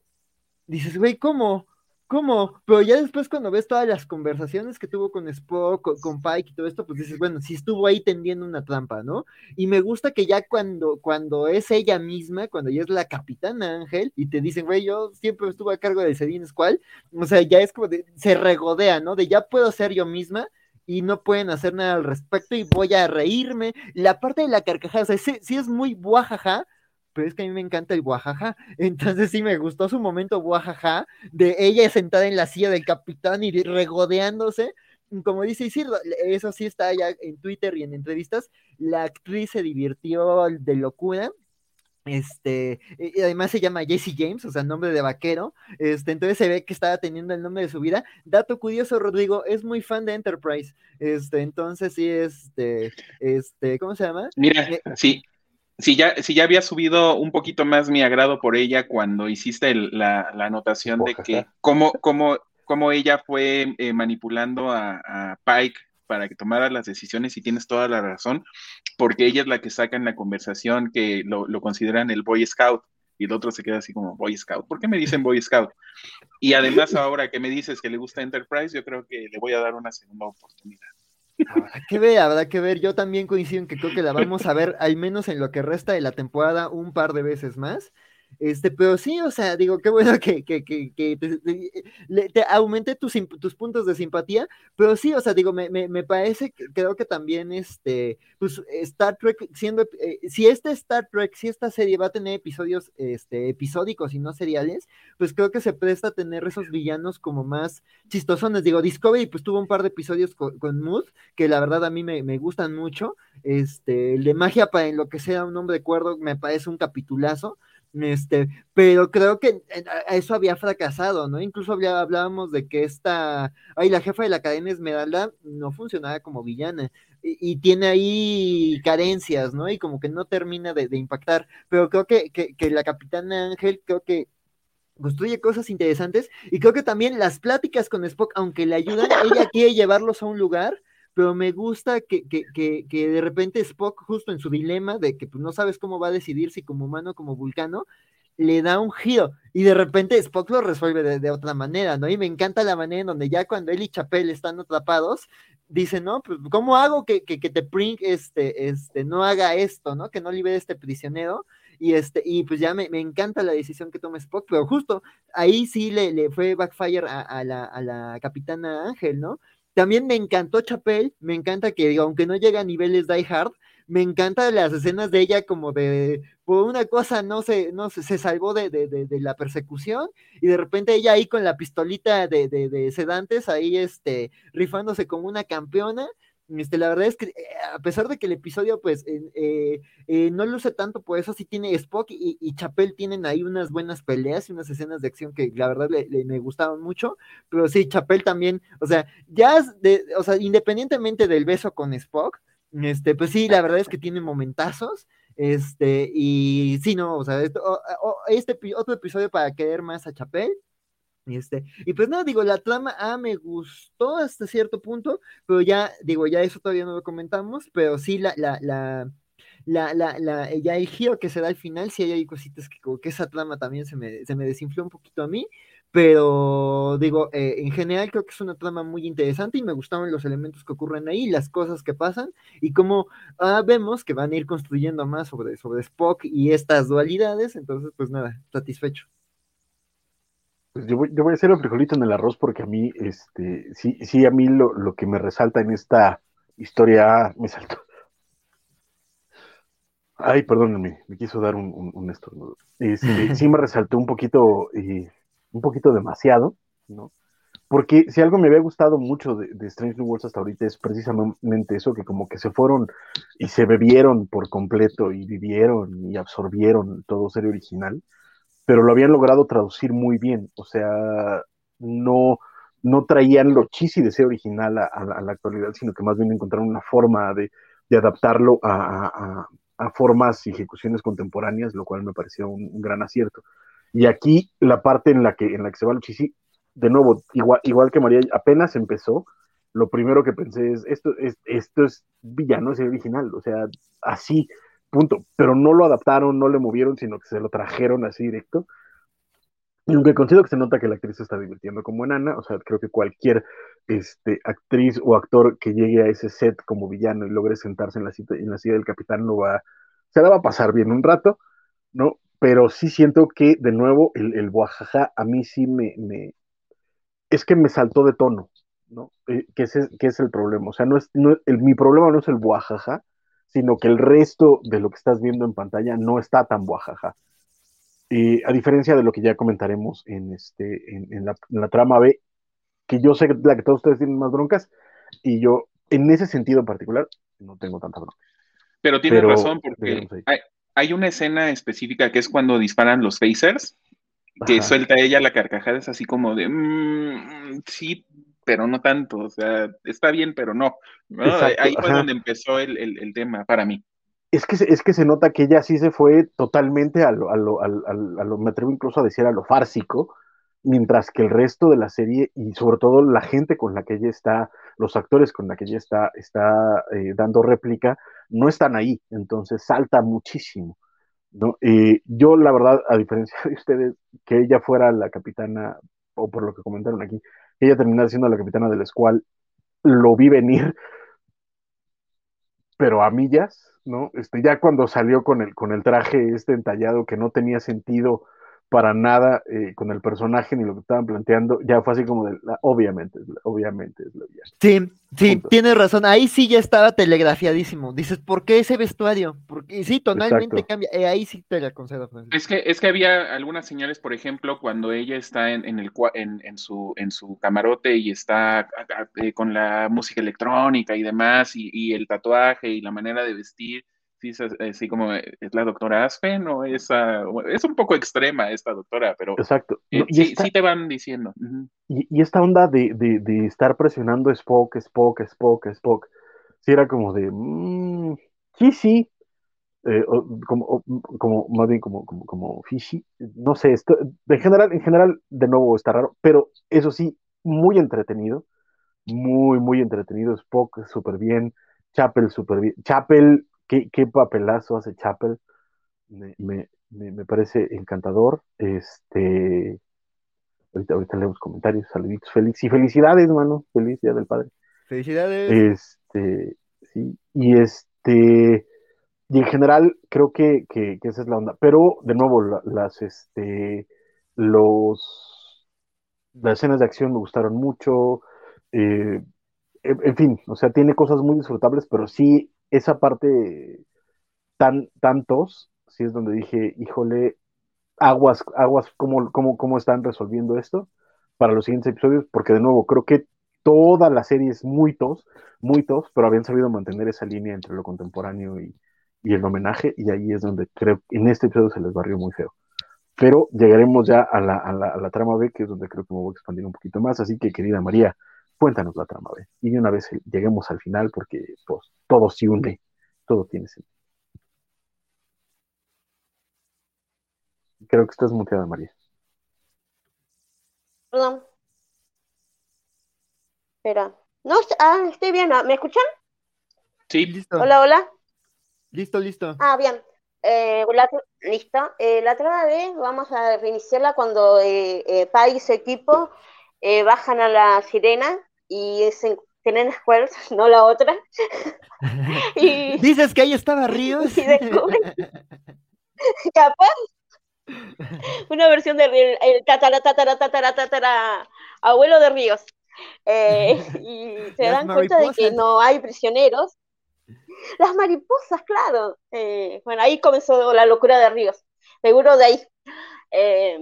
dices, güey, ¿cómo? ¿Cómo? Pero ya después cuando ves todas las conversaciones que tuvo con Spock, con, Pike y todo esto, pues dices, bueno, sí estuvo ahí tendiendo una trampa, ¿no? Y me gusta que ya cuando, cuando es ella misma, cuando ya es la capitana Ángel, y te dicen, güey, yo siempre estuve a cargo de Sedin Squall, o sea, ya es como de, se regodea, ¿no? De ya puedo ser yo misma, y no pueden hacer nada al respecto y voy a reírme. La parte de la carcajada, o sea, sí, sí es muy guajaja, pero es que a mí me encanta el guajaja. Entonces sí me gustó su momento guajaja de ella sentada en la silla del capitán y regodeándose. Como dice Isidro, eso sí está ya en Twitter y en entrevistas. La actriz se divirtió de locura. Este, y además se llama Jesse James, o sea, nombre de vaquero. Este, entonces se ve que estaba teniendo el nombre de su vida. Dato curioso, Rodrigo, es muy fan de Enterprise. Este, entonces sí, este, este, ¿cómo se llama? Mira, eh, sí, si ya, si ya había subido un poquito más mi agrado por ella cuando hiciste la, anotación de que cómo, cómo, cómo ella fue eh, manipulando a, Pike para que tomara las decisiones y tienes toda la razón, porque ella es la que saca en la conversación que lo, lo consideran el Boy Scout y el otro se queda así como Boy Scout. ¿Por qué me dicen Boy Scout? Y además ahora que me dices que le gusta Enterprise, yo creo que le voy a dar una segunda oportunidad. Habrá que ver, habrá que ver. Yo también coincido en que creo que la vamos a ver, al menos en lo que resta de la temporada, un par de veces más. Este, pero sí, o sea, digo, qué bueno que, que, que, que te, aumente tus, tus, puntos de simpatía, pero sí, o sea, digo, me, me, me parece, creo que también, este, pues Star Trek, siendo, eh, si este Star Trek, si esta serie va a tener episodios, este, episódicos y no seriales, pues creo que se presta a tener esos villanos como más chistosones. Digo, Discovery, pues tuvo un par de episodios con, con Mood, que la verdad a mí me, me gustan mucho, este, el de magia para lo que sea un hombre de cuerdo me parece un capitulazo, este, pero creo que eso había fracasado, ¿no? Incluso hablábamos de que esta, ay, la jefa de la cadena Esmeralda no funcionaba como villana y, tiene ahí carencias, ¿no? Y como que no termina de, impactar, pero creo que, que, la capitana Ángel, creo que construye cosas interesantes y creo que también las pláticas con Spock, aunque le ayudan, ella quiere llevarlos a un lugar pero me gusta que, que, que, que, de repente Spock, justo en su dilema de que pues, no sabes cómo va a decidir si como humano o como vulcano, le da un giro y de repente Spock lo resuelve de, otra manera, ¿no? Y me encanta la manera en donde ya cuando él y Chapel están atrapados, dice, ¿no? Pues, ¿cómo hago que, que, que te este, este, no haga esto, ¿no? Que no libere este prisionero. Y, este, y pues ya me, me, encanta la decisión que toma Spock, pero justo ahí sí le, le fue backfire a, a, la, a la capitana Ángel, ¿no? También me encantó Chapel, me encanta que, aunque no llega a niveles Die Hard, me encantan las escenas de ella como de, por una cosa no se, no se, salvó de, de, de, la persecución y de repente ella ahí con la pistolita de, de, sedantes, ahí este, rifándose como una campeona este, la verdad es que eh, a pesar de que el episodio, pues, eh, eh, no luce tanto, por eso sí tiene Spock y, y, Chapel tienen ahí unas buenas peleas y unas escenas de acción que la verdad le, me gustaban mucho, pero sí, Chapel también, o sea, ya, o sea, independientemente del beso con Spock, este, pues sí, la verdad es que tiene momentazos, este, y sí, no, o sea, este, otro episodio para querer más a Chapel, y, este, y pues no, digo, la trama A me gustó hasta cierto punto, pero ya, digo, ya eso todavía no lo comentamos, pero sí la, la, la, la, la, la ya el giro que se da al final, sí hay cositas que como que esa trama también se me, se me desinfló un poquito a mí, pero digo, eh, en general creo que es una trama muy interesante y me gustaban los elementos que ocurren ahí, las cosas que pasan y cómo ah, vemos que van a ir construyendo más sobre, sobre Spock y estas dualidades, entonces pues nada, satisfecho. Pues yo voy, a hacer el frijolito en el arroz porque a mí, este, sí, sí, a mí lo, que me resalta en esta historia, me saltó. Ay, perdónenme, me quiso dar un, un, estornudo. Este, sí me resaltó un poquito, eh, un poquito demasiado, ¿no? Porque si algo me había gustado mucho de, de, Strange New Worlds hasta ahorita es precisamente eso, que como que se fueron y se bebieron por completo y vivieron y absorbieron todo serie original pero lo habían logrado traducir muy bien, o sea, no, no traían lo chisi de ser original a, la actualidad, sino que más bien encontraron una forma de, adaptarlo a, formas y ejecuciones contemporáneas, lo cual me pareció un, gran acierto. Y aquí la parte en la que, en la que se va lo chisi, de nuevo, igual, igual que María, apenas empezó, lo primero que pensé es, esto es, esto es villano, es original, o sea, así, punto. Pero no lo adaptaron, no le movieron, sino que se lo trajeron así directo. Y aunque considero que se nota que la actriz se está divirtiendo como enana, o sea, creo que cualquier este, actriz o actor que llegue a ese set como villano y logre sentarse en la, cita, en la silla del capitán, no va, se la va a pasar bien un rato, ¿no? Pero sí siento que, de nuevo, el, el a mí sí me, es que me saltó de tono, ¿no? Eh, que, es el problema. O sea, no es, no, el, mi problema no es el buajaja, sino que el resto de lo que estás viendo en pantalla no está tan buajaja. Y a diferencia de lo que ya comentaremos en, este, en, la, trama B, que yo sé que la que todos ustedes tienen más broncas, y yo en ese sentido en particular no tengo tanta bronca. Pero tienes razón, porque hay, una escena específica que es cuando disparan los phasers, que suelta ella la carcajada, es así como de, mm, sí, pero no tanto, o sea, está bien, pero no. Ahí fue donde empezó el, el, tema para mí. Es que, es que se nota que ella sí se fue totalmente a lo, a lo, a lo, me atrevo incluso a decir a lo fársico, mientras que el resto de la serie y sobre todo la gente con la que ella está, los actores con la que ella está, está eh, dando réplica, no están ahí, entonces salta muchísimo. ¿no? Eh, yo, la verdad, a diferencia de ustedes, que ella fuera la capitana, o por lo que comentaron aquí, ella terminara siendo la capitana del la lo vi venir, pero a millas, ¿no? Este, ya cuando salió con el, con el traje este entallado que no tenía sentido para nada eh, con el personaje ni lo que estaban planteando, ya fue así como de, obviamente, obviamente es la Sí, sí, tienes razón, ahí sí ya estaba telegrafiadísimo. Dices, ¿por qué ese vestuario? Porque sí, tonalmente cambia, eh, ahí sí te la concedo. Es que, es que había algunas señales, por ejemplo, cuando ella está en, en el, en, en, su, en su camarote y está eh, con la música electrónica y demás, y, y el tatuaje y la manera de vestir sí, así como eh, es la doctora Aspen o es, es un poco extrema esta doctora, pero Exacto. Eh, sí, te van diciendo. y, esta onda de, de, estar presionando Spock, Spock, Spock, Spock, sí era como de, mmm, sí, sí, eh, como, como, más bien como, como, como fishy, no sé, esto, de general, en general, de nuevo está raro, pero eso sí, muy entretenido, muy, muy entretenido, Spock súper bien, Chapel súper bien, Chapel qué, papelazo hace Chapel. Me, parece encantador. Este, ahorita, ahorita leemos comentarios, saluditos, feliz y felicidades, mano, feliz día del padre. Felicidades. Este, sí, y este, y en general creo que, esa es la onda. Pero, de nuevo, las, este, los, las escenas de acción me gustaron mucho. Eh, en, fin, o sea, tiene cosas muy disfrutables, pero sí esa parte tan, tantos, si es donde dije, híjole, aguas, aguas, ¿cómo, cómo, cómo están resolviendo esto para los siguientes episodios? Porque de nuevo, creo que toda la serie es muy tos, muy tos, pero habían sabido mantener esa línea entre lo contemporáneo y, el homenaje, y ahí es donde creo en este episodio se les barrió muy feo. Pero llegaremos ya a la, a la, a la trama B, que es donde creo que me voy a expandir un poquito más, así que querida María, cuéntanos la trama, ¿ve? Y una vez lleguemos al final, porque pues, todo se une, todo tiene sentido. Creo que estás muteada, María. Perdón. Espera. No, ah, estoy bien. ¿Me escuchan? Sí, listo. Hola, hola. Listo, listo. Ah, bien. Eh, listo. Eh, la trama B, vamos a reiniciarla cuando eh, eh Pai y su equipo eh, bajan a la sirena y tienen Squares, no la otra. Dices que ahí estaba Ríos. Y capaz una versión de el tatara, tatara, tatara, tatara, abuelo de Ríos. Eh, y se dan cuenta de que no hay prisioneros. Las mariposas, claro. Eh, bueno, ahí comenzó la locura de Ríos, seguro de ahí. Eh,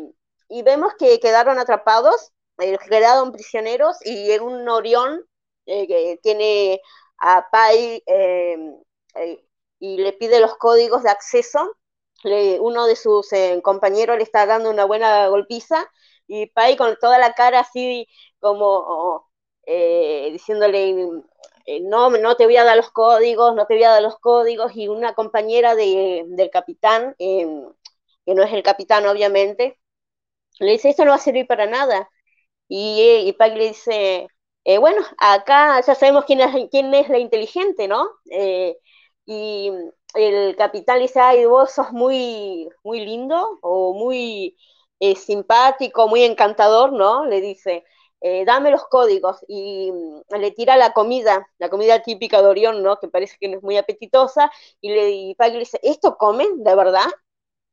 y vemos que quedaron atrapados eh, quedaron prisioneros y en un Orión eh, que tiene a Pai em, eh, y le pide los códigos de acceso. uno de sus compañeros le está dando una buena golpiza y Pai con toda la cara así como diciéndole no, no te voy a dar los códigos, no te voy a dar los códigos, y una compañera del capitán, em, que no es el capitán obviamente, le dice, esto no va a servir para nada, y, y le dice, eh, bueno, acá ya sabemos quién es, quién es la inteligente, ¿no? Eh, y el capitán dice, ay, vos sos muy, muy lindo o muy eh, simpático, muy encantador, ¿no? Le dice, dame los códigos y mm, le tira la comida, la comida típica de Orión, ¿no? Que parece que no es muy apetitosa, y, le, y le dice, ¿esto comen, de verdad?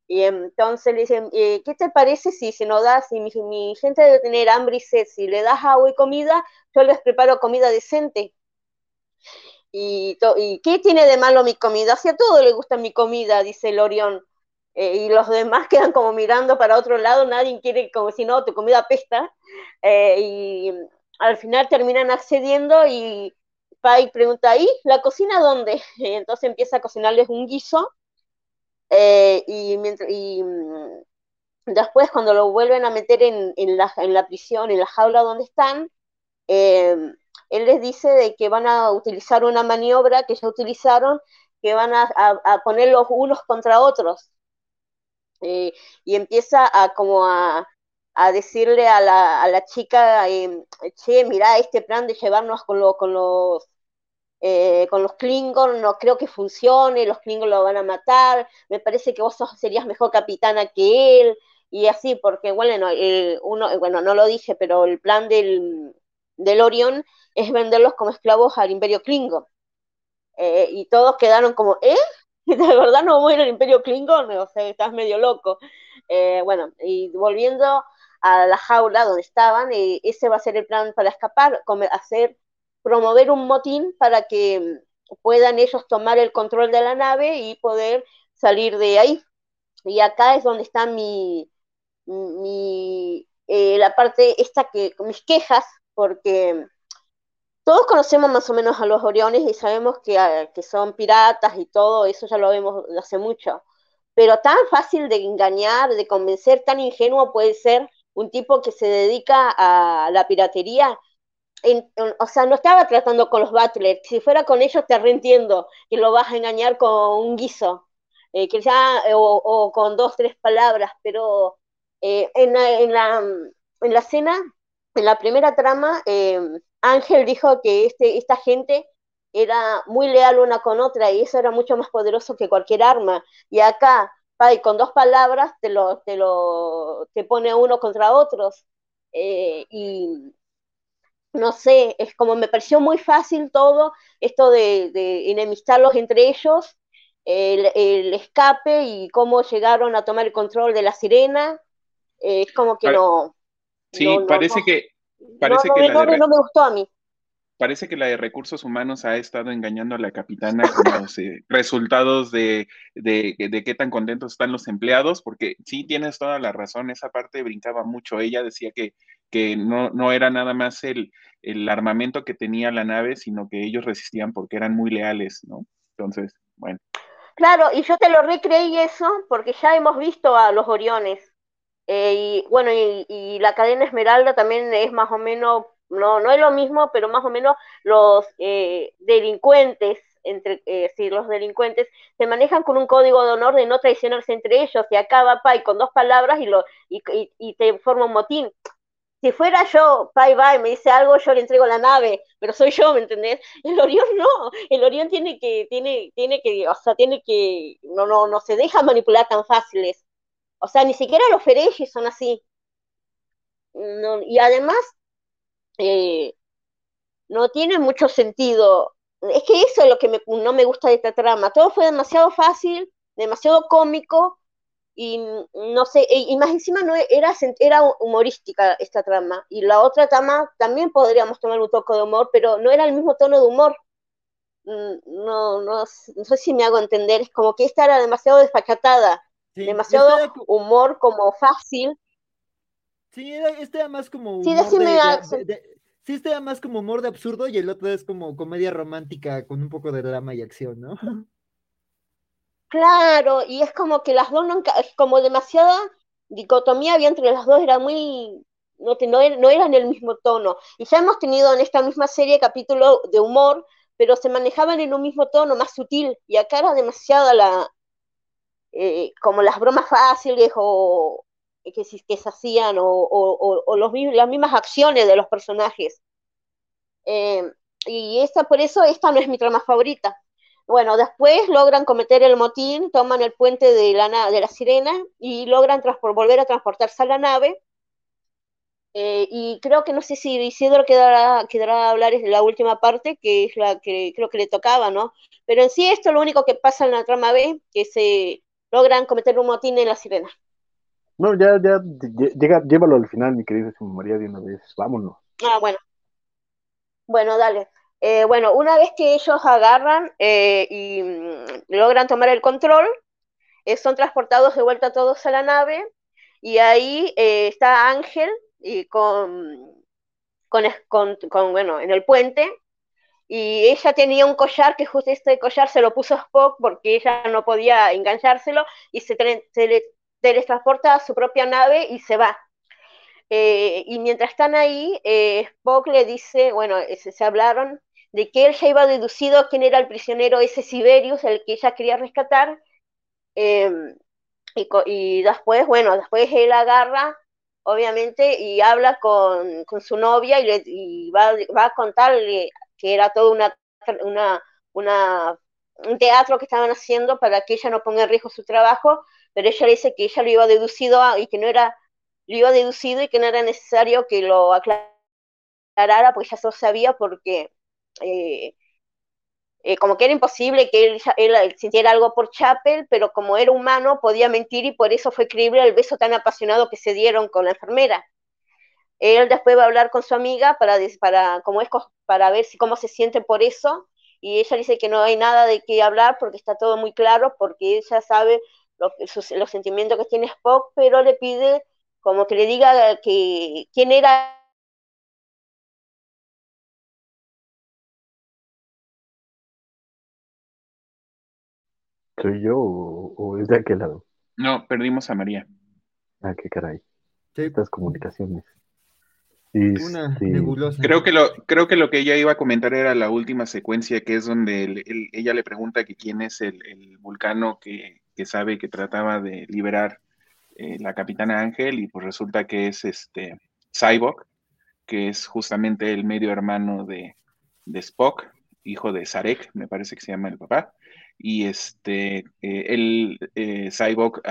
Y entonces le dicen, eh, ¿qué te parece si se nos da, si mi, gente debe tener hambre y sed, si le das agua y comida, yo les preparo comida decente? ¿Y, y qué tiene de malo mi comida? Si a todo le gusta mi comida, dice el Orión. Eh, y los demás quedan como mirando para otro lado, nadie quiere, como si no, tu comida pesta. Eh, y al final terminan accediendo y Pai pregunta, ¿y la cocina dónde? Entonces empieza a cocinarles un guiso eh, y, mientras, y mm, después cuando lo vuelven a meter en, la, en la prisión, en la jaula donde están, em, él les dice de que van a utilizar una maniobra que ya utilizaron, que van a, a, ponerlos unos contra otros. Eh, y empieza a como a, a decirle a la, a la chica, eh, che, mira, este plan de llevarnos con, lo, con los eh, con los Klingon no creo que funcione, los Klingon lo van a matar, me parece que vos serías mejor capitana que él, y así, porque bueno, uno, bueno, no lo dije, pero el plan del, del Orion es venderlos como esclavos al Imperio Klingon. Eh, y todos quedaron como, ¿eh? de verdad no voy al Imperio Klingon, o sea, estás medio loco. Eh, bueno, y volviendo a la jaula donde estaban, eh, ese va a ser el plan para escapar, hacer, promover un motín para que puedan ellos tomar el control de la nave y poder salir de ahí. Y acá es donde está mi, mi eh, la parte esta que, mis quejas, porque todos conocemos más o menos a los Oriones y sabemos que, ah, que son piratas y todo, eso ya lo vemos hace mucho. Pero tan fácil de engañar, de convencer, tan ingenuo puede ser un tipo que se dedica a la piratería. O sea, no estaba tratando con los butlers. Si fuera con ellos, te reentiendo que lo vas a engañar con un guiso, eh, que ya, o, con dos, tres palabras, pero eh, en, la, en, la, en la cena, en la primera trama, eh, Ángel dijo que este, esta gente era muy leal una con otra y eso era mucho más poderoso que cualquier arma. Y acá, con dos palabras te lo, te lo te pone uno contra otros. Eh, y no sé, es como me pareció muy fácil todo esto de, de enemistarlos entre ellos, el, escape y cómo llegaron a tomar el control de la sirena. Eh, es como que no. Sí, parece que Parece que la de, no me gustó a mí. Parece que la de recursos humanos ha estado engañando a la capitana con los eh, resultados de, de, qué tan contentos están los empleados, porque sí tienes toda la razón, esa parte brincaba mucho. Ella decía que, que no, no era nada más el, el armamento que tenía la nave, sino que ellos resistían porque eran muy leales, ¿no? Entonces, bueno. Claro, y yo te lo recreí eso porque ya hemos visto a los Oriones eh, y bueno, y, la cadena Esmeralda también es más o menos, no, no es lo mismo, pero más o menos los eh, delincuentes, entre eh, los delincuentes se manejan con un código de honor de no traicionarse entre ellos, y acaba Pai con dos palabras y, lo, y, y, te forma un motín. Si fuera yo, va y me dice algo, yo le entrego la nave, pero soy yo, ¿me entendés? El Orión no, el Orión tiene que, tiene, tiene que, o sea, tiene que, no, no, no se deja manipular tan fáciles o sea, ni siquiera los Ferengi son así. y además, eh, no tiene mucho sentido. Es que eso es lo que no me gusta de esta trama. Todo fue demasiado fácil, demasiado cómico, y no sé, y, más encima no era, era humorística esta trama. Y la otra trama también podríamos tomar un toque de humor, pero no era el mismo tono de humor. Mm, no, no, no sé si me hago entender, es como que esta era demasiado desfachatada demasiado humor como fácil. Sí, este era más como humor sí, de, sí, este era más como humor de absurdo y el otro es como comedia romántica con un poco de drama y acción, ¿no? Claro, y es como que las dos no, como demasiada dicotomía había entre las dos, era muy, no, no, no eran el mismo tono. Y ya hemos tenido en esta misma serie capítulo de humor, pero se manejaban en un mismo tono, más sutil, y acá era demasiada la, eh, como las bromas fáciles o que, se hacían o, los, las mismas acciones de los personajes. Eh, y esta, por eso esta no es mi trama favorita. Bueno, después logran cometer el motín, toman el puente de la, de la sirena y logran volver a transportarse a la nave. Eh, y creo que no sé si Isidro quedará, quedará a hablar de la última parte, que es la que creo que le tocaba, ¿no? Pero en sí esto es lo único que pasa en la trama B, que se logran cometer un motín en la sirena. No, ya, ya, llega, llévalo al final, mi querido María, de una vez, vámonos. Ah, bueno. Bueno, dale. Eh, bueno, una vez que ellos agarran eh, y mm, logran tomar el control, eh, son transportados de vuelta todos a la nave y ahí está Ángel y con, bueno, en el puente y ella tenía un collar que justo este collar se lo puso Spock porque ella no podía enganchárselo y se, teletransporta a su propia nave y se va. Y mientras están ahí, Spock le dice, bueno, se, hablaron de que él ya iba deducido quién era el prisionero ese Siberius, el que ella quería rescatar. Em, y, después, bueno, después él agarra, obviamente, y habla con, su novia y, le, va, va, a contarle que era todo una, una, un teatro que estaban haciendo para que ella no ponga en riesgo su trabajo, pero ella dice que ella lo iba deducido y que no era, lo iba deducido y que no era necesario que lo aclarara, porque ya se lo sabía, porque eh, eh, como que era imposible que él, él, sintiera algo por Chapel, pero como era humano podía mentir y por eso fue creíble el beso tan apasionado que se dieron con la enfermera. Él después va a hablar con su amiga para, como es, para ver si, cómo se siente por eso, y ella dice que no hay nada de qué hablar porque está todo muy claro, porque ella sabe los sentimientos que tiene Spock, pero le pide como que le diga que quién era ¿Soy yo o, es de aquel lado? No, perdimos a María. Ah, qué caray. Estas comunicaciones. Una este, nebulosa. Creo que, lo, creo que lo que ella iba a comentar era la última secuencia, que es donde ella le pregunta que quién es el, vulcano que, sabe que trataba de liberar eh, la capitana Ángel, y pues resulta que es este Cyborg, que es justamente el medio hermano de, de Spock, hijo de Sarek, me parece que se llama el papá y este, eh, el eh, Cyborg,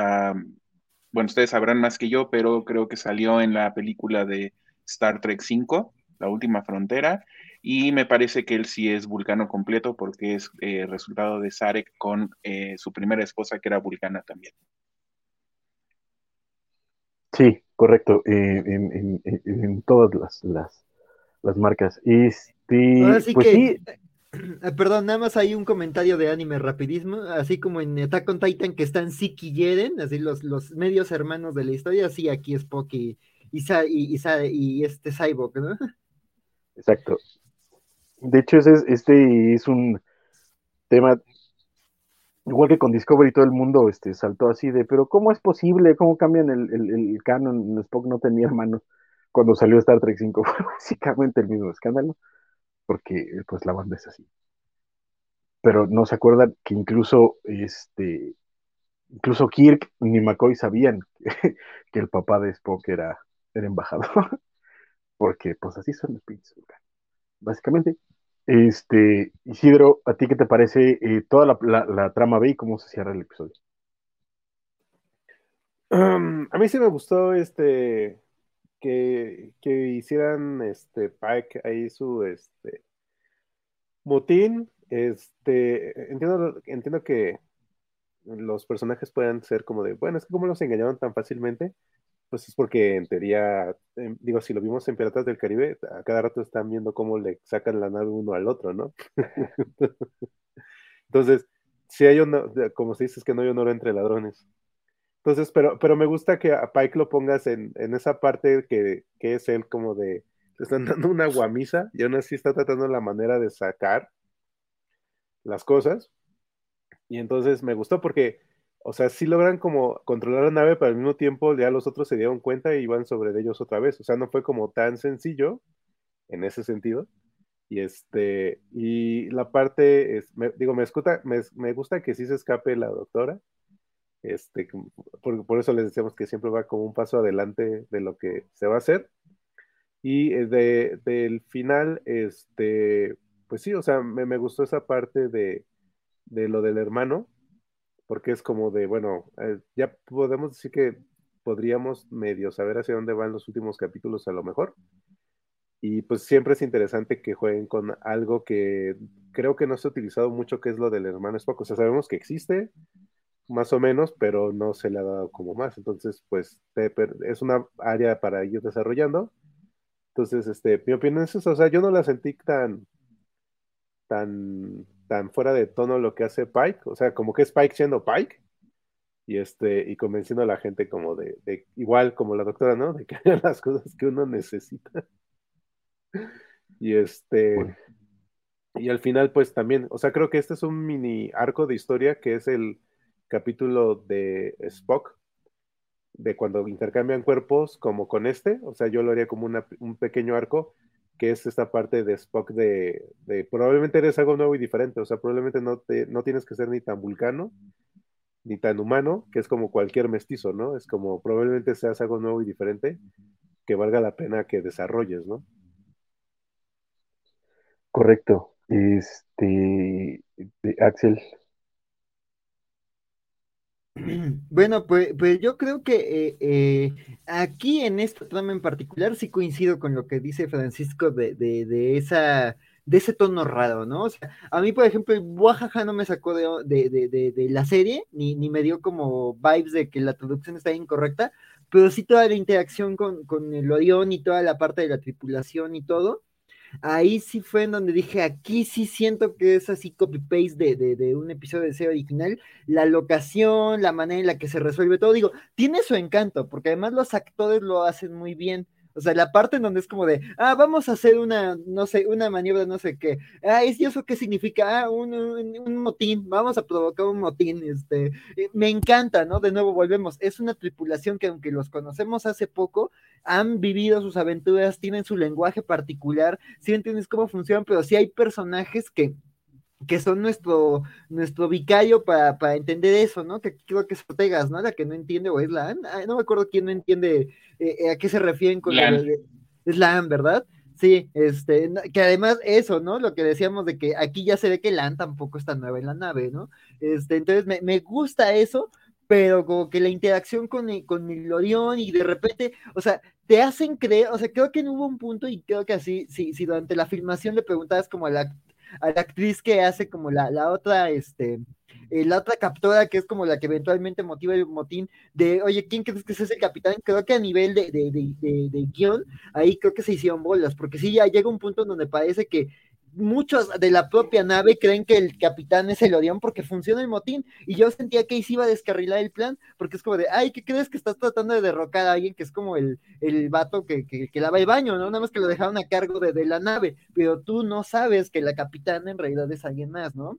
bueno, ustedes sabrán más que yo, pero creo que salió en la película de Star Trek V, La Última Frontera, y me parece que él sí es vulcano completo porque es eh, resultado de Sarek con su primera esposa que era vulcana también. Sí, correcto, en, todas las, las, las marcas. Este, pues sí, Ah, perdón, nada más hay un comentario de anime rapidismo, así como en Attack on Titan que están Siki y Yeren, así los, los medios hermanos de la historia, así aquí es y, y, y, este Cyborg, ¿no? Exacto. De hecho, este es un tema, igual que con Discovery, todo el mundo este, saltó así de, pero ¿cómo es posible? ¿Cómo cambian el, el, el canon? Spock no tenía hermanos cuando salió Star Trek 5, fue básicamente el mismo escándalo porque pues la banda es así. Pero no se acuerdan que incluso este incluso Kirk ni McCoy sabían que, el papá de Spock era, era embajador, porque pues así son los pinches. Básicamente, este, Isidro, ¿a ti qué te parece eh, toda la, trama B y cómo se cierra el episodio? Um, a mí sí me gustó este que, hicieran este Pike ahí su este motín. Este, entiendo, entiendo que los personajes puedan ser como de, bueno, es que como los engañaron tan fácilmente, pues es porque en teoría, em, digo, si lo vimos en Piratas del Caribe, a cada rato están viendo cómo le sacan la nave uno al otro, ¿no? Entonces, si hay uno, como se dice, es que no hay honor entre ladrones. Entonces, pero, pero me gusta que a Pike lo pongas en, esa parte que, es él como de, te están dando una guamisa y aún así está tratando la manera de sacar las cosas. Y entonces me gustó porque, o sea, sí logran como controlar la nave, pero al mismo tiempo ya los otros se dieron cuenta y iban sobre ellos otra vez. O sea, no fue como tan sencillo en ese sentido. Y este, y la parte, es, digo, me, escuta, me, me gusta que sí se escape la doctora este, por, por, eso les decíamos que siempre va como un paso adelante de lo que se va a hacer. Y eh, de, del final, este, pues sí, o sea, me, me gustó esa parte de, de, lo del hermano, porque es como de, bueno, eh, ya podemos decir que podríamos medio saber hacia dónde van los últimos capítulos a lo mejor. Y pues siempre es interesante que jueguen con algo que creo que no se ha utilizado mucho, que es lo del hermano Spock. O sea, sabemos que existe, más o menos, pero no se le ha dado como más. Entonces, pues es una área para ir desarrollando. Entonces, este, mi opinión es eso, o sea, yo no la sentí tan, tan, tan fuera de tono lo que hace Pike, o sea, como que es Pike siendo Pike, y este, y convenciendo a la gente como de, igual como la doctora, ¿no? De que hagan las cosas que uno necesita. Y este, y al final, pues también, o sea, creo que este es un mini arco de historia que es el, capítulo de Spock, de cuando intercambian cuerpos como con este, o sea, yo lo haría como un pequeño arco, que es esta parte de Spock de, probablemente eres algo nuevo y diferente, o sea, probablemente no, te, no tienes que ser ni tan vulcano, ni tan humano, que es como cualquier mestizo, ¿no? Es como probablemente seas algo nuevo y diferente que valga la pena que desarrolles, ¿no? Correcto. Este, Axel, Bueno, pues, pues, yo creo que eh, eh, aquí en esta trama en particular sí coincido con lo que dice Francisco de, esa de ese tono raro, ¿no? O sea, a mí, por ejemplo, el no me sacó de, de, la serie, ni, ni, me dio como vibes de que la traducción está incorrecta, pero sí toda la interacción con, con el Orión y toda la parte de la tripulación y todo, ahí sí fue en donde dije, aquí sí siento que es así copy-paste de, de, un episodio de serie original, la locación, la manera en la que se resuelve todo, digo, tiene su encanto, porque además los actores lo hacen muy bien. O sea, la parte en donde es como de, ah, vamos a hacer una, no sé, una maniobra, no sé qué. Ah, ¿y eso qué significa? Ah, un, un, motín, vamos a provocar un motín. Este, me encanta, ¿no? De nuevo volvemos. Es una tripulación que aunque los conocemos hace poco, han vivido sus aventuras, tienen su lenguaje particular, sí entiendes cómo funcionan, pero sí hay personajes que que son nuestro, nuestro vicario para, para entender eso, ¿no? Que creo que es Ortegas, ¿no? La que no entiende, o es la no me acuerdo quién no entiende eh, eh, a qué se refieren con es la ¿verdad? Sí, este, que además eso, ¿no? Lo que decíamos de que aquí ya se ve que Lan tampoco está nueva en la nave, ¿no? Este, entonces me, me gusta eso, pero como que la interacción con el, con el Orión y de repente, o sea, te hacen creer, o sea, creo que no hubo un punto y creo que así, si, si durante la filmación le preguntabas como a la, a la actriz que hace como la, la otra, este, eh, la otra captora que es como la que eventualmente motiva el motín de, oye, ¿quién crees que es el capitán? Creo que a nivel de, de, de, guion, ahí creo que se hicieron bolas, porque sí, ya llega un punto donde parece que muchos de la propia nave creen que el capitán es el Orión porque funciona el motín. Y yo sentía que ahí se iba a descarrilar el plan, porque es como de, ay, ¿qué crees que estás tratando de derrocar a alguien que es como el, el vato que, que, que lava el baño, ¿no? Nada más que lo dejaron a cargo de, de, la nave, pero tú no sabes que la capitana en realidad es alguien más, ¿no?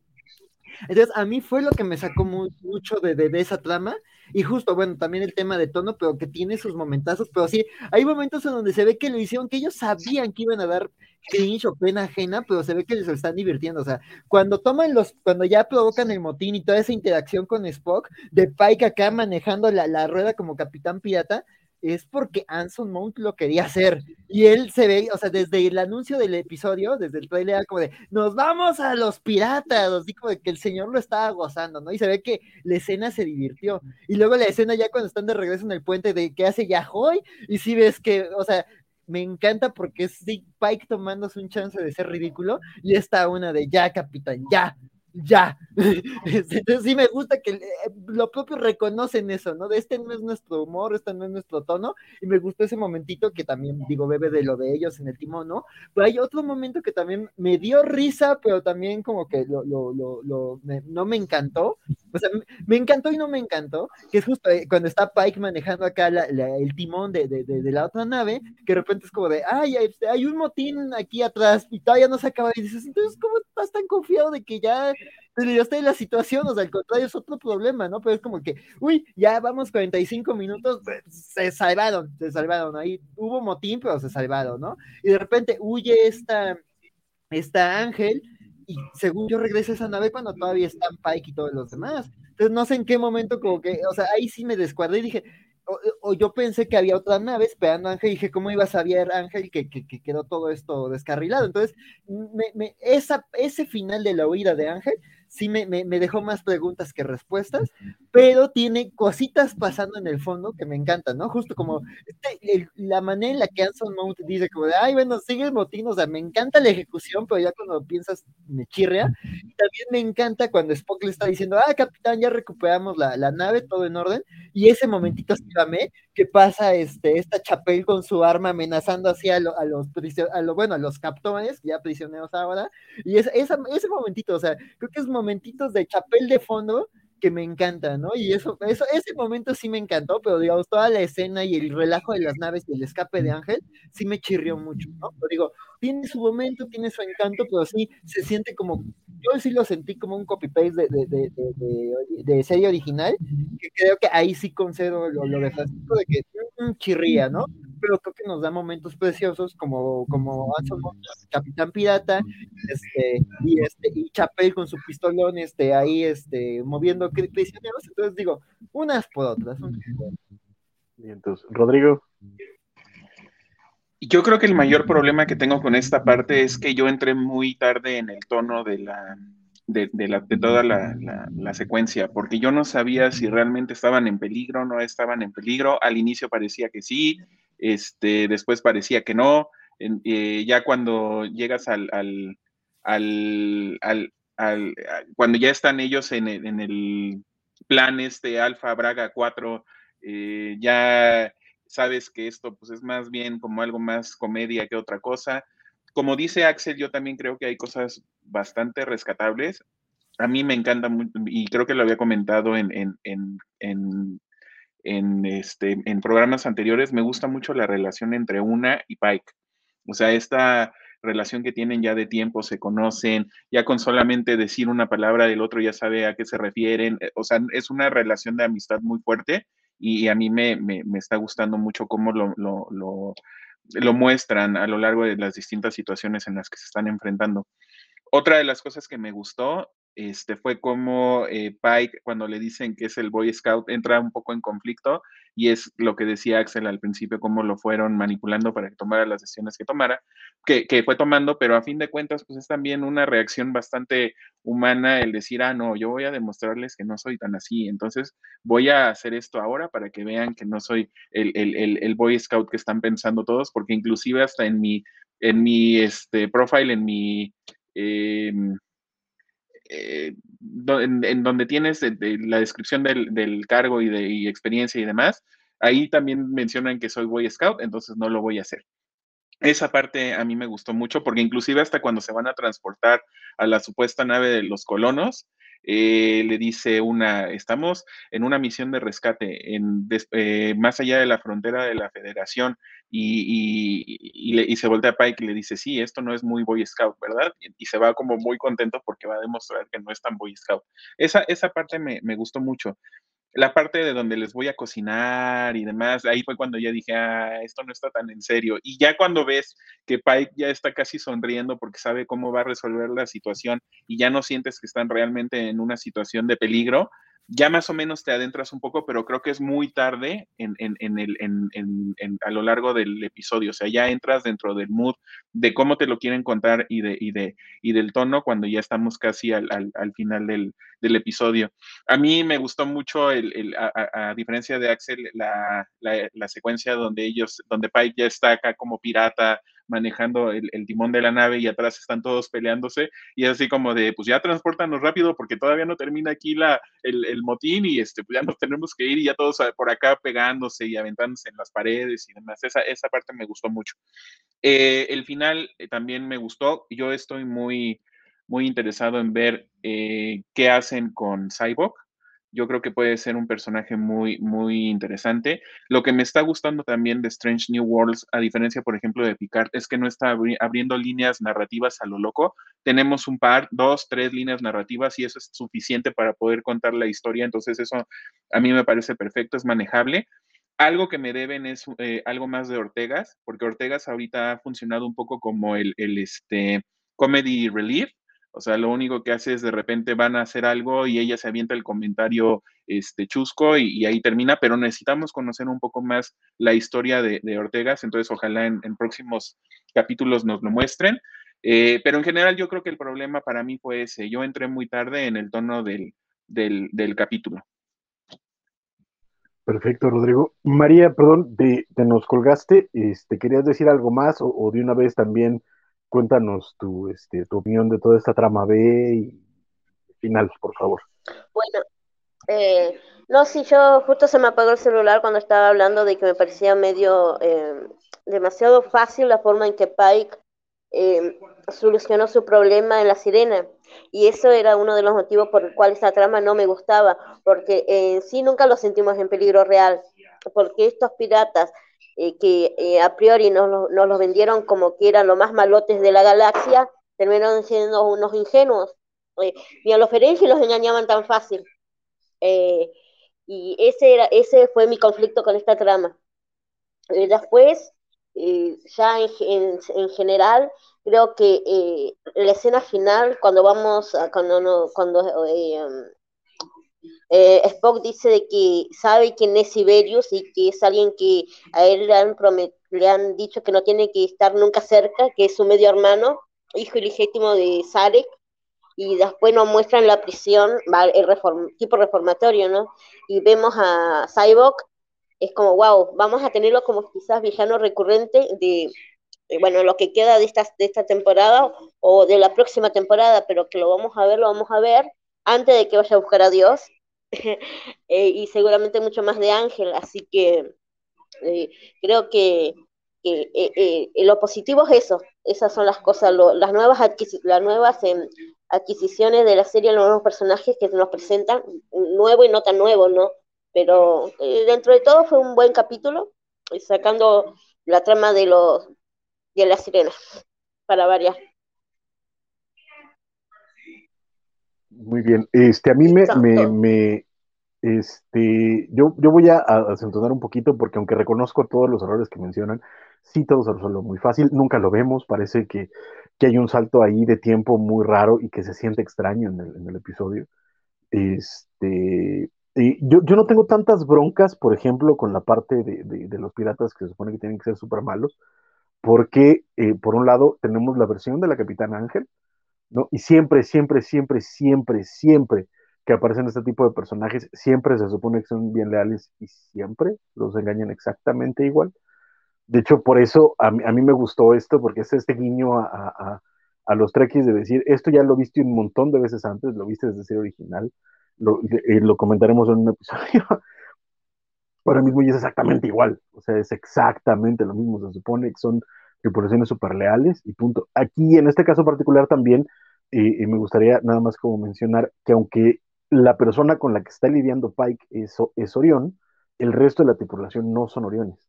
Entonces, a mí fue lo que me sacó mucho de, de, esa trama. Y justo, bueno, también el tema de tono, pero que tiene sus momentazos, pero sí, hay momentos en donde se ve que lo hicieron, que ellos sabían que iban a dar cringe o pena ajena, pero se ve que les están divirtiendo. O sea, cuando toman los, cuando ya provocan el motín y toda esa interacción con Spock, de Pike acá manejando la, la rueda como capitán pirata, es porque Anson Mount lo quería hacer. Y él se ve, o sea, desde el anuncio del episodio, desde el trailer, como de, nos vamos a los piratas, así como de que el señor lo estaba gozando, ¿no? Y se ve que la escena se divirtió. Y luego la escena ya cuando están de regreso en el puente de que hace Yahoy, y si ves que, o sea, me encanta porque es Dick Pike tomándose un chance de ser ridículo, y está una de ya, capitán, ya, ya. Entonces sí me gusta que eh, lo propio reconocen eso, ¿no? De este no es nuestro humor, este no es nuestro tono, y me gustó ese momentito que también, digo, bebe de lo de ellos en el timón, ¿no? Pero hay otro momento que también me dio risa, pero también como que lo, lo, lo, no me encantó, o sea, me encantó y no me encantó, que es justo eh, cuando está Pike manejando acá el timón de, la otra nave, que de repente es como de, ay, hay, hay un motín aquí atrás, y todavía no se acaba, y dices, entonces, ¿cómo estás tan confiado de que ya ya está en la situación, o sea, al contrario, es otro problema, ¿no? Pero es como que, uy, ya vamos 45 minutos, pues, se salvaron, se salvaron, ahí hubo motín, pero se salvaron, ¿no? Y de repente huye esta, esta Ángel, según yo regresa esa nave cuando todavía están Pike y todos los demás. Entonces no sé en qué momento como que, o sea, ahí sí me descuadré y dije, o, yo pensé que había otra nave esperando a Ángel y dije, ¿cómo iba a saber Ángel que, que, quedó todo esto descarrilado? Entonces, me, me, esa, ese final de la huida de Ángel sí me, me, dejó más preguntas que respuestas, pero tiene cositas pasando en el fondo que me encantan, ¿no? Justo como este, la manera en la que Anson Mount dice como de, ay, bueno, sigue el motín, o sea, me encanta la ejecución, pero ya cuando piensas me chirrea. Y también me encanta cuando Spock le está diciendo, ah, capitán, ya recuperamos la, la nave, todo en orden, y ese momentito escúchame, que pasa este, esta Chapel con su arma amenazando así a, a los a lo, bueno, a los captores, ya prisioneros ahora, y es, esa, ese momentito, o sea, creo que es momentitos de Chapel de fondo que me encanta, ¿no? Y eso, eso, ese momento sí me encantó, pero digamos, toda la escena y el relajo de las naves y el escape de Ángel, sí me chirrió mucho, ¿no? Digo, tiene su momento, tiene su encanto, pero sí se siente como, yo sí lo sentí como un copy-paste de, de, de, serie original, que creo que ahí sí concedo lo, lo de Francisco, de que un chirría, ¿no? Pero creo que nos da momentos preciosos como, como Capitán Pirata, este, y este, y Chapel con su pistolón, este, ahí, este, moviendo prisioneros, entonces digo, unas por otras. Y entonces, Rodrigo. Yo creo que el mayor problema que tengo con esta parte es que yo entré muy tarde en el tono de la de, la, de toda la, la, secuencia, porque yo no sabía si realmente estaban en peligro o no estaban en peligro. Al inicio parecía que sí, este, después parecía que no. Eh, ya cuando llegas al, al, al, al, cuando ya están ellos en el, en el plan este Alfa Braga 4, eh, ya sabes que esto pues es más bien como algo más comedia que otra cosa. Como dice Axel, yo también creo que hay cosas bastante rescatables. A mí me encanta y creo que lo había comentado en, en, en, en, este, en programas anteriores, me gusta mucho la relación entre una y Pike. O sea, esta relación que tienen ya de tiempo, se conocen, ya con solamente decir una palabra del otro ya sabe a qué se refieren. Eh, o sea, es una relación de amistad muy fuerte y, a mí me, está gustando mucho cómo lo, lo, muestran a lo largo de las distintas situaciones en las que se están enfrentando. Otra de las cosas que me gustó este, fue como eh, Pike, cuando le dicen que es el Boy Scout, entra un poco en conflicto y es lo que decía Axel al principio, cómo lo fueron manipulando para que tomara las decisiones que tomara, que, que, fue tomando, pero a fin de cuentas, pues es también una reacción bastante humana el decir, ah, no, yo voy a demostrarles que no soy tan así, entonces voy a hacer esto ahora para que vean que no soy el, el, el, Boy Scout que están pensando todos, porque inclusive hasta en mi, en mi este, profile, en mi... Eh, eh, en, donde tienes la descripción del, cargo y de experiencia y demás, ahí también mencionan que soy Boy Scout, entonces no lo voy a hacer. Esa parte a mí me gustó mucho porque inclusive hasta cuando se van a transportar a la supuesta nave de los colonos, eh, le dice una, estamos en una misión de rescate en, eh, más allá de la frontera de la federación y, se voltea a Pike y le dice, sí, esto no es muy Boy Scout, ¿verdad? Y, se va como muy contento porque va a demostrar que no es tan Boy Scout. Esa, esa parte me, me gustó mucho la parte de donde les voy a cocinar y demás, ahí fue cuando ya dije, ah, esto no está tan en serio. Y ya cuando ves que Pike ya está casi sonriendo porque sabe cómo va a resolver la situación y ya no sientes que están realmente en una situación de peligro, ya más o menos te adentras un poco, pero creo que es muy tarde en, el, en, a lo largo del episodio. O sea, ya entras dentro del mood de cómo te lo quieren contar y, de, y, de, y del tono cuando ya estamos casi al, al, final del, del, episodio. A mí me gustó mucho, a, diferencia de Axel, la, la, la, secuencia donde ellos, donde Pike ya está acá como pirata, manejando el, timón de la nave y atrás están todos peleándose y es así como de, pues ya transportanos rápido porque todavía no termina aquí la, el, motín y este, pues ya nos tenemos que ir y ya todos por acá pegándose y aventándose en las paredes y demás. Esa, esa parte me gustó mucho. Eh, el final eh, también me gustó. Yo estoy muy, muy interesado en ver eh, qué hacen con Cyborg yo creo que puede ser un personaje muy, muy interesante. Lo que me está gustando también de Strange New Worlds, a diferencia, por ejemplo, de Picard, es que no está abriendo líneas narrativas a lo loco. Tenemos un par, dos, tres líneas narrativas y eso es suficiente para poder contar la historia. Entonces, eso a mí me parece perfecto, es manejable. Algo que me deben es eh, algo más de Ortegas, porque Ortegas ahorita ha funcionado un poco como el, el este, comedy relief, o sea, lo único que hace es de repente van a hacer algo y ella se avienta el comentario este, chusco y, ahí termina, pero necesitamos conocer un poco más la historia de, Ortegas, entonces ojalá en, próximos capítulos nos lo muestren. Eh, pero en general yo creo que el problema para mí fue ese, yo entré muy tarde en el tono del, del, capítulo. Perfecto, Rodrigo. María, perdón, te, nos colgaste, este, ¿querías decir algo más o de una vez también cuéntanos tu, este, tu opinión de toda esta trama B y final, por favor. Bueno, eh, no, sí, yo justo se me apagó el celular cuando estaba hablando de que me parecía medio eh, demasiado fácil la forma en que Pike eh, solucionó su problema en la sirena. Y eso era uno de los motivos por el cual esa trama no me gustaba, porque en sí nunca lo sentimos en peligro real, porque estos piratas eh, que eh, a priori nos, los vendieron como que eran los más malotes de la galaxia, terminaron siendo unos ingenuos. Eh, ni a los Ferengi los engañaban tan fácil. y ese, era, ese fue mi conflicto con esta trama. después, ya en, en, general, creo que la escena final, cuando vamos, cuando, no, cuando eh, Spock dice de que sabe quién es Siberius y que es alguien que a él le han, le han dicho que no tiene que estar nunca cerca, que es su medio hermano, hijo ilegítimo de Sarek, y después nos muestran la prisión, el tipo reformatorio, ¿no? Y vemos a Cyborg, es como, wow, vamos a tenerlo como quizás villano recurrente de bueno, lo que queda de esta, de esta temporada o de la próxima temporada, pero que lo vamos a ver, lo vamos a ver antes de que vaya a buscar a Dios. Eh, y seguramente mucho más de Ángel, así que eh, creo que, lo positivo es eso, esas son las cosas, las nuevas, las nuevas em, adquisiciones de la serie, los nuevos personajes que nos presentan, nuevo y no tan nuevo, ¿no? Pero dentro de todo fue un buen capítulo, sacando la trama de los de la sirena, para variar. Muy bien. Este, a mí me, me, este, yo, yo voy a acentuar un poquito porque aunque reconozco todos los errores que mencionan, sí todo se resuelve muy fácil, nunca lo vemos, parece que, que, hay un salto ahí de tiempo muy raro y que se siente extraño en el, en el episodio. Este, yo, yo, no tengo tantas broncas, por ejemplo, con la parte de, de, de los piratas que se supone que tienen que ser súper malos, porque eh, por un lado tenemos la versión de la Capitana Ángel, Y siempre, siempre, siempre, siempre, siempre que aparecen este tipo de personajes, siempre se supone que son bien leales y siempre los engañan exactamente igual. De hecho, por eso a mí, me gustó esto, porque es este guiño a, los trekkies de decir, esto ya lo viste un montón de veces antes, lo viste desde ser original, lo, eh, lo comentaremos en un episodio, ahora mismo y es exactamente igual, o sea, es exactamente lo mismo, se supone que son tripulaciones súper leales y punto. Aquí, en este caso particular también, eh, me gustaría nada más como mencionar que aunque la persona con la que está lidiando Pike es, es Orión, el resto de la tripulación no son Oriones.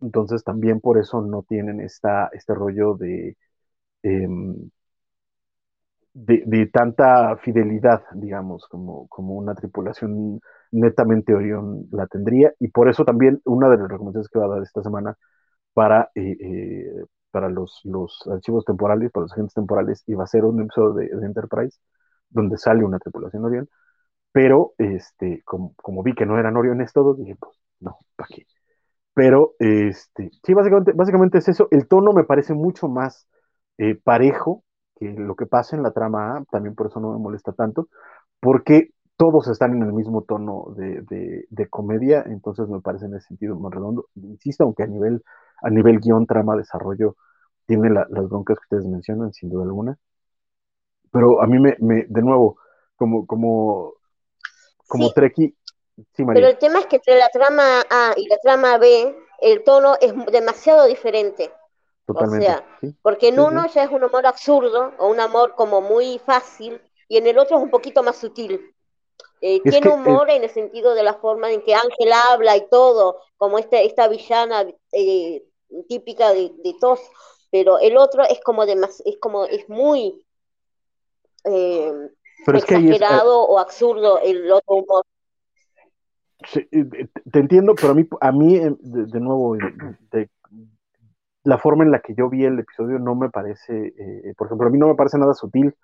Entonces también por eso no tienen esta, este rollo de, em, de, tanta fidelidad, digamos, como, como una tripulación netamente Orión la tendría. Y por eso también una de las recomendaciones que va a dar esta semana para, eh, eh, para los, los, archivos temporales, para los agentes temporales, iba a ser un episodio de, Enterprise donde sale una tripulación Orión. Pero este, como, como vi que no eran Oriones todos, dije, pues no, ¿para qué? Pero este, sí, básicamente, básicamente es eso. El tono me parece mucho más eh, parejo lo que pasa en la trama A, también por eso no me molesta tanto, porque todos están en el mismo tono de, comedia, entonces me parece en ese sentido más redondo. Insisto, aunque a nivel, a nivel guion, trama, desarrollo, tiene las broncas que ustedes mencionan, sin duda alguna. Pero a mí me, de nuevo, como, como, como sí. Pero el tema es que entre la trama A y la trama B, el tono es demasiado diferente. Totalmente. O sea, porque en uno ya es un amor absurdo o un amor como muy fácil y en el otro es un poquito más sutil. Eh, tiene humor en el sentido de la forma en que Ángel habla y todo, como este, esta villana eh, típica de, de tos, pero el otro es como de es como es muy eh, exagerado o absurdo el otro humor. te entiendo, pero a mí, a mí de, nuevo, de, la forma en la que yo vi el episodio no me parece, eh, por ejemplo, a mí no me parece nada sutil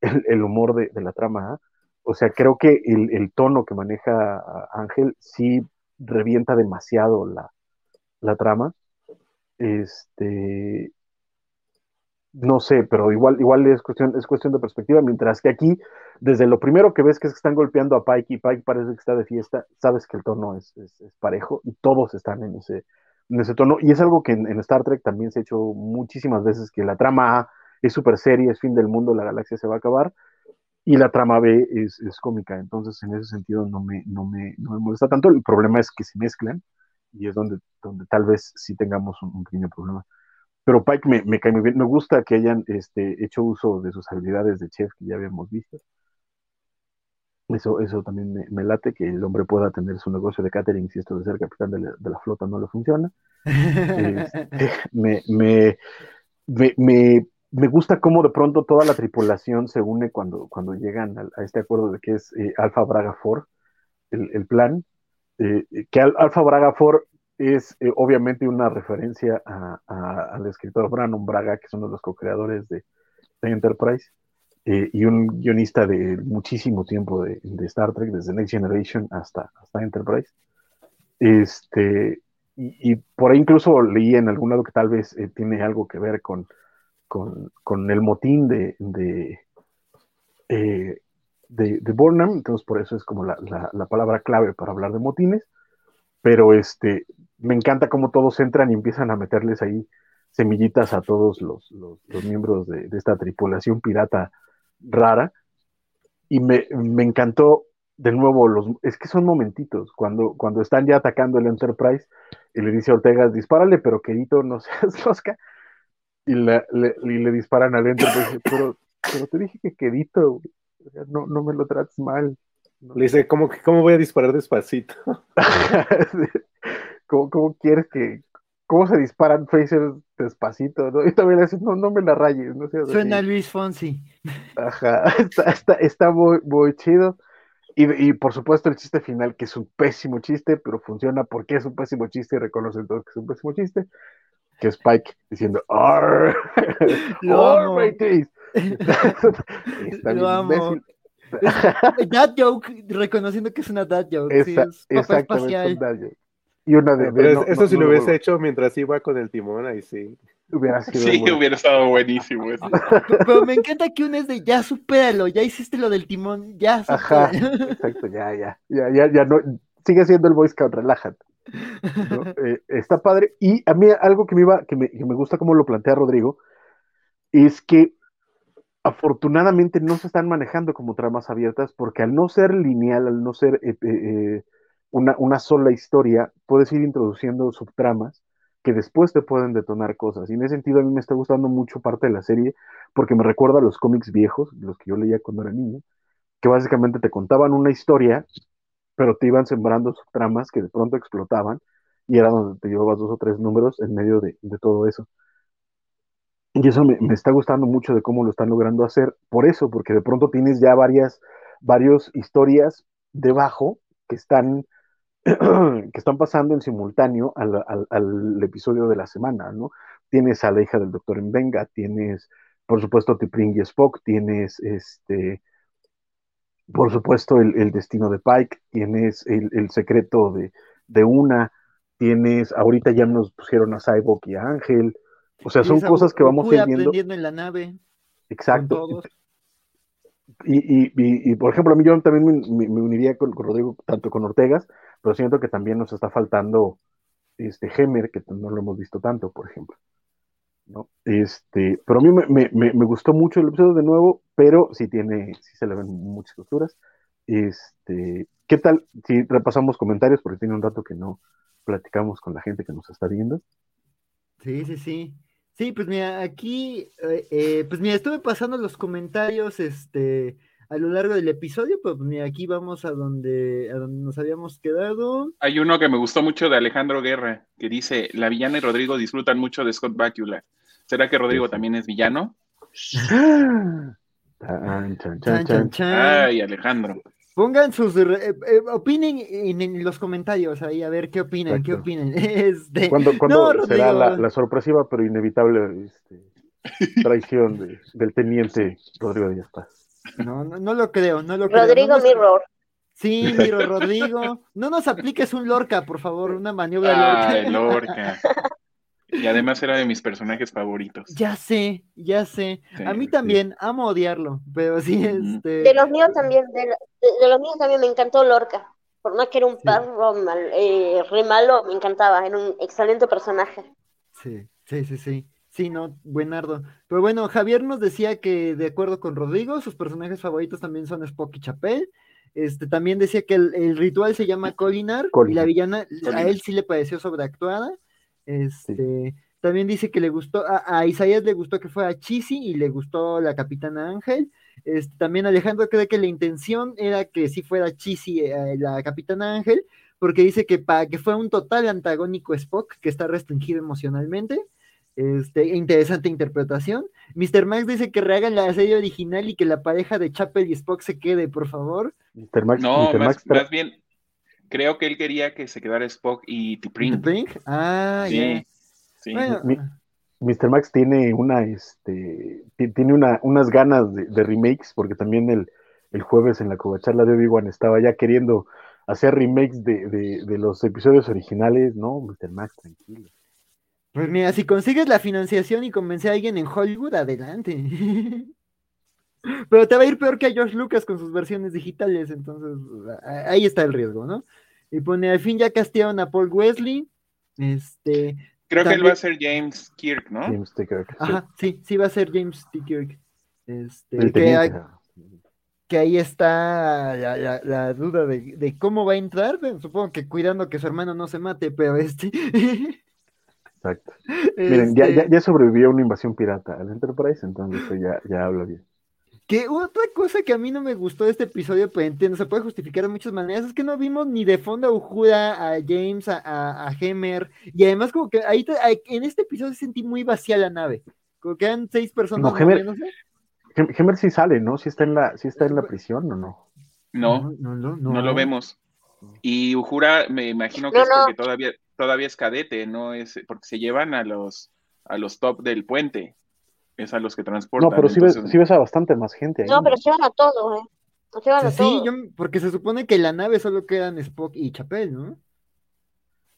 el, humor de, la trama. ¿ah? O sea, creo que el, tono que maneja Ángel sí revienta demasiado la, la, trama. Este, no sé, pero igual, igual es cuestión, es cuestión de perspectiva, mientras que aquí, desde lo primero que ves que es están golpeando a Pike y Pike parece que está de fiesta, sabes que el tono es, es parejo y todos están en ese, en ese tono. Y es algo que en, Star Trek también se ha hecho muchísimas veces, que la trama A es súper seria, es fin del mundo, la galaxia se va a acabar, y la trama B es, cómica. Entonces, en ese sentido, no, me, molesta tanto. El problema es que se mezclan, y es donde, donde tal vez sí tengamos un, pequeño problema. Pero Pike me, me, cae muy bien. Me gusta que hayan este, hecho uso de sus habilidades de chef que ya habíamos visto. Eso, eso también me, late, que el hombre pueda tener su negocio de catering si esto de ser capitán de la, flota no le funciona. Este, me, me, me, me, gusta cómo de pronto toda la tripulación se une cuando, cuando llegan a, este acuerdo de que es eh, Alfa Braga 4, el, plan. Eh, que Alfa Braga 4 es eh, obviamente una referencia al escritor Brandon Braga, que es uno de los co-creadores de Enterprise. Eh, y un guionista de muchísimo tiempo de, Star Trek, desde Next Generation hasta, hasta Enterprise. Este, y, por ahí incluso leí en algún lado que tal vez eh, tiene algo que ver con, con, el motín de, de, eh, de, Burnham, entonces por eso es como la, la, palabra clave para hablar de motines, pero este, me encanta cómo todos entran y empiezan a meterles ahí semillitas a todos los, miembros de, esta tripulación pirata rara. Y me, encantó de nuevo los es que son momentitos cuando cuando están ya atacando el Enterprise y le dice a Ortega dispárale pero querido no seas losca y le, le, disparan al Enterprise pero, pero te dije que quedito no, no me lo trates mal le dice ¿cómo, cómo voy a disparar despacito ¿Cómo, ¿Cómo, quieres que cómo se disparan Phaser despacito, ¿no? Y también así, no, no me la rayes, no. Suena Luis Fonsi. Ajá, está, está, está muy, muy chido. Y, y, por supuesto el chiste final, que es un pésimo chiste, pero funciona porque es un pésimo chiste y reconocen todos que es un pésimo chiste, que es Spike diciendo ¡Arr! ¡Arr, mateys! Está Lo amo. dad joke, reconociendo que es una dad joke. sí, es exactamente, es un dad joke. Y una de. eso si lo hubiese hecho mientras iba con el timón, ahí sí. Hubiera sido. Sí, hubiera estado buenísimo. Eso. Pero, me encanta que uno es de ya supéralo, ya hiciste lo del timón, ya Ajá, exacto, ya, ya, ya, ya, ya no. Sigue siendo el Boy Scout, relájate. Eh, está padre. Y a mí algo que me iba, que me, que me gusta como lo plantea Rodrigo, es que afortunadamente no se están manejando como tramas abiertas, porque al no ser lineal, al no ser eh, eh, una, sola historia, puedes ir introduciendo subtramas que después te pueden detonar cosas. Y en ese sentido a mí me está gustando mucho parte de la serie porque me recuerda a los cómics viejos, los que yo leía cuando era niño, que básicamente te contaban una historia, pero te iban sembrando subtramas que de pronto explotaban y era donde te llevabas dos o tres números en medio de, todo eso. Y eso me, me, está gustando mucho de cómo lo están logrando hacer, por eso, porque de pronto tienes ya varias, varias historias debajo que están que están pasando en simultáneo al, episodio de la semana, ¿no? Tienes a la hija del doctor en Venga, tienes, por supuesto, Tipring y Spock, tienes este, por supuesto, el, destino de Pike, tienes el, secreto de, una, tienes, ahorita ya nos pusieron a Cyborg y a Ángel, o sea, son cosas que vamos a ir viendo. en la nave. Exacto. Y, por ejemplo, a mí yo también me, uniría con, Rodrigo, tanto con Ortegas, pero siento que también nos está faltando este Hemer, que no lo hemos visto tanto, por ejemplo. ¿no? Este, pero a mí me, gustó mucho el episodio de nuevo, pero sí tiene, sí se le ven muchas costuras. Este, ¿qué tal si repasamos comentarios? Porque tiene un rato que no platicamos con la gente que nos está viendo. Sí, sí, sí. Sí, pues mira, aquí, eh, eh, pues mira, estuve pasando los comentarios, este, a lo largo del episodio, pues mira, aquí vamos a donde, a donde nos habíamos quedado. Hay uno que me gustó mucho de Alejandro Guerra, que dice, la villana y Rodrigo disfrutan mucho de Scott Bakula. ¿Será que Rodrigo también es villano? Ay, Alejandro. Pongan sus, eh, eh, opinen en, los comentarios ahí, a ver qué opinan, qué opinan. Este, ¿Cuándo, será la, sorpresiva pero inevitable este, traición del teniente Rodrigo Díaz Paz? No, no, no lo creo, no lo creo. Rodrigo Mirror. Sí, Miro Rodrigo. No nos apliques un Lorca, por favor, una maniobra Lorca. Lorca. Y además era de mis personajes favoritos. Ya sé, ya sé. a mí también, amo odiarlo, pero sí, este. De los míos también, de, los míos también me encantó Lorca. Por más que era un perro mal, eh, re malo, me encantaba, era un excelente personaje. Sí, sí, sí, sí. Sí, no, buenardo. Pero bueno, Javier nos decía que de acuerdo con Rodrigo, sus personajes favoritos también son Spock y Chapel. Este, también decía que el, ritual se llama Colinar, y la villana a él sí le pareció sobreactuada. Este, también dice que le gustó, a, Isaías le gustó que fuera Chisi y le gustó la Capitana Ángel. Este, también Alejandro cree que la intención era que sí fuera Chisi eh, la Capitana Ángel, porque dice que para que fuera un total antagónico Spock, que está restringido emocionalmente. Este, interesante interpretación. Mr. Max dice que rehagan la serie original y que la pareja de Chapel y Spock se quede, por favor. Mr. Max, no, más, bien, creo que él quería que se quedara Spock y T'Pring. Ah, sí. sí. Mr. Max tiene una, este, tiene una, unas ganas de, remakes, porque también el, el jueves en la covacharla de Obi-Wan estaba ya queriendo hacer remakes de, de, de los episodios originales. No, Mr. Max, tranquilo. Pues mira, si consigues la financiación y convencer a alguien en Hollywood, adelante. Pero te va a ir peor que a George Lucas con sus versiones digitales, entonces ahí está el riesgo, ¿no? Y pone, al fin ya castearon a Paul Wesley. Este, Creo que él va a ser James Kirk, ¿no? James T. Kirk. Ajá, sí, sí va a ser James T. Kirk. Este, que, que, ahí está la, la, duda de, de, cómo va a entrar. supongo que cuidando que su hermano no se mate, pero este. Exacto. Miren, ya, ya, este ya, sobrevivió a una invasión pirata al Enterprise, entonces ya, ya habla bien. Que otra cosa que a mí no me gustó de este episodio, pues entiendo, se puede justificar de muchas maneras, es que no vimos ni de fondo a Ujura, a James, a, a, Hemer, y además como que ahí en este episodio sentí muy vacía la nave, como que eran seis personas. No, Hemer, Hemer sí sale, ¿no? Sí está en la, sí está en la prisión, ¿o no? No, no, no, no, lo vemos. Y Ujura me imagino que es porque todavía, todavía es cadete, no es porque se llevan a los a los top del puente es a los que transportan. No, pero sí, ves, ves, a bastante más gente ahí. No, pero llevan a todos, ¿eh? Llevan a sí, todos. Yo, porque se supone que en la nave solo quedan Spock y Chapel, ¿no?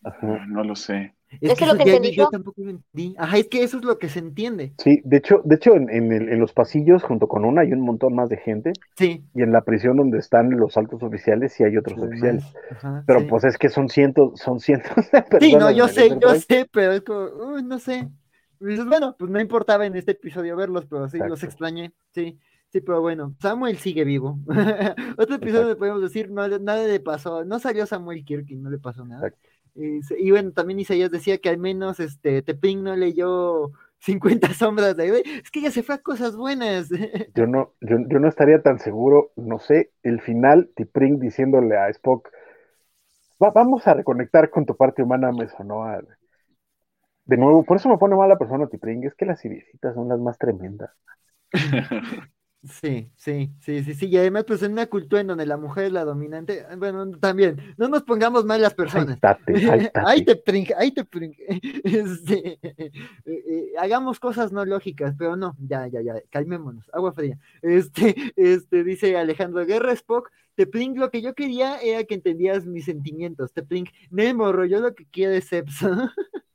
Ajá. No lo sé. Es, que, lo que entendí yo. tampoco lo entendí. Ajá, es que eso es lo que se entiende. Sí, de hecho, de hecho en, en, el, en, los pasillos, junto con una, hay un montón más de gente. Sí. Y en la prisión donde están los altos oficiales, sí hay otros oficiales. Ajá, pero sí. pues es que son cientos, son cientos de personas. Sí, no, yo sé, yo sé, pero es como, uy, no sé. Dices, bueno, pues no importaba en este episodio verlos, pero sí, Exacto. los extrañé, sí. Sí, pero bueno, Samuel sigue vivo. Otro episodio le podemos decir, no, nada le pasó, no salió Samuel Kirk y no le pasó nada. Exacto. Y bueno, también Isaías decía que al menos este Teping no leyó 50 sombras de. Es que ya se fue a cosas buenas. Yo no, yo, yo no estaría tan seguro, no sé, el final, Tipring diciéndole a Spock, Va, vamos a reconectar con tu parte humana, me sonó a... De nuevo, por eso me pone mal la persona Tipring, es que las iriesitas son las más tremendas. Sí, sí, sí, sí, sí, y además pues en una cultura en donde la mujer es la dominante, bueno, también, no nos pongamos mal las personas. Ay te pring, ay te pring. Este, eh, eh, hagamos cosas no lógicas, pero no, ya, ya, ya, calmémonos, agua fría. Este, este, dice Alejandro Guerra Spock, te pring, lo que yo quería era que entendieras mis sentimientos, te pring, morro, yo lo que quiero es sepsa.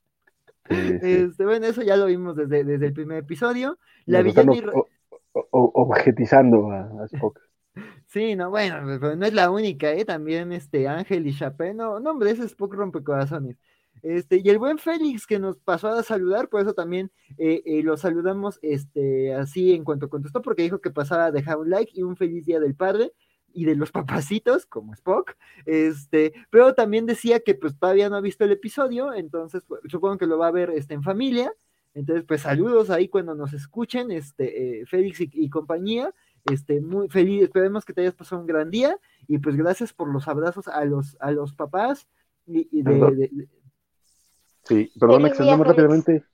Sí. Este, bueno, eso ya lo vimos desde, desde el primer episodio. La villana objetizando a, a, Spock. Sí, no, bueno, pero no es la única, ¿eh? También este Ángel y Chapé, no, no, hombre, ese Spock rompecorazones. Este, y el buen Félix que nos pasó a saludar, por eso también eh, eh, lo saludamos este, así en cuanto contestó, porque dijo que pasaba a dejar un like y un feliz día del padre y de los papacitos, como Spock, este, pero también decía que pues todavía no ha visto el episodio, entonces pues, supongo que lo va a ver este, en familia, entonces, pues saludos ahí cuando nos escuchen, este, eh, Félix y, y, compañía, este, muy feliz, esperemos que te hayas pasado un gran día, y pues gracias por los abrazos a los, a los papás, y, y de, de, de, Sí, perdón, extendemos rápidamente.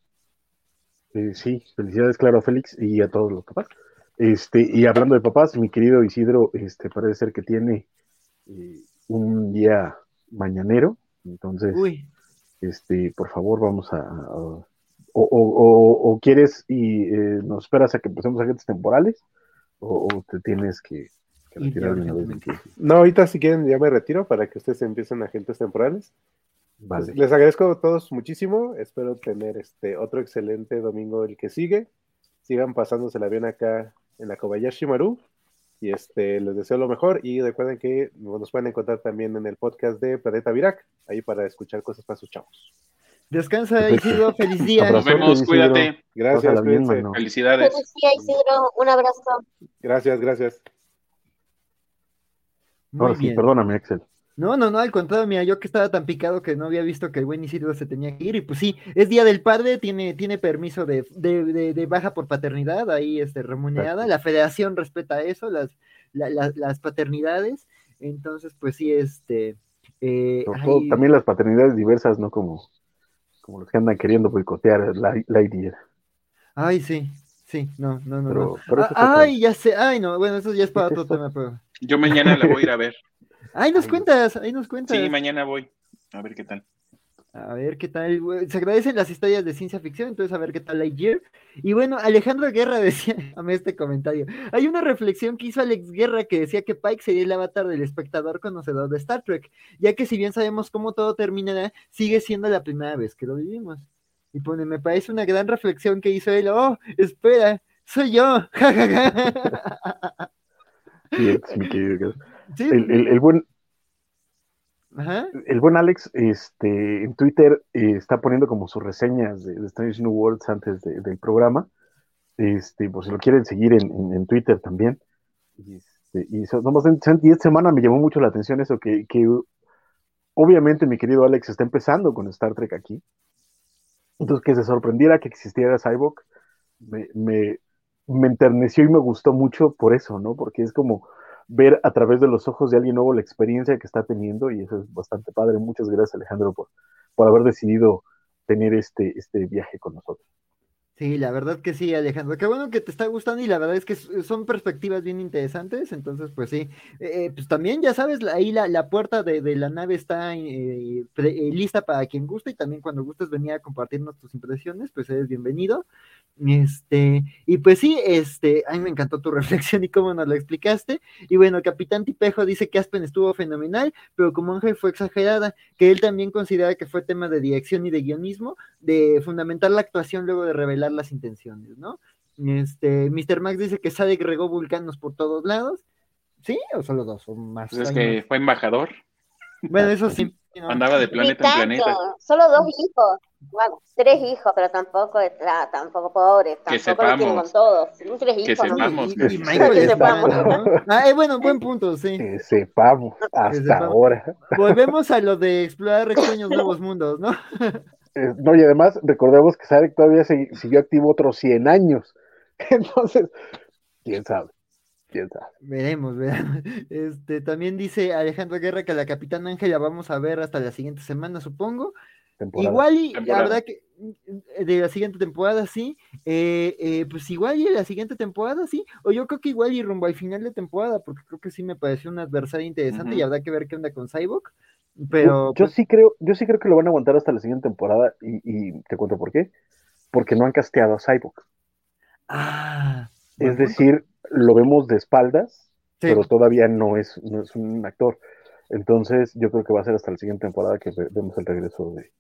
Eh, sí, felicidades, claro, a Félix y a todos los papás. Este, y hablando de papás, mi querido Isidro, este, parece ser que tiene eh, un día mañanero, entonces, Uy. este, por favor, vamos a, a o, o, o, quieres y eh, nos esperas a que empecemos agentes temporales o, te tienes que, que retirar una vez. No, ahorita si quieren ya me retiro para que ustedes empiecen agentes temporales. Vale. Les, les, agradezco a todos muchísimo. Espero tener este otro excelente domingo el que sigue. Sigan pasándosela bien acá en la Kobayashi Maru. Y este, les deseo lo mejor. Y recuerden que nos pueden encontrar también en el podcast de Planeta Virac, ahí para escuchar cosas para sus chavos. Descansa, Isidro. Feliz día. Nos vemos, cuídate. Gracias. Felicidades. Feliz día, Isidro. Un abrazo. Gracias, gracias. Muy Ahora bien. sí, perdóname, Axel. No, no, no, al contrario, mira, yo que estaba tan picado que no había visto que el buen Isidro se tenía que ir, y pues sí, es Día del Padre, tiene, tiene permiso de, de, de, de baja por paternidad, ahí este, remunerada, la federación respeta eso, las, la, la, las paternidades, entonces pues sí, este... Eh, todo, también las paternidades diversas, ¿no? Como, como los que andan queriendo boicotear la, la idea. Ay, sí, sí, no, no, no. Pero, no. pero ah, ay, ya sé, ay, no, bueno, eso ya es para otro tema, pero... Yo mañana la voy a ir a ver. Ahí nos cuentas, ahí nos cuentas. Sí, mañana voy. A ver qué tal. A ver qué tal. Se agradecen las historias de ciencia ficción, entonces a ver qué tal Lightyear. Y bueno, Alejandro Guerra decía, a este comentario. Hay una reflexión que hizo Alex Guerra que decía que Pike sería el avatar del espectador conocedor de Star Trek, ya que si bien sabemos cómo todo terminará, sigue siendo la primera vez que lo vivimos. Y pone, me parece una gran reflexión que hizo él. Oh, espera, soy yo. sí, mi querido Sí. El, el, el, buen El buen Alex este, en Twitter eh, está poniendo como sus reseñas de, de Strange New Worlds antes del programa. Este, por si lo quieren seguir en, Twitter también. Y, este, y, esta semana me llamó mucho la atención eso, que, obviamente mi querido Alex está empezando con Star Trek aquí. Entonces, que se sorprendiera que existiera Cyborg, me, me, me enterneció y me gustó mucho por eso, ¿no? Porque es como ver a través de los ojos de alguien nuevo la experiencia que está teniendo y eso es bastante padre. Muchas gracias Alejandro por, por haber decidido tener este, este viaje con nosotros. Sí, la verdad que sí, Alejandro. Qué bueno que te está gustando y la verdad es que son perspectivas bien interesantes. Entonces, pues sí, eh, pues también ya sabes, ahí la, la puerta de, de, la nave está eh, eh, lista para quien guste y también cuando gustes venir a compartirnos tus impresiones, pues eres bienvenido. Este, y pues sí, este, a mí me encantó tu reflexión y cómo nos lo explicaste. Y bueno, Capitán Tipejo dice que Aspen estuvo fenomenal, pero como Ángel fue exagerada, que él también considera que fue tema de dirección y de guionismo, de fundamentar la actuación luego de revelar las intenciones, ¿no? Este, Mr. Max dice que Sadek regó vulcanos por todos lados. ¿Sí? ¿O solo dos? ¿O más? Pues es que fue embajador. Bueno, eso sí. Andaba de planeta en planeta. Solo dos hijos. Bueno, tres hijos, pero tampoco tampoco pobres, tampoco que sepamos, con todos. Tres hijos, que sepamos. Y, Michael que sepamos. Ah, eh, bueno, buen punto, sí. Que sepamos, hasta ahora. Volvemos a lo de explorar extraños nuevos mundos, ¿no? Eh, no, y además recordemos que Sarek todavía siguió activo otros 100 años. Entonces, quién sabe. ¿Quién sabe? Veremos, veremos. Este, también dice Alejandro Guerra que la Capitana Ángela vamos a ver hasta la siguiente semana, supongo. Igual y la verdad que de la siguiente temporada sí, eh, eh, pues igual y de la siguiente temporada sí, o yo creo que igual y rumbo al final de temporada, porque creo que sí me pareció un adversario interesante y habrá que ver qué onda con Cyborg. Pero yo, pues sí creo, yo sí creo que lo van a aguantar hasta la siguiente temporada y, te cuento por qué. Porque no han casteado a Cyborg. Ah. Es decir, lo vemos de espaldas, pero todavía no es, no es un actor. Entonces, yo creo que va a ser hasta la siguiente temporada que vemos el regreso de,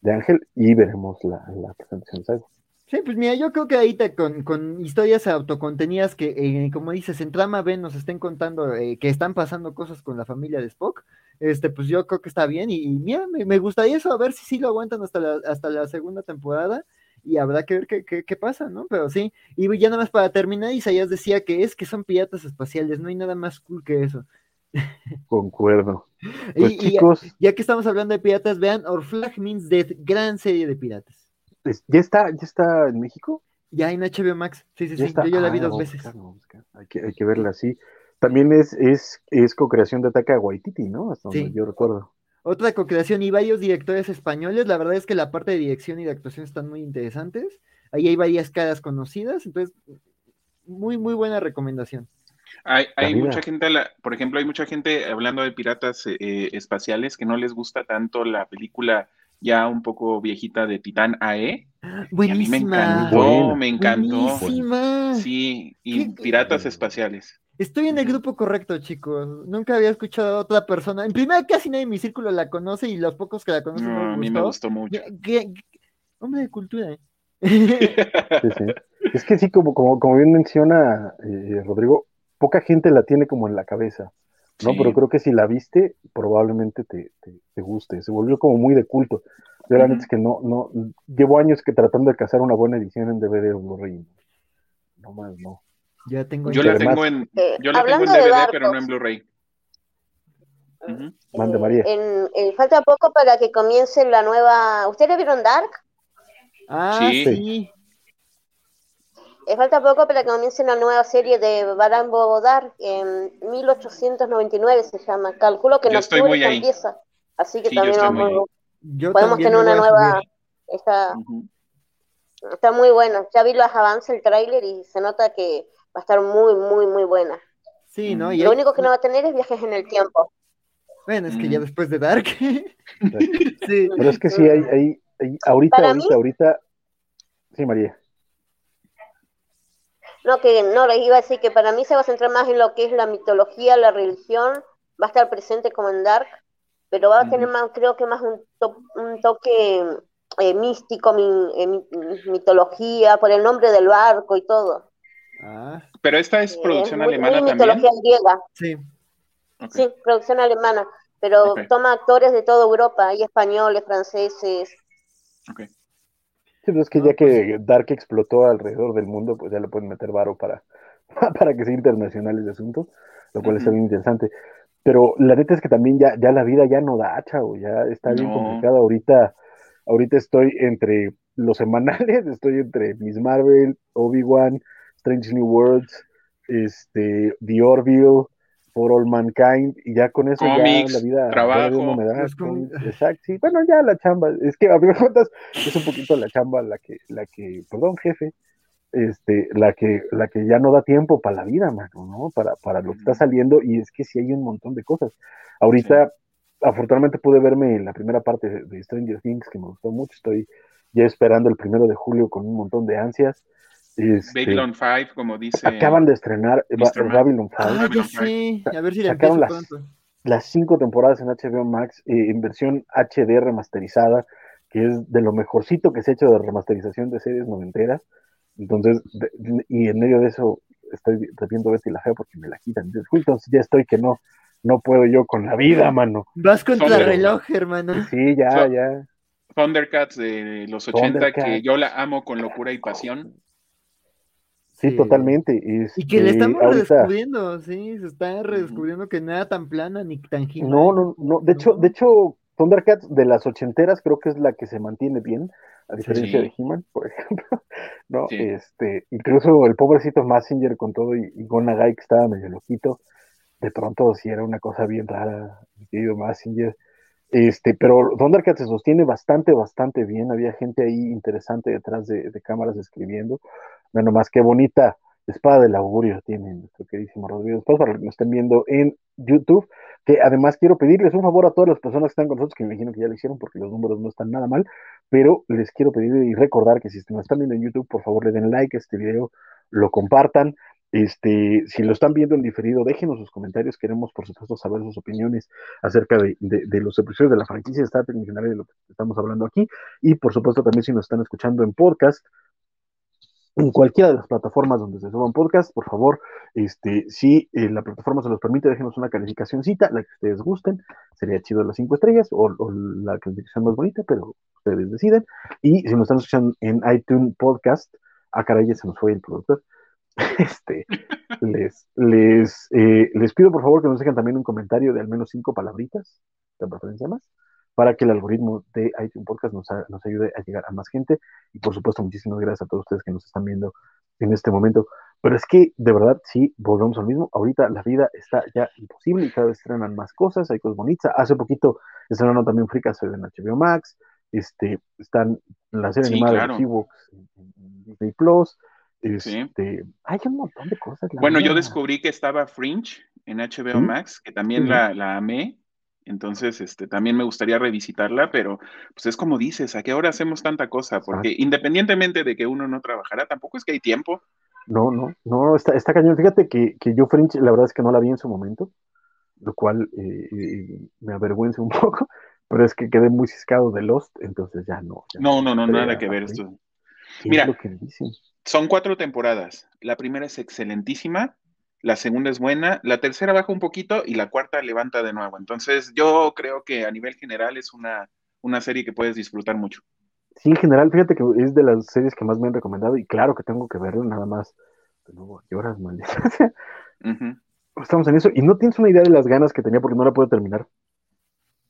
de Ángel y veremos la, la presentación de Cyborg. Sí, pues mira, yo creo que ahí te, con, con historias autocontenidas que, eh, como dices, en Trama B nos estén contando eh, que están pasando cosas con la familia de Spock, este, pues yo creo que está bien y, mira, me, gustaría eso, a ver si sí lo aguantan hasta la, hasta la segunda temporada y habrá que ver qué, qué, pasa, ¿no? Pero sí, y ya nada más para terminar, Isaías decía que es que son piratas espaciales, no hay nada más cool que eso. Concuerdo. Pues, chicos, ya, que estamos hablando de piratas, vean Our Flag Means Death, gran serie de piratas. ¿Ya está, ya está en México? Ya en HBO Max, sí, sí, sí, yo ya la vi ah, dos veces. Hay, que, hay que verla así. También es, es, es co-creación de Ataca Waititi, ¿no? Hasta donde yo recuerdo. Otra co-creación y varios directores españoles. La verdad es que la parte de dirección y de actuación están muy interesantes. Ahí hay varias caras conocidas, entonces, muy, muy buena recomendación. Hay, hay mucha gente, por ejemplo, hay mucha gente hablando de piratas eh, eh, espaciales que no les gusta tanto la película ya un poco viejita de Titán AE. Buenísima. a mí me encantó, me encantó. Sí, y piratas espaciales. Estoy en el grupo correcto, chicos. Nunca había escuchado a otra persona. En primera, casi nadie en mi círculo la conoce y los pocos que la conocen. No, a mí me gustó mucho. Hombre de cultura. ¿eh? Es que sí, como, como, como bien menciona eh, Rodrigo, poca gente la tiene como en la cabeza. ¿no? Pero creo que si la viste, probablemente te, te, guste. Se volvió como muy de culto. Yo la es que no, no, llevo años que tratando de cazar una buena edición en DVD o Blu-ray. No más, no. Ya tengo yo la tengo en, eh, yo la tengo en DVD, pero no en Blu-ray. Mande María. En, falta poco para que comience la nueva. ¿Ustedes vieron Dark? Ah, sí. Eh, falta poco para que comience la nueva serie de Baran Bobodar, en 1899 se llama. Calculo que en octubre empieza. Así que también vamos, podemos tener una nueva. Está, está muy bueno. Ya vi los avances, el tráiler, y se nota que va a estar muy, muy, muy buena. Sí, ¿no? Lo único que no va a tener es viajes en el tiempo. Bueno, es que ya mm. después de Dark. sí. Pero es que sí, hay, hay, ahorita, ahorita, ahorita. Sí, María. No, que no, les iba a decir que para mí se va a centrar más en lo que es la mitología, la religión, va a estar presente como en Dark, pero va a tener más, creo que más un, un toque eh, místico, eh, mitología, por el nombre del barco y todo. Ah. Pero esta es producción alemana también. mitología griega. Sí. Sí, producción alemana. pero toma actores de toda Europa, hay españoles, franceses. Okay. Sí, pues es que ya que Dark explotó alrededor del mundo, pues ya le pueden meter varo para, para que sea internacional ese asunto, lo cual está bien interesante. Pero la neta es que también ya, ya la vida ya no da, chavo, ya está bien complicada. Ahorita, ahorita estoy entre los semanales, estoy entre Miss Marvel, Obi-Wan, Strange New Worlds, este, The Orville, For All Mankind, y ya con eso ya la vida trabajo, me da. Exacto, sí. Bueno, ya la chamba, es que a fin de cuentas es un poquito la chamba la que, la que, perdón, jefe, este, la que, la que ya no da tiempo para la vida, mano, ¿no? Para, para lo que está saliendo, y es que sí hay un montón de cosas. Ahorita, afortunadamente pude verme la primera parte de, Stranger Things, que me gustó mucho, estoy ya esperando el primero de julio con un montón de ansias. Este, Babylon 5, como dice. Acaban de estrenar Babylon 5. Ah, sí. A ver si la Sacaron las, las cinco temporadas en HBO Max eh, en versión HD remasterizada, que es de lo mejorcito que se ha hecho de remasterización de series noventeras. Entonces, y en medio de eso estoy viendo Betty la Fea porque me la quitan. Entonces, ya estoy que no, no puedo yo con la vida, mano. Vas contra el reloj, hermano. Sí, ya, ya. Thundercats de los 80, que yo la amo con locura y pasión. Sí, totalmente. y que le este, estamos redescubriendo, sí, se está redescubriendo que nada tan plana ni tan gigante. No, no, no. De hecho, de hecho, Thundercats de las ochenteras creo que es la que se mantiene bien a diferencia de He-Man, por ejemplo, ¿no? Este, incluso el pobrecito Massinger con todo y, y Gonagai que estaba medio loquito, de pronto sí era una cosa bien rara, mi querido Massinger. Este, pero Thundercat se sostiene bastante, bastante bien. Había gente ahí interesante detrás de, cámaras escribiendo. Bueno, más que bonita espada del augurio tiene nuestro queridísimo Rodrigo. Después para que nos estén viendo en YouTube, que además quiero pedirles un favor a todas las personas que están con nosotros, que me imagino que ya lo hicieron porque los números no están nada mal, pero les quiero pedir y recordar que si nos están viendo en YouTube, por favor le den like a este video, lo compartan. Este, si lo están viendo en diferido, déjenos sus comentarios. Queremos, por supuesto, saber sus opiniones acerca de, los episodios de la franquicia Star Trek de lo que estamos hablando aquí. Y, por supuesto, también si nos están escuchando en podcast, en cualquiera de las plataformas donde se suban podcast, por favor, este, si eh, la plataforma se los permite, déjenos una calificacióncita, la que ustedes gusten, sería chido las cinco estrellas o, la calificación más bonita, pero ustedes deciden. Y si nos están escuchando en iTunes Podcast, a ah, caray, ya se nos fue el productor. Este, les, les, eh, les pido por favor que nos dejen también un comentario de al menos cinco palabritas, de preferencia más, para que el algoritmo de iTunes Podcast nos, nos ayude a llegar a más gente. Y por supuesto, muchísimas gracias a todos ustedes que nos están viendo en este momento. Pero es que, de verdad, sí, volvemos al mismo. Ahorita la vida está ya imposible y cada vez estrenan más cosas, hay cosas bonitas. Hace poquito estrenaron también Fricas en HBO Max, este, están la serie animada de Ewoks en Disney Plus. Este, hay un montón de cosas. Bueno, yo descubrí que estaba Fringe en HBO Max, que también la, la, amé. Entonces, este, también me gustaría revisitarla, pero pues es como dices, ¿a qué hora hacemos tanta cosa? Porque independientemente de que uno no trabajara, tampoco es que hay tiempo. No, no, no, está, está cañón. Fíjate que, que yo Fringe, la verdad es que no la vi en su momento, lo cual eh, eh, me avergüenza un poco, pero es que quedé muy ciscado de Lost, entonces ya no. no, no, no, nada que ver esto. Mira, son cuatro temporadas. La primera es excelentísima, la segunda es buena, la tercera baja un poquito y la cuarta levanta de nuevo. Entonces, yo creo que a nivel general es una, una serie que puedes disfrutar mucho. Sí, en general, fíjate que es de las series que más me han recomendado y claro que tengo que verlo, nada más. De nuevo, lloras, maldita. Estamos en eso y no tienes una idea de las ganas que tenía porque no la puedo terminar.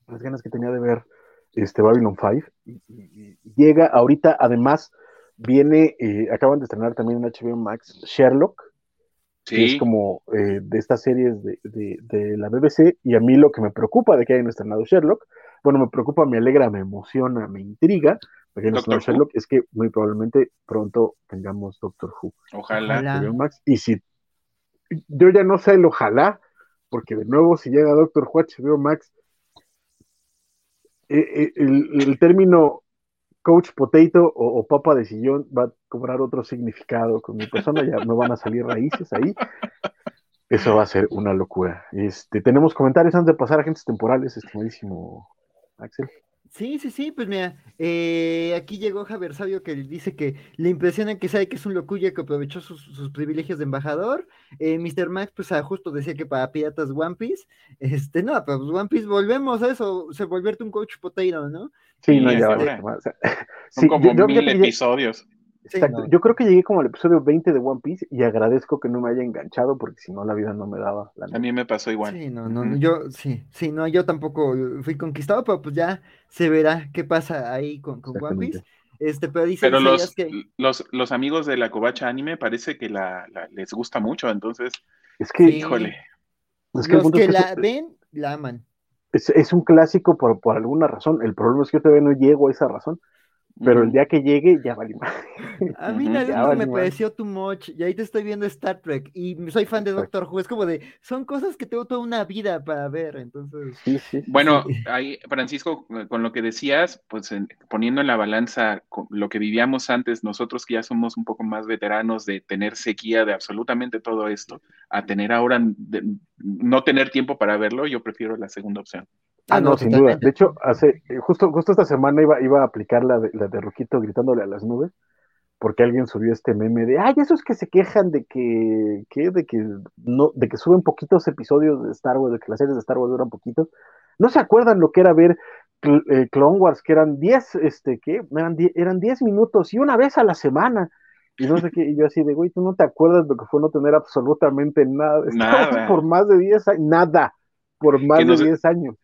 Las ganas que tenía de ver este Babylon 5 y llega ahorita, además, Viene, eh, acaban de estrenar también en HBO Max Sherlock, que es como eh, de estas series de, de, la BBC, y a mí lo que me preocupa de que hayan estrenado Sherlock, bueno, me preocupa, me alegra, me emociona, me intriga, porque estrenado Sherlock, es que muy probablemente pronto tengamos Doctor Who. Ojalá. Max, y si yo ya no sé el ojalá, porque de nuevo si llega Doctor Who HBO Max, eh, el, el, término Coach Potato o, Papa de Sillón va a cobrar otro significado con mi persona, ya no van a salir raíces ahí. Eso va a ser una locura. Este, tenemos comentarios antes de pasar a agentes temporales, estimadísimo Axel. Sí, sí, sí, pues mira, eh, aquí llegó Javier Sabio que dice que le impresiona que sabe que es un locuya que aprovechó sus, privilegios de embajador. Eh, Mr. Max, pues ah, justo decía que para piratas One Piece, este, no, pero pues One Piece volvemos a eso, se volverte un coach potato, ¿no? Sí, no, ya Son como mil episodios. Exacto. Yo creo que llegué como al episodio 20 de One Piece y agradezco que no me haya enganchado porque si no la vida no me daba. La a mí me pasó igual. Sí, no, no, yo sí, sí, no, yo tampoco fui conquistado, pero pues ya se verá qué pasa ahí con, con One Piece. Este, pero dice pero los, los, los, amigos de la covacha anime parece que la, les gusta mucho, entonces. Es que, híjole. Es que los que la ven, la aman. Es, es un clásico por, por alguna razón. El problema es que yo todavía no llego a esa razón. Pero el día que llegue ya vale más. A mí Naruto me pareció too much. Y ahí te estoy viendo Star Trek. Y soy fan de Doctor Who. Es como de, son cosas que tengo toda una vida para ver. Entonces. bueno, ahí, Francisco, con lo que decías, pues poniendo en la balanza lo que vivíamos antes, nosotros que ya somos un poco más veteranos de tener sequía de absolutamente todo esto, a tener ahora no tener tiempo para verlo, yo prefiero la segunda opción. Ah, no, sin duda. De hecho, hace, eh, justo, justo esta semana iba, iba a aplicar la de, la de Roquito gritándole a las nubes, porque alguien subió este meme de, ay, esos que se quejan de que, ¿qué? de que no, de que suben poquitos episodios de Star Wars, de que las series de Star Wars duran poquitos. ¿No se acuerdan lo que era ver eh, Clone Wars, que eran 10, este, ¿qué? Eran 10 eran diez minutos y una vez a la semana. Y no sé qué, y yo así de, güey, tú no te acuerdas de lo que fue no tener absolutamente nada. nada. por más de 10 años, nada, por más de 10 años.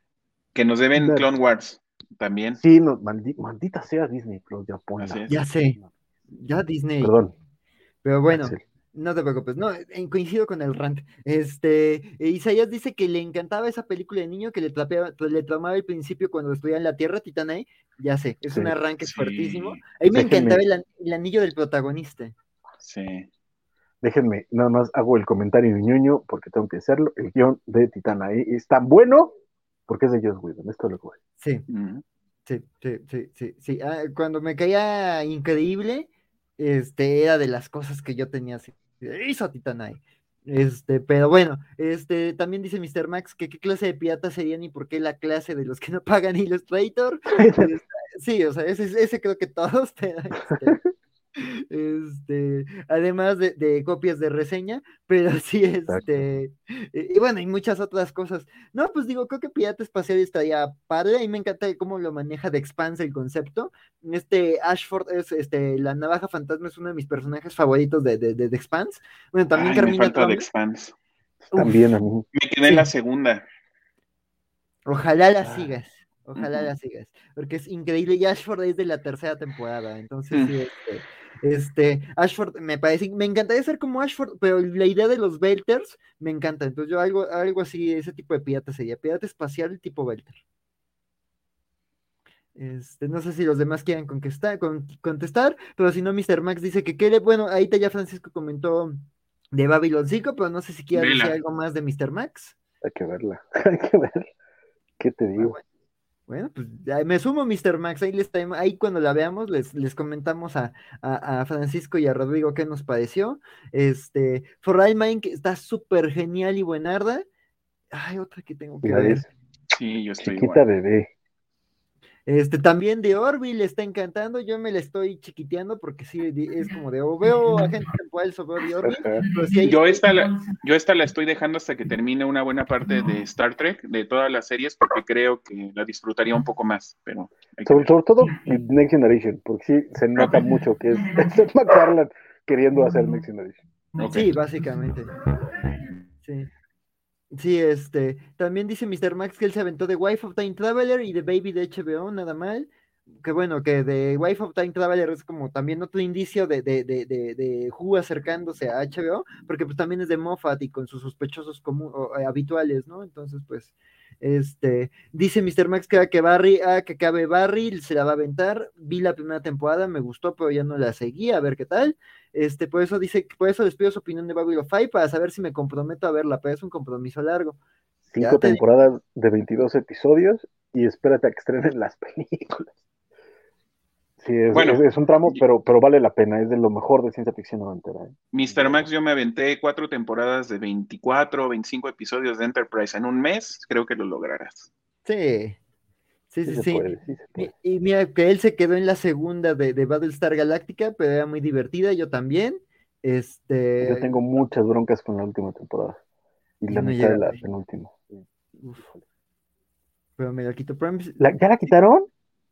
Que nos deben Clone Wars también. Sí, no, maldita sea Disney Plus, ya Ya sé, ya Disney. Perdón. Pero bueno, no te preocupes, no, coincido con el rant. Este, Isaías dice que le encantaba esa película de niño que le, trapeaba, le tomaba al principio cuando estudiaba en la Tierra, Titanae, ya sé, es un arranque fuertísimo. A mí me encantaba el, anillo del protagonista. Sí. Déjenme, nada más hago el comentario ñoño porque tengo que hacerlo. El guion de Titanae es tan bueno porque es de Joss Whedon, esto es lo que voy. Sí. sí, sí, sí, sí, sí. Ah, cuando me caía increíble, este, era de las cosas que yo tenía así. Hizo Titanai. Este, pero bueno, este, también dice Mr. Max que qué clase de piratas serían y por qué la clase de los que no pagan Illustrator. Sí, o sea, ese, ese creo que todos, pero este, este, además de, copias de reseña, pero sí, este, y, bueno, y muchas otras cosas. No, pues digo, creo que Pirata Espacial estaría padre, y me encanta cómo lo maneja de Expanse el concepto. Este Ashford es, este, la navaja fantasma es uno de mis personajes favoritos de, de, de, Expanse. Bueno, también Carmina de Expanse. También a mí. Me quedé en la segunda. Ojalá la ah. sigas. Ojalá la sigas, porque es increíble y Ashford es de la tercera temporada, entonces sí, este, este, Ashford me parece, me encantaría ser como Ashford, pero la idea de los Belters me encanta. Entonces yo algo, algo así, ese tipo de pirata sería, pirata espacial tipo Belter. Este, no sé si los demás quieren contestar, contestar, pero si no, Mr. Max dice que quiere, bueno, ahí ya Francisco comentó de Babylon 5, pero no sé si quiere decir algo más de Mr. Max. Hay que verla, hay que verla. ¿Qué te digo? Bueno, pues me sumo, Mr. Max. Ahí, les ahí cuando la veamos, les, les comentamos a, Francisco y a Rodrigo qué nos pareció. Este, For All Mine, que está súper genial y buenarda. Ay, otra que tengo que ver. Sí, yo estoy. Chiquita bebé. Este, también de Orville está encantando, yo me la estoy chiquiteando porque sí, es como de, o veo a gente temporal sobre de Orville. yo, esta la, yo esta la estoy dejando hasta que termine una buena parte de Star Trek, de todas las series, porque creo que la disfrutaría un poco más, pero... Sobre, todo Next Generation, porque sí, se nota mucho que es, es McFarland queriendo hacer Next Generation. Sí, básicamente. Sí. Sí, este, también dice Mr. Max que él se aventó de Wife of Time Traveler y de Baby de HBO, nada mal. Que bueno, que de Wife of Time Traveler es como también otro indicio de, de, de, de, de Who acercándose a HBO, porque pues también es de Moffat y con sus sospechosos eh, habituales, ¿no? Entonces, pues, este, dice Mr. Max que, que Barry, ah, que cabe Barry, se la va a aventar. Vi la primera temporada, me gustó, pero ya no la seguí, a ver qué tal. Este, por eso dice, por eso les pido su opinión de Babylon 5 para saber si me comprometo a verla, pero es un compromiso largo. Cinco temporadas de 22 episodios y espérate a que estrenen las películas. Sí, es, bueno, es, un tramo, pero, pero vale la pena, es de lo mejor de ciencia ficción noventera. ¿eh? Mr. Max, yo me aventé cuatro temporadas de 24 o 25 episodios de Enterprise en un mes, creo que lo lograrás. Sí, Sí, sí, sí. y, mira, que él se quedó en la segunda de, de Battlestar Galactica, pero era muy divertida, yo también. Este... Yo tengo muchas broncas con la última temporada. Y la mitad de la penúltima. Pero me la quito. ¿Ya la quitaron?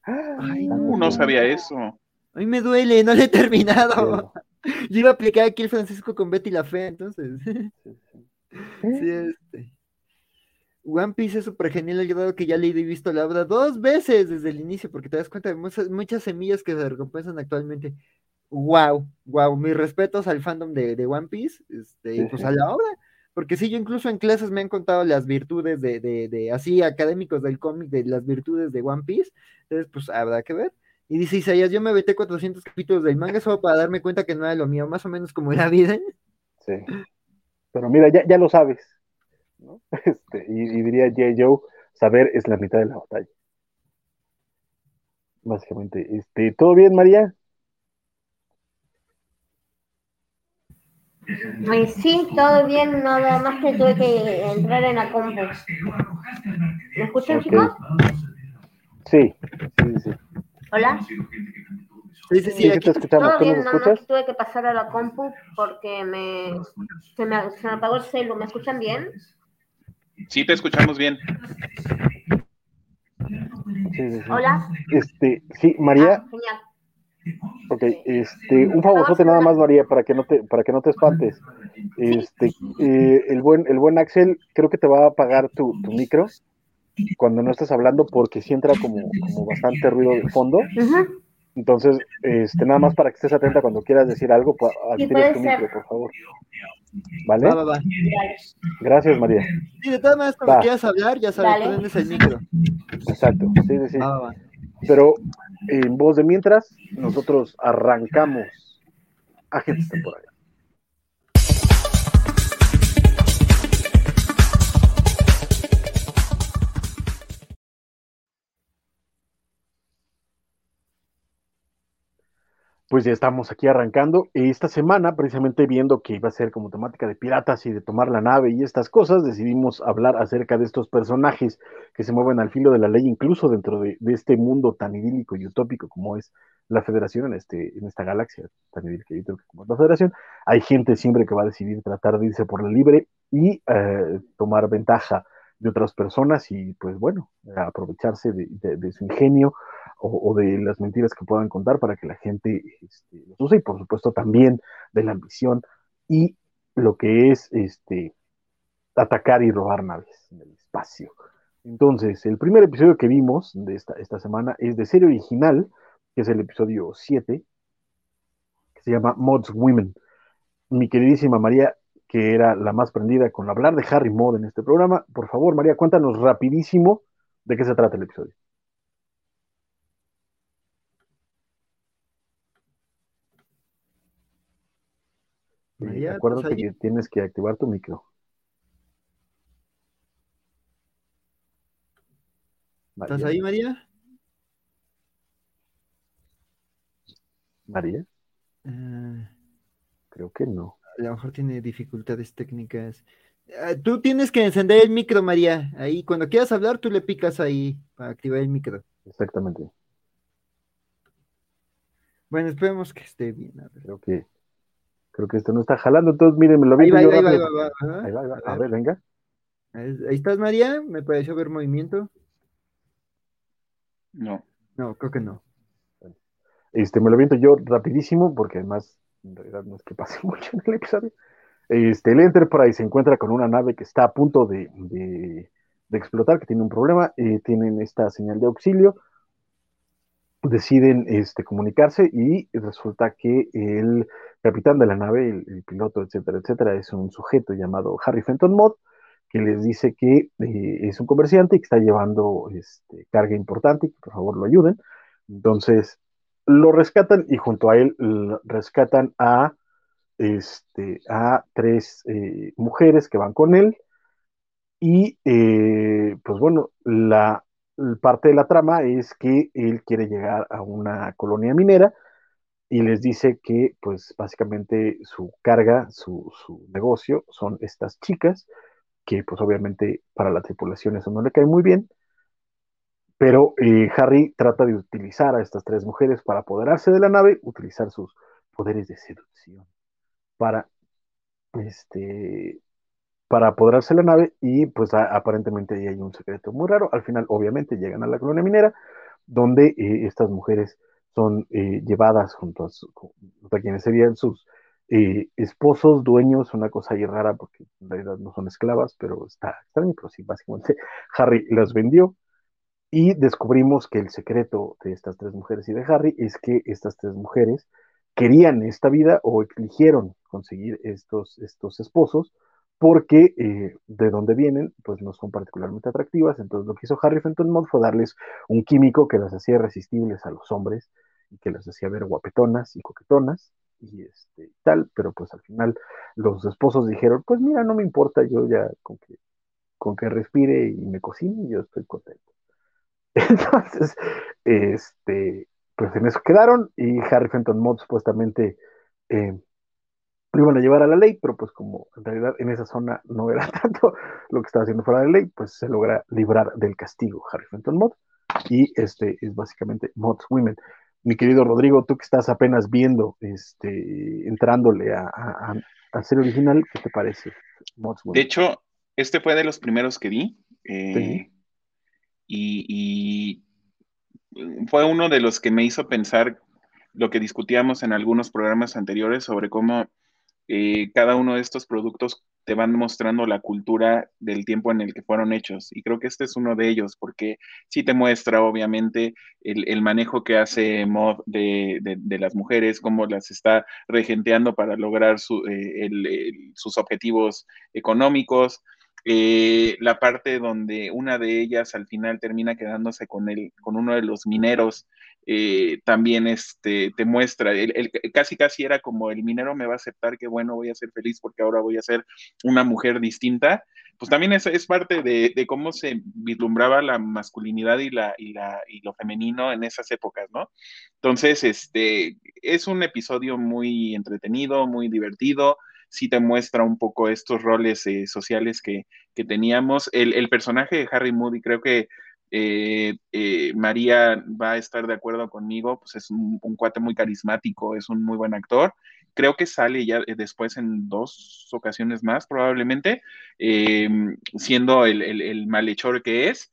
Ay, no, no sabía eso. A mí me duele, no le he terminado. Yo iba a aplicar aquí el Francisco con Betty la Fe, entonces. Sí, este. One Piece es súper genial, grado que ya leído y visto la obra dos veces desde el inicio, porque te das cuenta de muchas, semillas que se recompensan actualmente. Wow, wow, mis respetos al fandom de, One Piece, este, y pues a la obra, porque sí, yo incluso en clases me han contado las virtudes de, de, de así académicos del cómic, de las virtudes de One Piece, entonces pues habrá que ver. Y dice Isaías, yo me aventé 400 capítulos del manga solo para darme cuenta que no era lo mío, más o menos como era vida. Sí. Pero mira, ya, ya lo sabes. Este, y, diría J. Joe, saber es la mitad de la batalla. Básicamente, este, ¿todo bien, María? Sí, todo bien, nada más que tuve que entrar en la compu. ¿Me escuchan, chicos? Sí, sí, sí. Hola. Sí, sí, sí, te escuchamos. Todo bien, no, no, tuve que pasar a la compu porque me, se, me, se me apagó el celu. ¿Me escuchan bien? Sí, te escuchamos bien. Hola. Este, sí, María. Ah, genial. Ok, este, un favorzote nada más, María, para que no te, para que no te espantes. Este, eh, el buen, el buen Axel, creo que te va a apagar tu, tu micro cuando no estás hablando porque sí entra como, como bastante ruido de fondo. Entonces, este, nada más para que estés atenta cuando quieras decir algo, activa tu micro, por favor. ¿Vale? Gracias, María. Sí, de todas maneras, cuando quieras hablar, ya sabes, prendes el micro. Exacto, sí, sí, sí. Pero en voz de mientras, nosotros arrancamos agentes temporales. Pues ya estamos aquí arrancando. Esta semana, precisamente viendo que iba a ser como temática de piratas y de tomar la nave y estas cosas, decidimos hablar acerca de estos personajes que se mueven al filo de la ley, incluso dentro de, este mundo tan idílico y utópico como es la Federación, en, este, en esta galaxia tan idílica y utópica como es la Federación. Hay gente siempre que va a decidir tratar de irse por la libre y eh, tomar ventaja de otras personas y, pues bueno, aprovecharse de su ingenio o, de las mentiras que puedan contar para que la gente este, los use y por supuesto también de la ambición y lo que es este atacar y robar naves en el espacio. Entonces, el primer episodio que vimos de esta, esta semana es de serie original, que es el episodio 7, que se llama Mods Women. Mi queridísima María, que era la más prendida con hablar de Harry Mod en este programa, por favor, María, cuéntanos rapidísimo de qué se trata el episodio. María, acuérdate que tienes que activar tu micro. ¿Estás ahí, María? María. Ah. Creo que no. A lo mejor tiene dificultades técnicas. Ah, tú tienes que encender el micro, María. Ahí, cuando quieras hablar, tú le picas ahí para activar el micro. Exactamente. Bueno, esperemos que esté bien. Creo que Creo que esto no está jalando, entonces miren, me lo vi. Ahí ahí va, ahí va, ahí va, A ver, venga. Ahí estás, María. Me pareció ver movimiento. No. No, creo que no. Este, me lo viento yo rapidísimo, porque además, en realidad no es que pase mucho en el episodio. Este, el Enterprise se encuentra con una nave que está a punto de, de, explotar, que tiene un problema, eh, tienen esta señal de auxilio, deciden este, comunicarse y resulta que el capitán de la nave, el, piloto, etcétera, etcétera, es un sujeto llamado Harry Fenton Mott, que les dice que eh, es un comerciante y que está llevando este, carga importante que por favor lo ayuden. Entonces lo rescatan y junto a él rescatan a, este, a tres eh, mujeres que van con él. Y eh, pues bueno, la parte de la trama es que él quiere llegar a una colonia minera y les dice que pues básicamente su carga, su, negocio son estas chicas, que pues obviamente para la tripulación eso no le cae muy bien, pero eh, Harry trata de utilizar a estas tres mujeres para apoderarse de la nave, utilizar sus poderes de seducción para este para apoderarse de la nave y pues aparentemente ahí hay un secreto muy raro. Al final obviamente llegan a la colonia minera donde eh, estas mujeres son eh, llevadas junto a, quienes serían sus esposos, dueños, una cosa ahí rara porque en realidad no son esclavas, pero está extraño, pero sí, básicamente Harry las vendió. Y descubrimos que el secreto de estas tres mujeres y de Harry es que estas tres mujeres querían esta vida o eligieron conseguir estos, estos esposos porque eh, de donde vienen, pues no son particularmente atractivas. Entonces lo que hizo Harry Fenton Mod fue darles un químico que las hacía irresistibles a los hombres y que las hacía ver guapetonas y coquetonas y este, tal, pero pues al final los esposos dijeron, pues mira, no me importa, yo ya con que, con que respire y me cocine, yo estoy contento. Entonces, este, pues en eso quedaron y Harry Fenton Mod supuestamente eh, lo iban a llevar a la ley, pero pues como en realidad en esa zona no era tanto lo que estaba haciendo fuera de la ley, pues se logra librar del castigo Harry Fenton Mod y este es básicamente Mods Women. Mi querido Rodrigo, tú que estás apenas viendo, este, entrándole a, a, ser original, ¿qué te parece? Mods Women? De hecho, este fue de los primeros que vi. Eh, y, fue uno de los que me hizo pensar lo que discutíamos en algunos programas anteriores sobre cómo eh, cada uno de estos productos te van mostrando la cultura del tiempo en el que fueron hechos. Y creo que este es uno de ellos, porque sí te muestra, obviamente, el, manejo que hace Mod de, las mujeres, cómo las está regenteando para lograr eh, sus objetivos económicos. Eh, la parte donde una de ellas al final termina quedándose con, el, con uno de los mineros, eh, también este, te muestra, el, casi casi era como el minero me va a aceptar que bueno, voy a ser feliz porque ahora voy a ser una mujer distinta, pues también es, es parte de, de, cómo se vislumbraba la masculinidad y, la, y, la, y lo femenino en esas épocas, ¿no? Entonces, este, es un episodio muy entretenido, muy divertido, sí te muestra un poco estos roles eh, sociales que, teníamos. El, personaje de Harry Moody, creo que eh, eh, María va a estar de acuerdo conmigo, pues es un, cuate muy carismático, es un muy buen actor. Creo que sale ya después en dos ocasiones más, probablemente, siendo el, el, malhechor que es.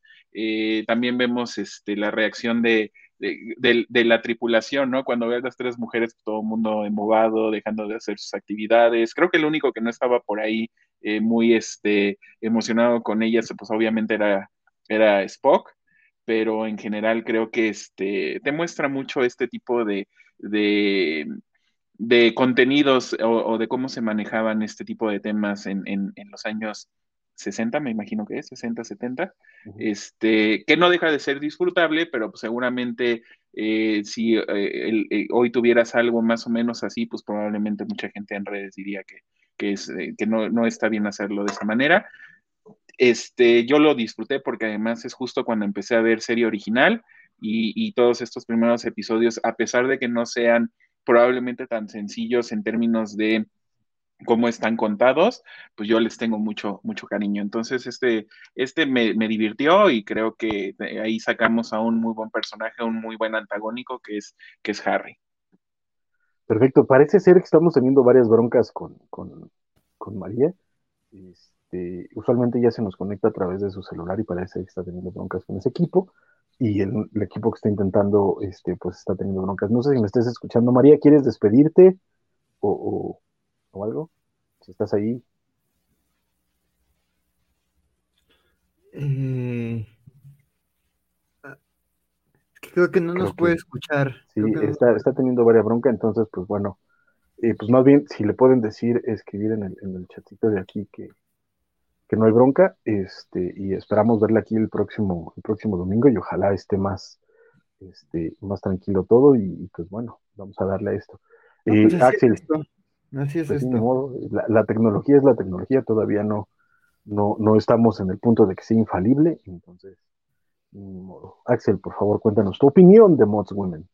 también vemos este, la reacción de, de, la tripulación, ¿no? Cuando ves las tres mujeres, todo el mundo embobado, dejando de hacer sus actividades. Creo que el único que no estaba por ahí eh, muy este, emocionado con ellas, pues obviamente era, era Spock, pero en general creo que este, te muestra mucho este tipo de, de, de contenidos o, de cómo se manejaban este tipo de temas en, en, en los años 60, me imagino que es, 60, 70, este, que no deja de ser disfrutable, pero pues, seguramente eh, si eh, eh, hoy tuvieras algo más o menos así, pues probablemente mucha gente en redes diría que, que, es, que no, no, está bien hacerlo de esa manera. Este, yo lo disfruté porque además es justo cuando empecé a ver serie original y, y todos estos primeros episodios, a pesar de que no sean probablemente tan sencillos en términos de cómo están contados, pues yo les tengo mucho, mucho cariño. Entonces, este, este me, divirtió y creo que ahí sacamos a un muy buen personaje, un muy buen antagónico que es, que es Harry. Perfecto, parece ser que estamos teniendo varias broncas con, con, María. Este, usualmente ya se nos conecta a través de su celular y parece que está teniendo broncas con ese equipo. Y el, equipo que está intentando, este, pues está teniendo broncas. No sé si me estés escuchando, María, ¿quieres despedirte? o o algo? Si estás ahí. Eh, creo que no nos puede escuchar. Sí, está, está, teniendo varias bronca, entonces, pues bueno, eh, pues más bien, si le pueden decir, escribir en el, en el chatito de aquí que, que no hay bronca, este, y esperamos verle aquí el próximo, el próximo domingo y ojalá esté más, este, más tranquilo todo y, pues bueno, vamos a darle a esto. Pues eh, Axel, Así es pues la, tecnología es la tecnología, todavía no, no, no estamos en el punto de que sea infalible, entonces, Axel, por favor, cuéntanos tu opinión de Mods Women.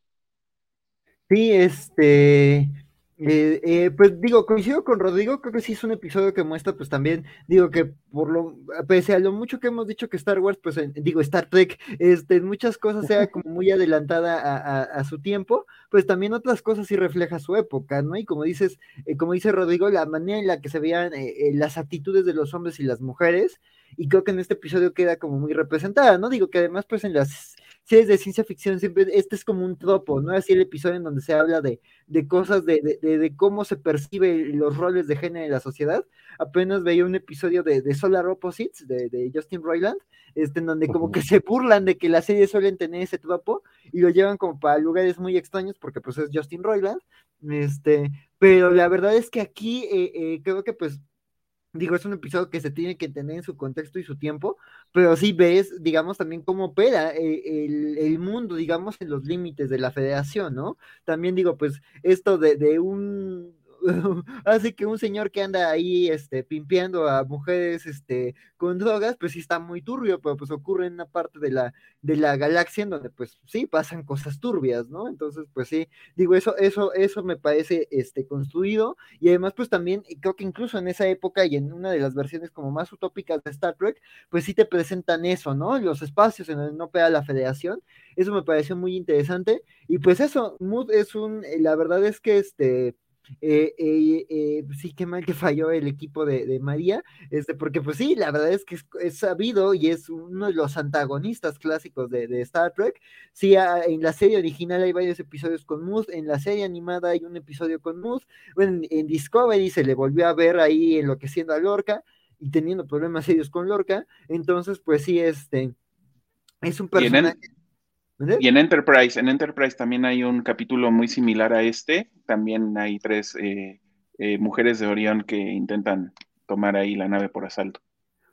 Sí, este, Eh, eh, pues digo, coincido con Rodrigo, creo que sí es un episodio que muestra, pues también, digo que por lo, pese a lo mucho que hemos dicho que Star Wars, pues digo, Star Trek, este, en muchas cosas sea como muy adelantada a, su tiempo, pues también otras cosas sí refleja su época, ¿no? Y como dices, eh, como dice Rodrigo, la manera en la que se veían las actitudes de los hombres y las mujeres, y creo que en este episodio queda como muy representada, ¿no? Digo que además, pues en las series de ciencia ficción siempre, este es como un tropo, ¿no? Así el episodio en donde se habla de, de cosas, de, de, de, cómo se percibe los roles de género en la sociedad. Apenas veía un episodio de, de Solar Opposites, de, Justin Roiland, este, en donde como que se burlan de que las series suelen tener ese tropo y lo llevan como para lugares muy extraños porque pues es Justin Roiland, este, pero la verdad es que aquí eh, eh, creo que pues digo, es un episodio que se tiene que tener en su contexto y su tiempo, pero sí ves, digamos, también cómo opera eh, el, el, mundo, digamos, en los límites de la federación, ¿no? También digo, pues esto de, de un Así que un señor que anda ahí, este, pimpeando a mujeres, este, con drogas, pues sí está muy turbio, pero pues ocurre en una parte de la, de la galaxia en donde, pues sí, pasan cosas turbias, ¿no? Entonces, pues sí, digo, eso, eso, eso me parece, este, construido, y además, pues también, creo que incluso en esa época y en una de las versiones como más utópicas de Star Trek, pues sí te presentan eso, ¿no? Los espacios en donde no pega la federación, eso me pareció muy interesante, y pues eso, Mood es un, la verdad es que, este, eh, eh, eh, sí, qué mal que falló el equipo de, María, este, porque pues sí, la verdad es que es, sabido y es uno de los antagonistas clásicos de, Star Trek. Sí, en la serie original hay varios episodios con Moose, en la serie animada hay un episodio con Moose, bueno, en, Discovery se le volvió a ver ahí enloqueciendo a Lorca y teniendo problemas serios con Lorca, entonces pues sí, este, es un personaje... Y en Enterprise, en Enterprise también hay un capítulo muy similar a este. También hay tres eh, eh, mujeres de Orión que intentan tomar ahí la nave por asalto.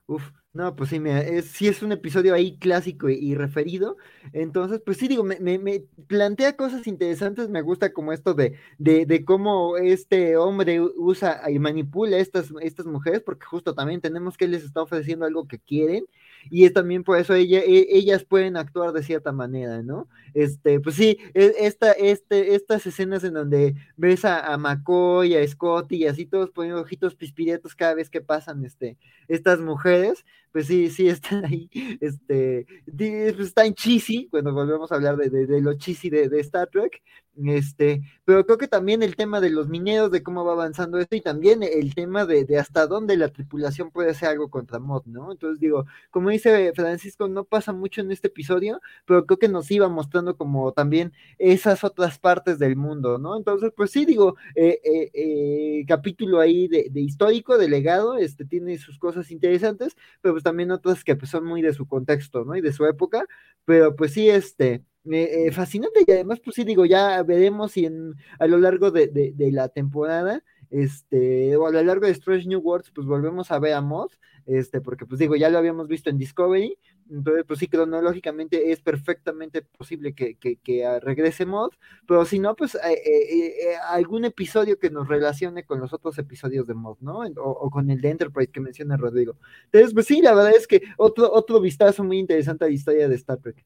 Uf, no, pues sí, mira, es, sí es un episodio ahí clásico y, referido. Entonces, pues sí, digo, me, me, plantea cosas interesantes. Me gusta como esto de, de, de, cómo este hombre usa y manipula a estas, estas mujeres, porque justo también tenemos que él les está ofreciendo algo que quieren y es también por eso ella, e, ellas pueden actuar de cierta manera, ¿no? Este, pues sí, e, esta, este, estas escenas en donde ves a, McCoy, a Scotty y así todos poniendo ojitos pispiretos cada vez que pasan este, estas mujeres, pues sí, sí están ahí, este, pues están cheesy, cuando volvemos a hablar de, de, lo cheesy de, de, Star Trek, este, pero creo que también el tema de los mineros, de cómo va avanzando esto, y también el tema de, de hasta dónde la tripulación puede hacer algo contra Mod, ¿no? Entonces digo, como dice Francisco, no pasa mucho en este episodio, pero creo que nos iba mostrando como también esas otras partes del mundo, ¿no? Entonces, pues sí, digo, eh, eh, eh, capítulo ahí de, de histórico, de legado, este, tiene sus cosas interesantes, pero pues, también otras que pues, son muy de su contexto, ¿no? Y de su época, pero pues sí, este, eh, fascinante y además, pues sí, digo, ya veremos si a lo largo de, la temporada, este, o a lo largo de Strange New Worlds, pues volvemos a ver a Moth, este, porque pues digo, ya lo habíamos visto en Discovery, entonces pues sí, cronológicamente es perfectamente posible que, que, que regrese Moth, pero si no, pues eh, eh, algún episodio que nos relacione con los otros episodios de Moth, ¿no? O, o, con el de Enterprise que menciona Rodrigo. Entonces, pues sí, la verdad es que otro, otro vistazo muy interesante a la historia de Star Trek.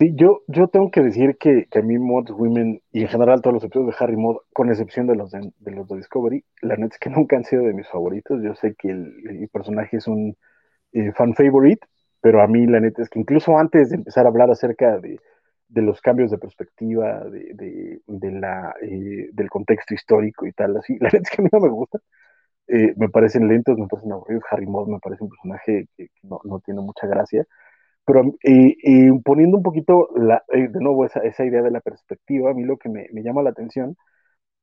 Sí, yo, yo tengo que decir que, a mí Mod Women y en general todos los episodios de Harry Mod, con excepción de los de, los de Discovery, la neta es que nunca han sido de mis favoritos. Yo sé que el, personaje es un eh, fan favorite, pero a mí la neta es que incluso antes de empezar a hablar acerca de, los cambios de perspectiva, de, la, eh, del contexto histórico y tal, así, la neta es que a mí no me gusta. Eh, me parecen lentos, me parecen aburridos. Harry Mod me parece un personaje que, no, no tiene mucha gracia. Pero y, poniendo un poquito eh, de nuevo esa, idea de la perspectiva, a mí lo que me, me, llama la atención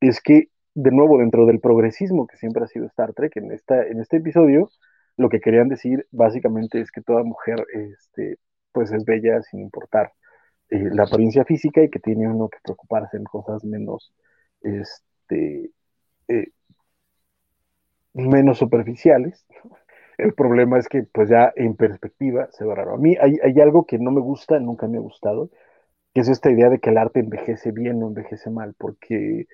es que, de nuevo, dentro del progresismo que siempre ha sido Star Trek, en, esta, en este episodio, lo que querían decir básicamente es que toda mujer este, pues es bella sin importar eh, la apariencia física y que tiene uno que preocuparse en cosas menos, este, eh, menos superficiales. El problema es que, pues ya en perspectiva se ve raro. A mí hay, algo que no me gusta, nunca me ha gustado, que es esta idea de que el arte envejece bien o envejece mal, porque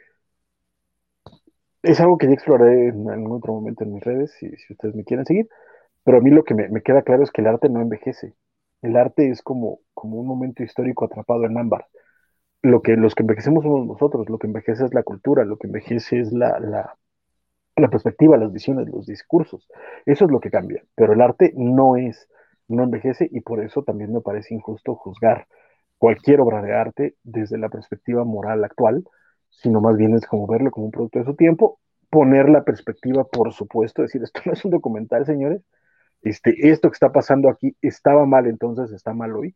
es algo que ya exploraré en otro momento en mis redes, si, si ustedes me quieren seguir, pero a mí lo que me, queda claro es que el arte no envejece. El arte es como, como un momento histórico atrapado en ámbar. lo que los que envejecemos somos nosotros, lo que envejece es la cultura, lo que envejece es la, la, la perspectiva, las visiones, los discursos. Eso es lo que cambia, pero el arte no es, no envejece y por eso también me parece injusto juzgar cualquier obra de arte desde la perspectiva moral actual, sino más bien es como verlo como un producto de su tiempo, poner la perspectiva, por supuesto, decir, esto no es un documental, señores, este, esto que está pasando aquí estaba mal entonces, está mal hoy,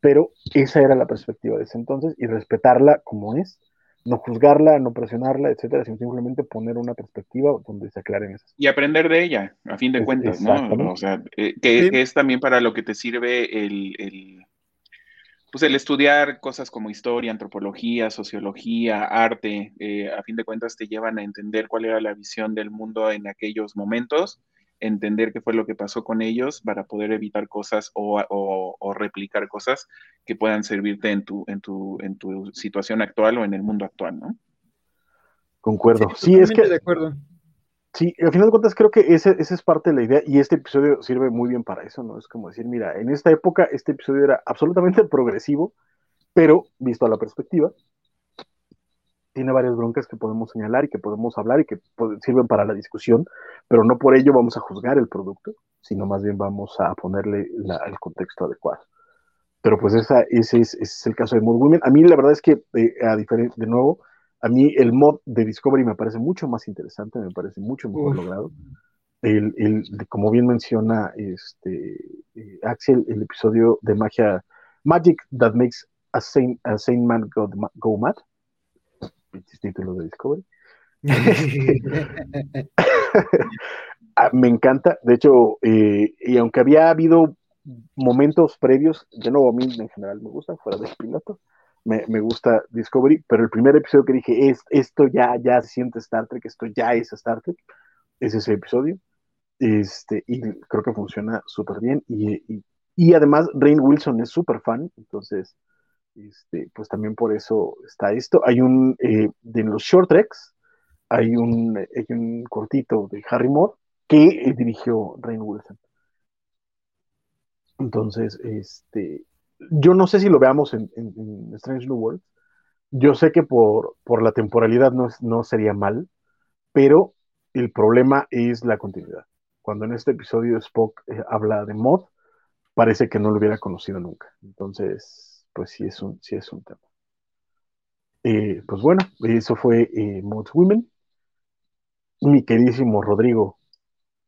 pero esa era la perspectiva de ese entonces y respetarla como es, no juzgarla, no presionarla, etcétera, sino simplemente poner una perspectiva donde se aclaren esas Y aprender de ella, a fin de cuentas, ¿no? O sea, eh, que, es también para lo que te sirve el, pues el estudiar cosas como historia, antropología, sociología, arte, eh, a fin de cuentas te llevan a entender cuál era la visión del mundo en aquellos momentos entender qué fue lo que pasó con ellos para poder evitar cosas o, replicar cosas que puedan servirte en tu, en, tu, en tu situación actual o en el mundo actual, ¿no? Concuerdo. Sí, es que... De acuerdo. Sí, al final de cuentas creo que esa es parte de la idea y este episodio sirve muy bien para eso, ¿no? Es como decir, mira, en esta época este episodio era absolutamente progresivo, pero visto a la perspectiva, tiene varias broncas que podemos señalar y que podemos hablar y que sirven para la discusión, pero no por ello vamos a juzgar el producto, sino más bien vamos a ponerle el contexto adecuado. Pero pues esa, ese, es, el caso de Mod Women. A mí la verdad es que, eh, a diferente, de nuevo, a mí el mod de Discovery me parece mucho más interesante, me parece mucho mejor logrado. El, el, como bien menciona este, eh, Axel, el episodio de magia, Magic that makes a sane, a sane man go, go mad, título de Discovery. Ah, me encanta, de hecho, eh, y aunque había habido momentos previos, de nuevo a mí en general me gusta, fuera del piloto, me, me, gusta Discovery, pero el primer episodio que dije, es, esto ya, ya se siente Star Trek, esto ya es Star Trek, es ese episodio, este, y creo que funciona súper bien, y, y, y, además Rain Wilson es súper fan, entonces este, pues también por eso está esto. Hay un, eh, de los short treks, hay un, hay un cortito de Harry Moore que eh, dirigió Rain Wilson. Entonces, este, yo no sé si lo veamos en, Strange New World. Yo sé que por, por la temporalidad no, no sería mal, pero el problema es la continuidad. Cuando en este episodio Spock eh, habla de Mod, parece que no lo hubiera conocido nunca. Entonces, pues sí es un, sí es un tema. Eh, pues bueno, eso fue eh, Women. Mi queridísimo Rodrigo,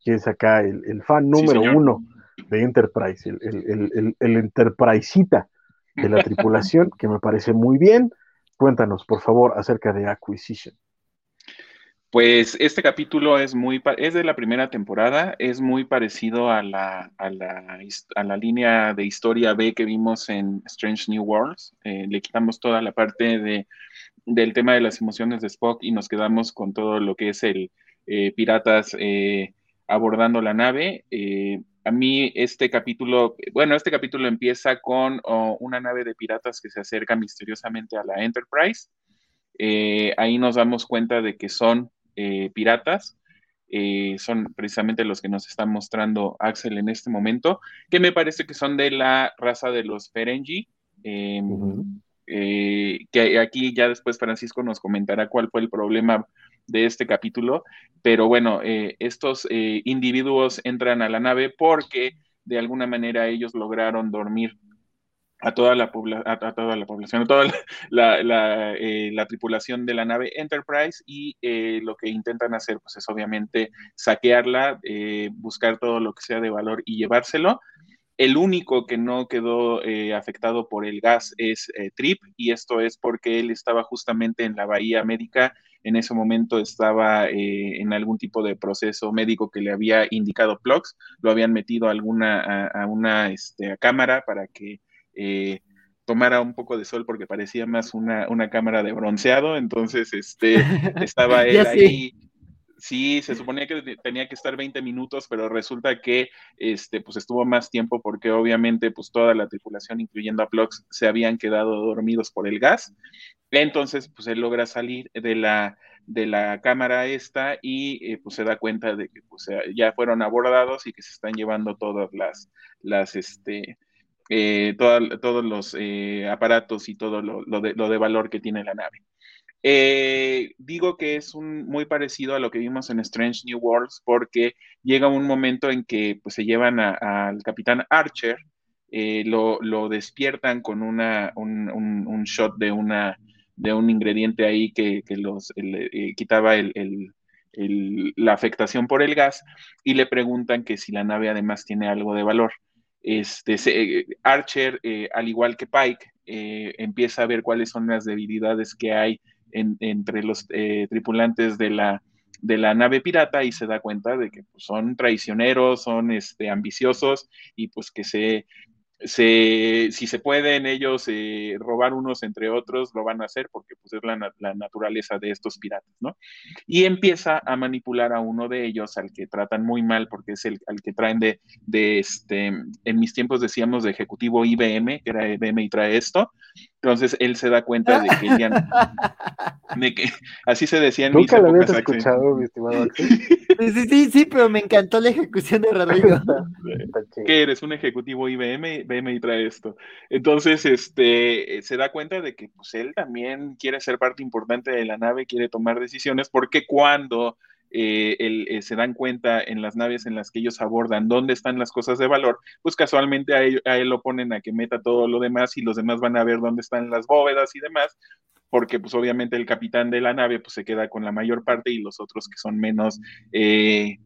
que es acá el, fan número uno de Enterprise, el, el, el, el Enterprisita de la tripulación, que me parece muy bien. Cuéntanos, por favor, acerca de Acquisition. Pues este capítulo es muy es de la primera temporada, es muy parecido a la, a la, a la línea de historia B que vimos en Strange New Worlds. Eh, le quitamos toda la parte de, del tema de las emociones de Spock y nos quedamos con todo lo que es el eh, piratas eh, abordando la nave. a mí este capítulo, bueno, este capítulo empieza con oh, una nave de piratas que se acerca misteriosamente a la Enterprise. ahí nos damos cuenta de que son eh, piratas. Eh, son precisamente los que nos está mostrando Axel en este momento, que me parece que son de la raza de los Ferengi. Em, eh, que aquí ya después Francisco nos comentará cuál fue el problema de este capítulo, pero bueno, estos individuos entran a la nave porque de alguna manera ellos lograron dormir a toda la, a, toda la población, a toda la, eh, la, tripulación de la nave Enterprise y eh, lo que intentan hacer pues es obviamente saquearla, eh, buscar todo lo que sea de valor y llevárselo. El único que no quedó afectado por el gas es Trip y esto es porque él estaba justamente en la bahía médica en ese momento estaba en algún tipo de proceso médico que le había indicado Plux, lo habían metido a alguna a, una este, cámara para que eh, tomara un poco de sol porque parecía más una, cámara de bronceado, entonces este, estaba él ahí. Sí. se suponía que tenía que estar 20 minutos, pero resulta que este, pues estuvo más tiempo porque obviamente pues toda la tripulación, incluyendo a Plux, se habían quedado dormidos por el gas. Entonces, pues él logra salir de la, de la cámara esta y eh, pues se da cuenta de que pues, ya fueron abordados y que se están llevando todas las, las, este, eh, todos los eh, aparatos y todo lo, de, valor que tiene la nave. Eh, digo que es un, muy parecido a lo que vimos en Strange New Worlds porque llega un momento en que pues, se llevan al capitán Archer, lo, despiertan con una, un, shot de, una, de un ingrediente ahí que, los quitaba la afectación por el gas y le preguntan que si la nave además tiene algo de valor. Este, eh, Archer, eh, al igual que Pike, eh, empieza a ver cuáles son las debilidades que hay entre los tripulantes de la, de la nave pirata y se da cuenta de que pues, son traicioneros, son este, ambiciosos y pues que se, si se pueden ellos eh, robar unos entre otros, lo van a hacer porque pues, es la, naturaleza de estos piratas, ¿no? Y empieza a manipular a uno de ellos, al que tratan muy mal porque es el al que traen de, de este, en mis tiempos decíamos de ejecutivo IBM, que era IBM y trae esto, entonces él se da cuenta de que ya de que así se decía en Nunca lo habías escuchado, mi estimado Sí, sí, sí, pero me encantó la ejecución de Rodrigo. que eres un ejecutivo IBM, IBM y trae esto. Entonces, este, se da cuenta de que pues él también quiere ser parte importante de la nave, quiere tomar decisiones, porque cuando eh, eh, se dan cuenta en las naves en las que ellos abordan dónde están las cosas de valor, pues casualmente a él, lo ponen a que meta todo lo demás y los demás van a ver dónde están las bóvedas y demás, porque pues obviamente el capitán de la nave pues se queda con la mayor parte y los otros que son menos... Eh,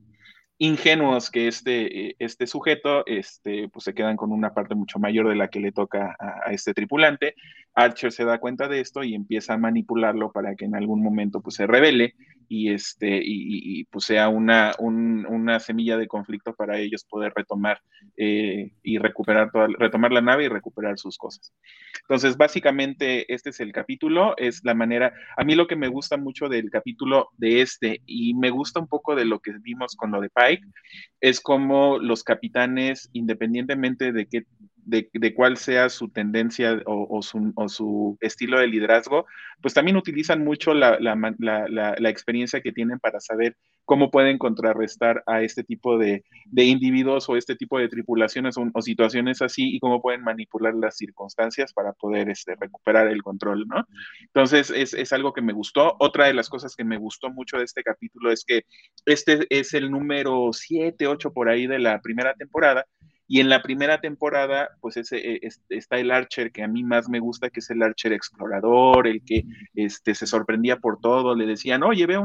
ingenuos que este, este sujeto, este, pues se quedan con una parte mucho mayor de la que le toca a, este tripulante. Archer se da cuenta de esto y empieza a manipularlo para que en algún momento pues se revele y, este, y, pues sea una, una, semilla de conflicto para ellos poder retomar eh, y recuperar toda, retomar la nave y recuperar sus cosas. Entonces, básicamente, este es el capítulo, es la manera, a mí lo que me gusta mucho del capítulo de este y me gusta un poco de lo que vimos con lo de Pike, es como los capitanes, independientemente de qué de, cuál sea su tendencia o, su, estilo de liderazgo, pues también utilizan mucho la, experiencia que tienen para saber cómo pueden contrarrestar a este tipo de, individuos o este tipo de tripulaciones o, situaciones así y cómo pueden manipular las circunstancias para poder este, recuperar el control, ¿no? Entonces, es, es algo que me gustó. Otra de las cosas que me gustó mucho de este capítulo es que este es el número 7, 8 por ahí de la primera temporada y en la primera temporada, pues ese, eh, está el Archer que a mí más me gusta, que es el Archer explorador, el que este, se sorprendía por todo, le decían, oye, ve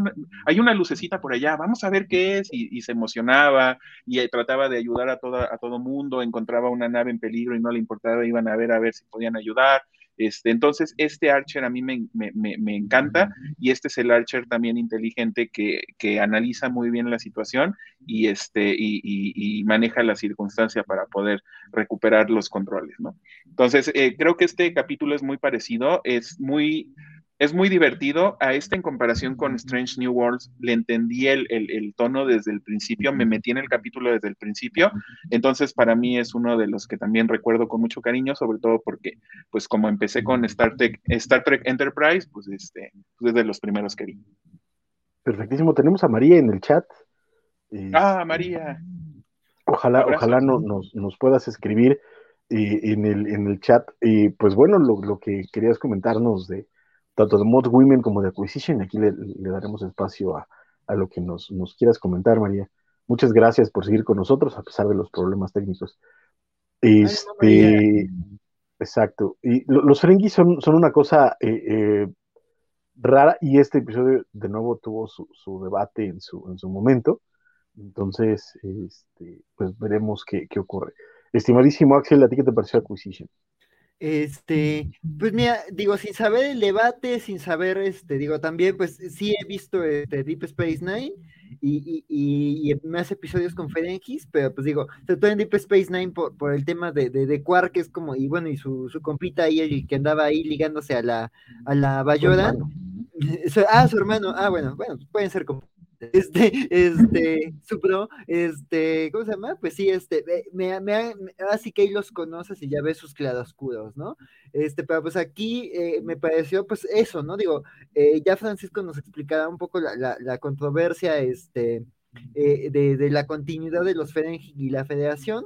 hay una lucecita por allá, vamos a ver qué es, y, se emocionaba y eh, trataba de ayudar a, toda, a todo mundo, encontraba una nave en peligro y no le importaba, iban a ver a ver si podían ayudar. Este, entonces, este Archer a mí me, encanta y este es el Archer también inteligente que, analiza muy bien la situación y, este, y, maneja la circunstancia para poder recuperar los controles, ¿no? Entonces, eh, creo que este capítulo es muy parecido, es muy es muy divertido. A este en comparación con Strange New Worlds, le entendí el, tono desde el principio, me metí en el capítulo desde el principio, entonces para mí es uno de los que también recuerdo con mucho cariño, sobre todo porque, pues como empecé con Star Trek, Star Trek Enterprise, pues este, pues, es de los primeros que vi. Perfectísimo, tenemos a María en el chat. ah, María. Ojalá, ojalá nos, puedas escribir eh, en, el, en el chat. Y pues bueno, lo, lo que querías comentarnos de, tanto de Mod Women como de Acquisition. Aquí le, daremos espacio a, lo que nos, quieras comentar, María. Muchas gracias por seguir con nosotros a pesar de los problemas técnicos. Este, exacto. Y los Ferengis son, son una cosa eh, eh, rara y este episodio de nuevo tuvo su, debate en su, en su momento. Entonces, este, pues veremos qué, qué ocurre. Estimadísimo Axel, ¿a ti qué te pareció Acquisition? Este, pues mira, digo, sin saber el debate, sin saber, este, digo, también, pues sí he visto este, Deep Space Nine y, y, y, más episodios con Ferenquis, pero pues digo, sobre todo en Deep Space Nine por, por el tema de, de, de, Quark, que es como, y bueno, y su, su compita ahí, el que andaba ahí ligándose a la, a la Bayora. Ah, su hermano, ah, bueno, bueno, pueden ser como este, este, Supro, este, ¿cómo se llama? Pues sí, este, me, me, así que ahí los conoces y ya ves sus claroscuros, ¿no? Este, pero pues aquí eh, me pareció, pues eso, ¿no? Digo, eh, ya Francisco nos explicará un poco la, la, controversia, este, eh, de, de, la continuidad de los Ferengi y la Federación,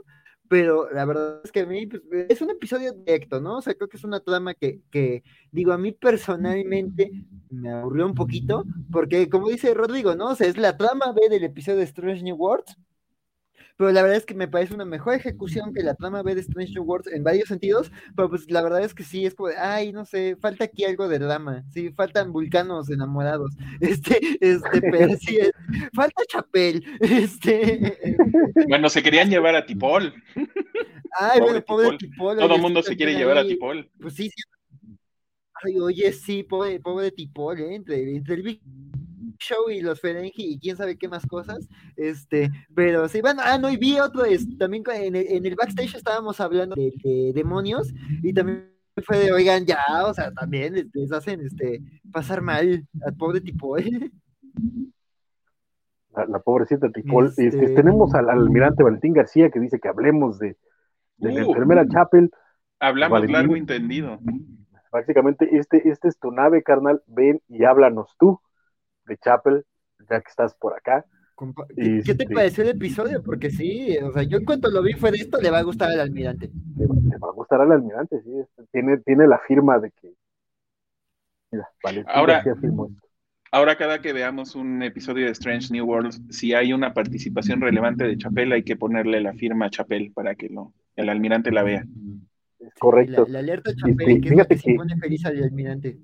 pero la verdad es que a mí pues, es un episodio directo, ¿no? O sea, creo que es una trama que, que, digo, a mí personalmente me aburrió un poquito, porque como dice Rodrigo, ¿no? O sea, es la trama B del episodio de Strange New Worlds, pero la verdad es que me parece una mejor ejecución que la trama B de Strange New Worlds en varios sentidos, pero pues la verdad es que sí, es como de, ay, no sé, falta aquí algo de drama, sí, faltan vulcanos enamorados, este, este, pero sí, falta Chapel, este. Bueno, se querían llevar a Tipol. Ay, bueno, pobre Tipol. Todo el mundo se quiere llevar a Tipol. Pues sí, sí. Ay, oye, sí, pobre, pobre Tipol, ¿eh? entre, entre el Show y los Ferengi y quién sabe qué más cosas. Este, pero sí, bueno, ah, no, y vi otro, es, también en el, en el backstage estábamos hablando de, demonios y también fue de, oigan, ya, o sea, también les, hacen este, pasar mal al pobre tipo, La, pobrecita Tipol. Este, este... tenemos al, almirante Valentín García que dice que hablemos de, de la uh. enfermera Chapel. Hablamos largo entendido. Básicamente, este, este es tu nave, carnal. Ven y háblanos tú de Chapel, ya que estás por acá. ¿Qué, te este pareció el episodio? Porque sí, o sea, yo en cuanto lo vi fue de esto, le va a gustar al almirante. Le va, a gustar al almirante, sí. Este, tiene, tiene la firma de que. Mira, vale, ahora, ahora, cada que veamos un episodio de Strange New Worlds, si hay una participación relevante de Chapel, hay que ponerle la firma a Chapel para que lo, el almirante la vea. correcto. La, alerta Chapel, que, es que se pone feliz al almirante.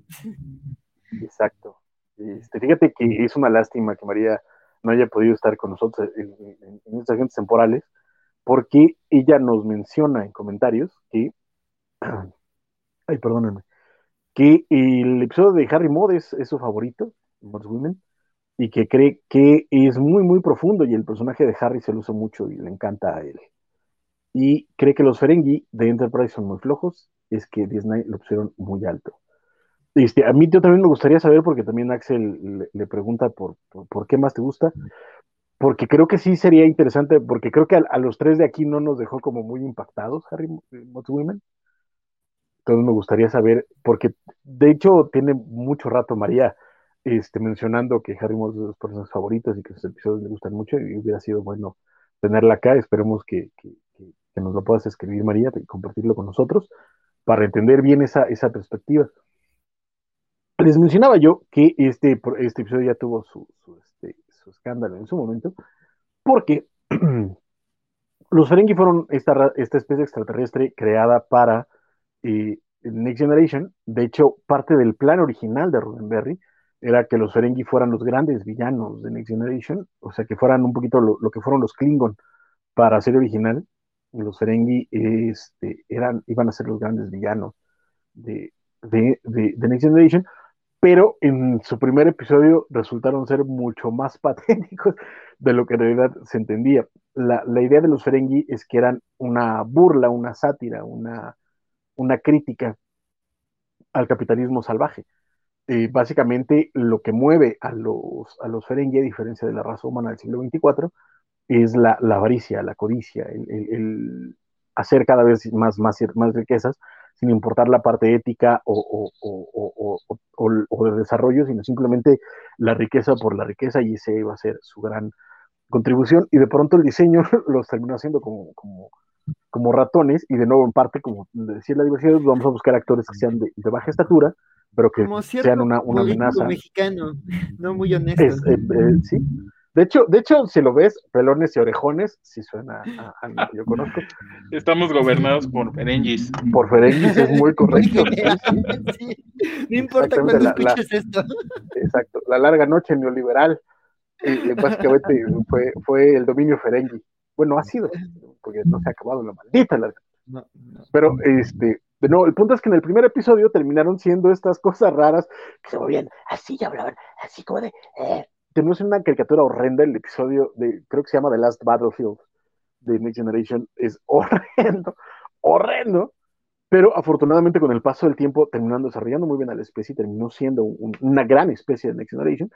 Exacto. Este, fíjate que es una lástima que María no haya podido estar con nosotros en, estos agentes temporales, porque ella nos menciona en comentarios que, ay, perdónenme, que el episodio de Harry Mod es, su favorito, Mods Women, y que cree que es muy, muy profundo y el personaje de Harry se usa mucho y le encanta a él. Y cree que los Ferengi de Enterprise son muy flojos, es que Disney lo pusieron muy alto. Este, a mí yo también me gustaría saber, porque también Axel le, pregunta por, por, qué más te gusta, porque creo que sí sería interesante, porque creo que a, los tres de aquí no nos dejó como muy impactados Harry Moss Women. Entonces me gustaría saber, porque de hecho tiene mucho rato María este, mencionando que Harry Moss es de sus personas favoritas y que sus episodios le gustan mucho y hubiera sido bueno tenerla acá. Esperemos que, que, que nos lo puedas escribir María y compartirlo con nosotros para entender bien esa, esa perspectiva les mencionaba yo que este, este episodio ya tuvo su, este, su, escándalo en su momento, porque los Ferengi fueron esta, esta especie extraterrestre creada para eh, Next Generation. De hecho, parte del plan original de Roddenberry era que los Ferengi fueran los grandes villanos de Next Generation, o sea, que fueran un poquito lo, que fueron los Klingon para ser original. Los Ferengi este, eran, iban a ser los grandes villanos de, de Next Generation pero en su primer episodio resultaron ser mucho más patéticos de lo que en realidad se entendía. La, idea de los Ferengi es que eran una burla, una sátira, una, crítica al capitalismo salvaje. Eh, básicamente lo que mueve a los, a Ferengi, a diferencia de la raza humana del siglo XXIV, es la, avaricia, la codicia, el, hacer cada vez más riquezas sin importar la parte ética o, de desarrollo, sino simplemente la riqueza por la riqueza y ese iba a ser su gran contribución. Y de pronto el diseño los terminó haciendo como, como, como ratones y de nuevo en parte, como decía la diversidad, vamos a buscar actores que sean de, baja estatura, pero que sean una, una amenaza. mexicano, no muy honesto. Eh, eh, sí, de hecho, de hecho, si lo ves, pelones y orejones, si suena a, lo que yo conozco. Estamos gobernados por Ferengis. Por Ferengis, es muy correcto. No importa cuándo escuches esto. Exacto, la larga noche neoliberal, básicamente fue, fue el dominio Ferengi. Bueno, ha sido, porque no se ha acabado la maldita larga. Pero, este, de nuevo, el punto es que en el primer episodio terminaron siendo estas cosas raras que se movían así y hablaban así como de, eh, tenemos una caricatura horrenda, el episodio de, creo que se llama The Last Battlefield de Next Generation, es horrendo, horrendo, pero afortunadamente con el paso del tiempo terminando desarrollando muy bien a la especie, terminó siendo una gran especie de Next Generation,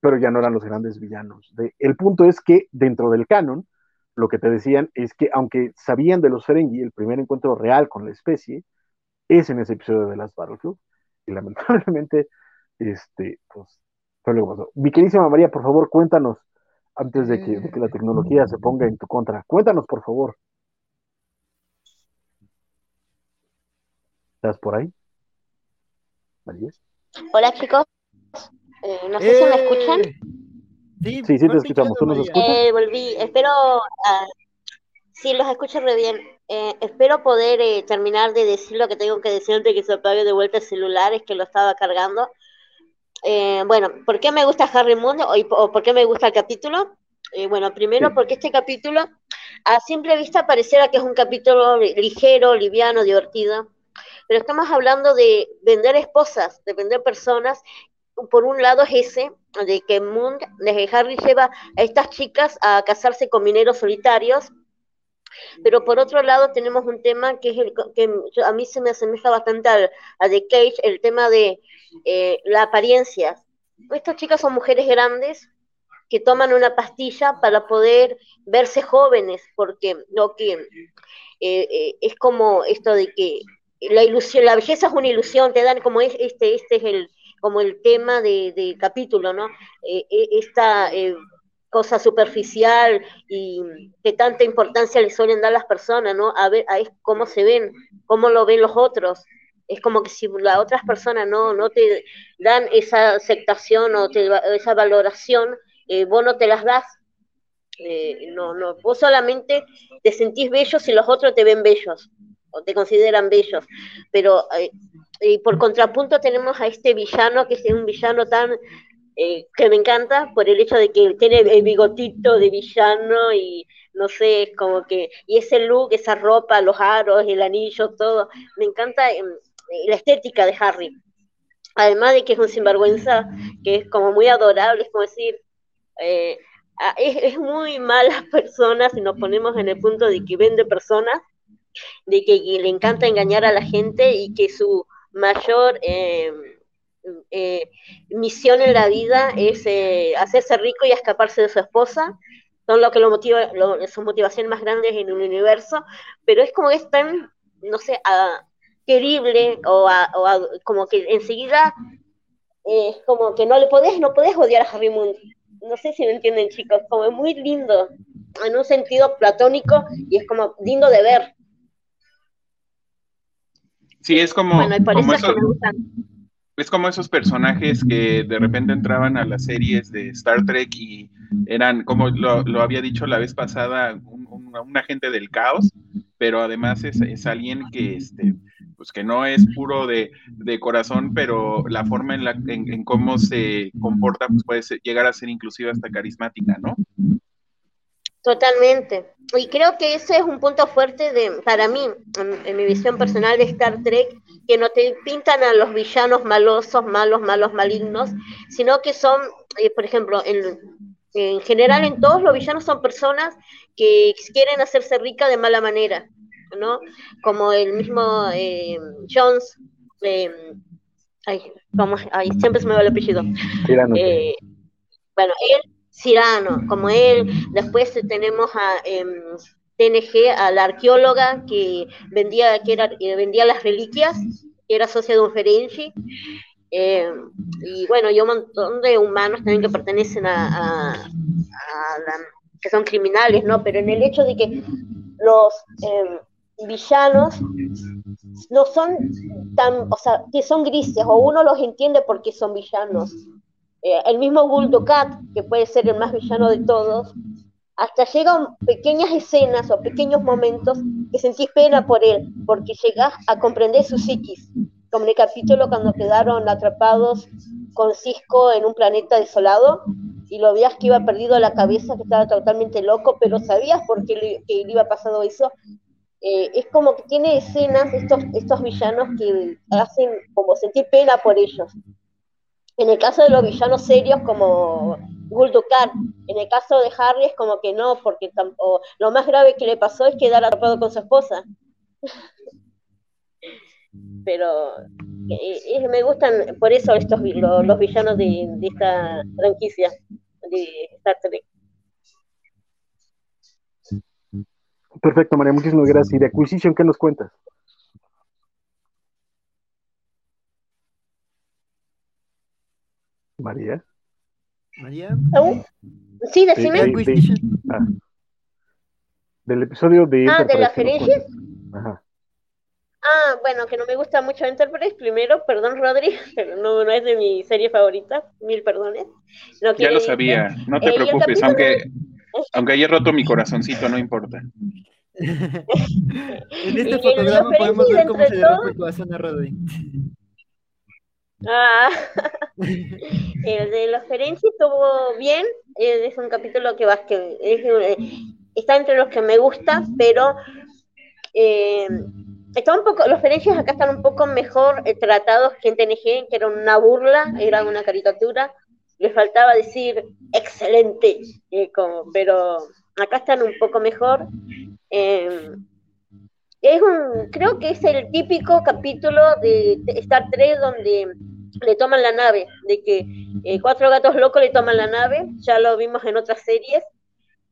pero ya no eran los grandes villanos. el punto es que dentro del canon, lo que te decían es que aunque sabían de los Ferengi, el primer encuentro real con la especie es en ese episodio de The Last Battlefield, y lamentablemente, este, pues fue lo pasó. Mi queridísima María, por favor, cuéntanos, antes de que, la tecnología se ponga en tu contra, cuéntanos, por favor. ¿Estás por ahí? Hola, chicos. Eh, no sé si me escuchan. Sí, sí, te escuchamos. ¿Tú nos escuchas? Eh, volví. Espero. Ah, sí, los escucho re bien. Eh, espero poder terminar de decir lo que tengo que decir antes de que se apague de vuelta el celular, es que lo estaba cargando. Eh, bueno, ¿por qué me gusta Harry Moon o, o por qué me gusta el capítulo? bueno, primero porque este capítulo a simple vista pareciera que es un capítulo ligero, liviano, divertido, pero estamos hablando de vender esposas, de vender personas. Por un lado es ese, de que Moon, de Harry lleva a estas chicas a casarse con mineros solitarios, pero por otro lado tenemos un tema que es el que a mí se me asemeja bastante a, a The Cage, el tema de eh, la apariencia. Estas chicas son mujeres grandes que toman una pastilla para poder verse jóvenes, porque lo que eh, eh, es como esto de que la ilusión, la belleza es una ilusión, te dan como es, este, este es el como el tema de, capítulo, ¿no? esta cosa superficial y que tanta importancia le suelen dar las personas, ¿no? A ver, a cómo se ven, cómo lo ven los otros. Es como que si las otras personas no, no te dan esa aceptación o esa valoración, eh, vos no te las das. Eh, no, no, vos solamente te sentís bello si los otros te ven bellos o te consideran bellos. Pero eh, y por contrapunto tenemos a este villano, que es un villano tan eh, que me encanta por el hecho de que tiene el bigotito de villano y no sé, como que, y ese look, esa ropa, los aros, el anillo, todo, me encanta em, la estética de Harry. Además de que es un sinvergüenza, que es como muy adorable, es como decir, eh, es, muy mala persona si nos ponemos en el punto de que vende personas, de que, le encanta engañar a la gente y que su mayor... Eh, eh, misión en la vida es eh, hacerse rico y escaparse de su esposa. Son lo que lo motiva, lo, motivaciones más grandes en un universo, pero es como es tan, no sé, querible o, como que enseguida es como que no le podés, no podés odiar a Harry Moon. No sé si me entienden, chicos, como es muy lindo, en un sentido platónico y es como lindo de ver. Sí, es como, bueno, como eso, es como esos personajes que de repente entraban a las series de Star Trek y eran, como lo, había dicho la vez pasada, un, agente del caos, pero además es, alguien que, este, pues que no es puro de, corazón, pero la forma en, la, en, cómo se comporta pues puede llegar a ser inclusive hasta carismática, ¿no? Totalmente. Y creo que ese es un punto fuerte de, para mí, en mi visión personal de Star Trek, que no te pintan a los villanos malosos, malos, malos, malignos, sino que son, eh, por ejemplo, en, en, general en todos los villanos son personas que quieren hacerse rica de mala manera, ¿no? Como el mismo eh, Jones, eh, ay, ay, siempre se me va el apellido. Eh, bueno, él, Cirano, como él, después tenemos a... Em, TNG a la arqueóloga que vendía, que era, vendía las reliquias, que era socia de un Ferengi. Eh, y bueno, y un montón de humanos también que pertenecen a, que son criminales, ¿no? Pero en el hecho de que los em, villanos no son tan, o sea, que son grises, o uno los entiende porque son villanos. Eh, el mismo Guldukat, que puede ser el más villano de todos, hasta llegan pequeñas escenas o pequeños momentos que sentís pena por él, porque llegás a comprender su psiquis, como el capítulo cuando quedaron atrapados con Cisco en un planeta desolado y lo veías que iba perdido la cabeza, que estaba totalmente loco, pero sabías por qué le, que iba pasado eso. Eh, es como que tiene escenas estos, estos villanos que hacen como sentir pena por ellos. En el caso de los villanos serios como Guldukat. En el caso de Harry es como que no, porque lo más grave que le pasó es quedar atrapado con su esposa. Pero eh, me gustan por eso estos los, villanos de, esta franquicia de Star Trek. Perfecto, María, muchísimas gracias. ¿Y de Acquisition qué nos cuentas? María. María. Sí, decime. Ah. Del episodio de... Ah, de la Ferengi. Ajá. Ah, bueno, que no me gusta mucho Enterprise, primero, perdón Rodri, pero no, no es de mi serie favorita, mil perdones. ya lo sabía, no te eh, preocupes, aunque, aunque haya roto mi corazoncito, no importa. en este fotograma podemos ver cómo se derrota el corazón a Rodri. Ah, el de los Ferenci estuvo bien, es un capítulo que, va, que eh, está entre los que me gusta, pero eh, está un poco, los Ferenci acá están un poco mejor eh, tratados que en TNG, que era una burla, era una caricatura, le faltaba decir excelente, como, pero acá están un poco mejor. es un, creo que es el típico capítulo de Star Trek donde le toman la nave, de que eh, cuatro gatos locos le toman la nave, ya lo vimos en otras series.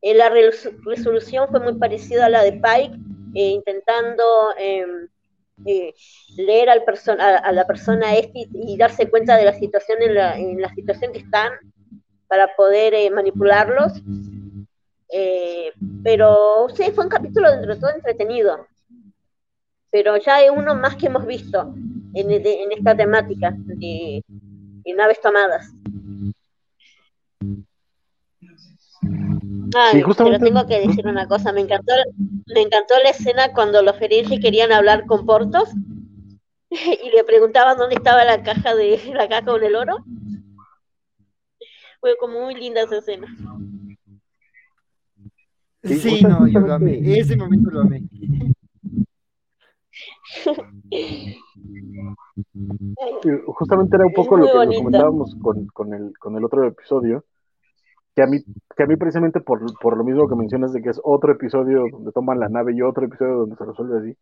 Eh, la resolución fue muy parecida a la de Pike, eh, intentando em, leer al a, la persona este y, darse cuenta de la situación en la, en la situación que están para poder manipularlos. pero sí, fue un capítulo dentro de todo entretenido. Pero ya es uno más que hemos visto en, esta temática de, naves tomadas. Pero tengo que decir una cosa, me encantó, me encantó la escena cuando los Ferengi querían hablar con Portos y le preguntaban dónde estaba la caja de la caja con el oro. Fue como muy linda esa escena. Sí, no, yo lo amé. Ese momento lo amé. Justamente era un poco lo que nos comentábamos con, con, el, con el otro episodio, que a mí, que a mí precisamente por, por lo mismo que mencionas de que es otro episodio donde toman la nave y otro episodio donde se resuelve así,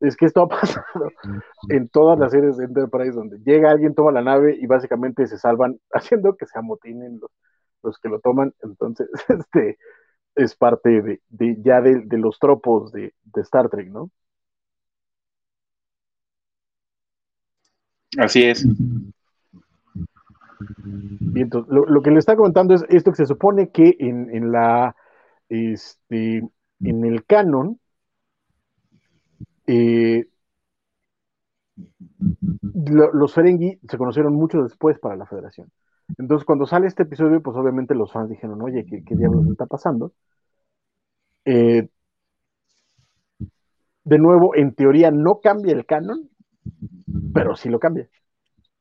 es que esto ha pasado en todas las series de Enterprise donde llega alguien, toma la nave y básicamente se salvan haciendo que se amotinen los, los que lo toman, entonces este es parte de, de ya de, de, los tropos de, de Star Trek, ¿no? Así es. Lo, que le está comentando es esto que se supone que en, la este, en el canon eh, los Ferengi se conocieron mucho después para la Federación. Entonces, cuando sale este episodio, pues obviamente los fans dijeron, oye, ¿qué, qué diablos está pasando? Eh, de nuevo, en teoría no cambia el canon, pero sí lo cambia,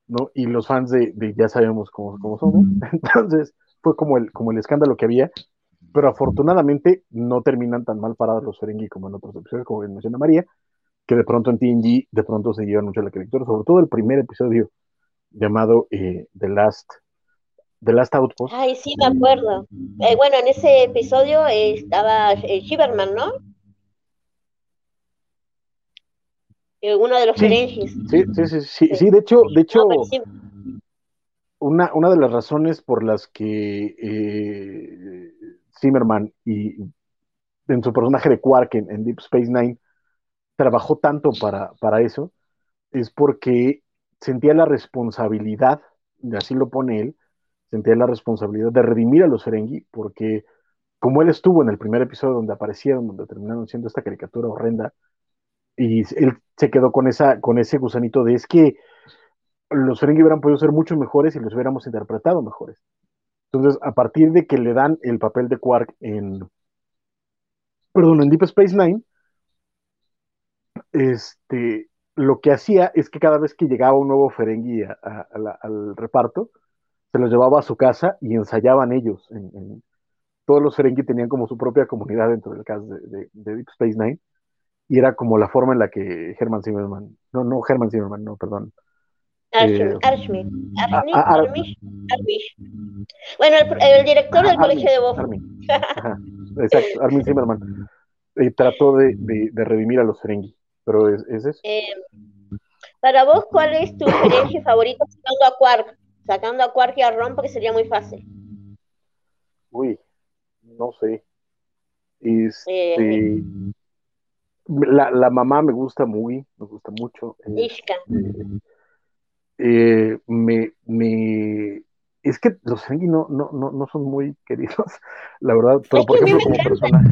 ¿no? Y los fans de, ya sabemos cómo, cómo, somos, entonces fue como el, como el escándalo que había, pero afortunadamente no terminan tan mal parados los Ferengi como en otros episodios, como menciona María, que de pronto en TNG de pronto se llevan mucho la caricatura, sobre todo el primer episodio llamado eh, The Last The Last Outpost. Ay, sí, me acuerdo. Eh, bueno, en ese episodio estaba eh, Shiverman, ¿no? Uno de los sí, Sí, sí, sí, sí, de hecho, de hecho, una, una de las razones por las que eh, Zimmerman y en su personaje de Quark en, Deep Space Nine trabajó tanto para, para eso, es porque sentía la responsabilidad, y así lo pone él, sentía la responsabilidad de redimir a los Ferengi, porque como él estuvo en el primer episodio donde aparecieron, donde terminaron siendo esta caricatura horrenda, y él se quedó con, esa, con ese gusanito de es que los Ferengi hubieran podido ser mucho mejores y los hubiéramos interpretado mejores. Entonces, a partir de que le dan el papel de Quark en, perdón, en Deep Space Nine, este, lo que hacía es que cada vez que llegaba un nuevo Ferengi al reparto, se los llevaba a su casa y ensayaban ellos. todos los Ferengi tenían como su propia comunidad dentro del cast de Deep Space Nine y era como la forma en la que Herman Zimmerman, no, no Herman Zimmerman, no, perdón. Eh, bueno, el, director del colegio de voz. exacto, Armin Zimmerman. Y trató de, de, redimir a los Ferengi, pero es, es eso. Eh, para vos, ¿cuál es tu Ferengi favorito sacando a Quark? Sacando a Quark y a Ron porque sería muy fácil. Uy, no sé. Este, eh, la, la, mamá me gusta muy, me gusta mucho. Ishka. Eh, eh, me, me es que los Ferengi no, no, no, no son muy queridos, la verdad, pero por ejemplo como personaje.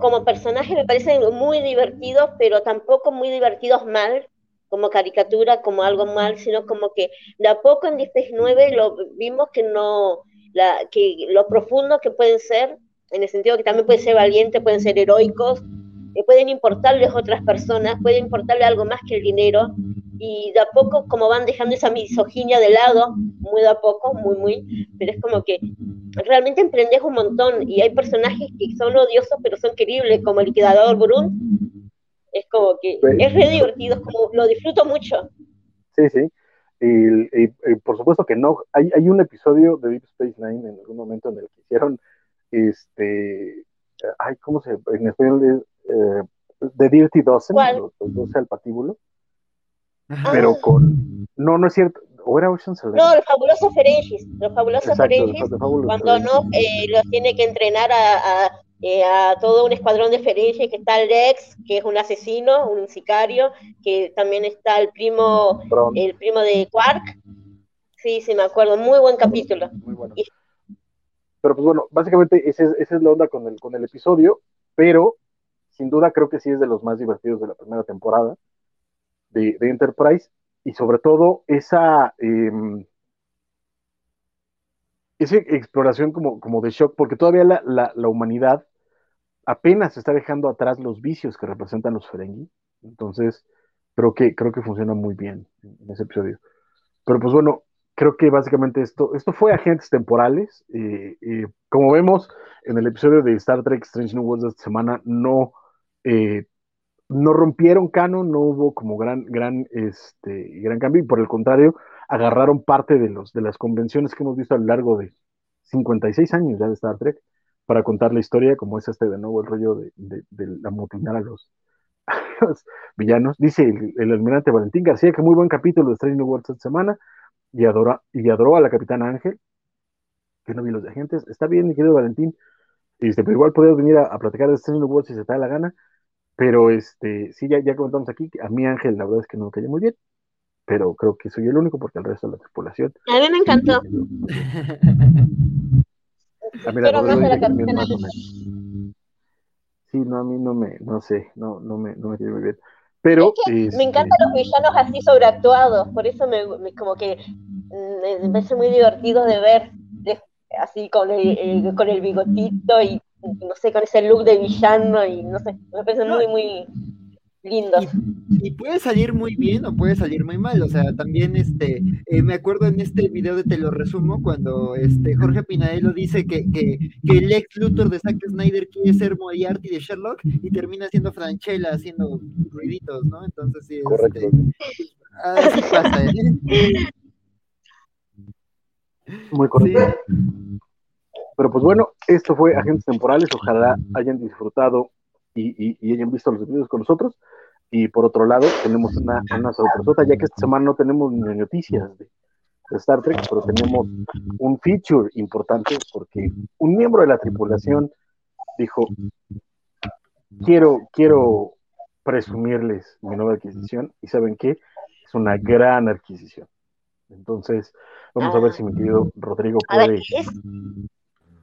como personaje me parecen muy divertidos, pero tampoco muy divertidos mal, como caricatura, como algo mal, sino como que de a poco en 19 lo vimos que no, la, que lo profundo que pueden ser, en el sentido que también pueden ser valientes, pueden ser heroicos, eh, pueden importarles otras personas, pueden importarle algo más que el dinero, y de a poco como van dejando esa misoginia de lado, muy de a poco, muy, muy, pero es como que realmente emprendes un montón, y hay personajes que son odiosos pero son queribles, como el liquidador Brun, es como que pues, es re divertido, es como lo disfruto mucho. Sí, sí. Y, por supuesto que no, hay, hay un episodio de Deep Space Nine en algún momento en el que hicieron este ay, ¿cómo se en español eh, de Dirty Dozen, los, los 12 al patíbulo, pero ah. con, no, no es cierto, o era Ocean's Eleven. No, los fabulosos Ferengis, los fabulosos Ferengis, cuando no eh, los tiene que entrenar a, a, eh, a, todo un escuadrón de Ferengis, que está Lex, que es un asesino, un sicario, que también está el primo, el primo de Quark, sí, sí me acuerdo, muy buen capítulo. Muy bueno. Pero pues bueno, básicamente esa es, esa es la onda con el, con el episodio, pero sin duda creo que sí es de los más divertidos de la primera temporada de, Enterprise y sobre todo esa, em, esa exploración como, como de shock, porque todavía la, humanidad apenas está dejando atrás los vicios que representan los Ferengi, entonces creo que, creo que funciona muy bien en ese episodio. Pero pues bueno, creo que básicamente esto, esto fue agentes temporales. Eh, eh, como vemos en el episodio de Star Trek Strange New Worlds de esta semana, no eh, no rompieron canon, no hubo como gran, gran, este, gran cambio, y por el contrario, agarraron parte de, los, de las convenciones que hemos visto a lo largo de 56 años ya de Star Trek para contar la historia, como es este de nuevo el rollo de, de, la motinar a los, villanos. Dice el, almirante Valentín García que muy buen capítulo de Strange New Worlds esta semana y, adora, y adoró a la capitana Ángel, que no vi los de agentes. Está bien, mi querido Valentín, este, pero igual podemos venir a, platicar de Strange New Worlds si se te da la gana. Pero este, sí, ya, ya comentamos aquí, a mí Ángel la verdad es que no me cayó muy bien, pero creo que soy el único porque el resto de la tripulación. A mí me encantó. a mí la Sí, no, a mí no me, no sé, no, no me, no me cayó muy bien. Pero, me este encantan los villanos así sobreactuados, por eso me, como que mm, me parece muy divertido de ver así con el, con el bigotito y no sé, con ese look de villano y no sé, me parece muy, muy lindo. Y, puede salir muy bien o puede salir muy mal, o sea, también este, eh, me acuerdo en este video de Te lo resumo, cuando este Jorge Pinadelo dice que, que, que el ex Luthor de Zack Snyder quiere ser Moriarty de Sherlock y termina siendo Franchella haciendo ruiditos, ¿no? Entonces sí, este, así pasa, ¿eh? Muy correcto. Pero pues bueno, esto fue Agentes Temporales. Ojalá hayan disfrutado y, hayan visto los videos con nosotros. Y por otro lado, tenemos una, una sorpresa, ya que esta semana no tenemos ni noticias de, Star Trek, pero tenemos un feature importante porque un miembro de la tripulación dijo, quiero, quiero presumirles mi nueva adquisición y ¿saben qué? Es una gran adquisición. Entonces, vamos a ver si mi querido Rodrigo puede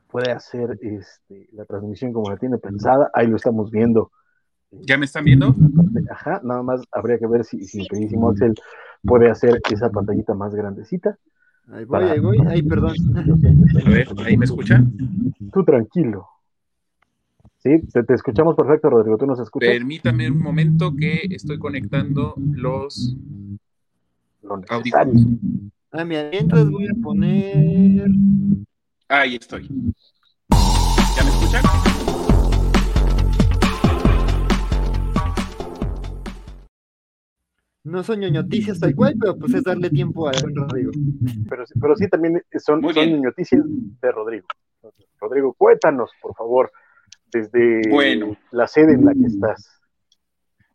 puede hacer este, la transmisión como la tiene pensada. Ahí lo estamos viendo. ¿Ya me están viendo? Ajá, nada más habría que ver si, si mi queridísimo Axel puede hacer esa pantallita más grandecita. Ahí voy, ahí voy, ahí perdón. A ver, ¿ahí me escucha? Tú tranquilo. Sí, te, escuchamos perfecto, Rodrigo. ¿Tú nos escuchas? Permítame un momento que estoy conectando los audífonos. Ah, mientras voy a poner Ahí estoy. ¿Ya me escuchan? No son ñoñoticias tal cual, pero pues es darle tiempo a Rodrigo. Pero, pero sí también son, son ñoñoticias de Rodrigo. Rodrigo, cuéntanos, por favor, desde la sede en la que estás.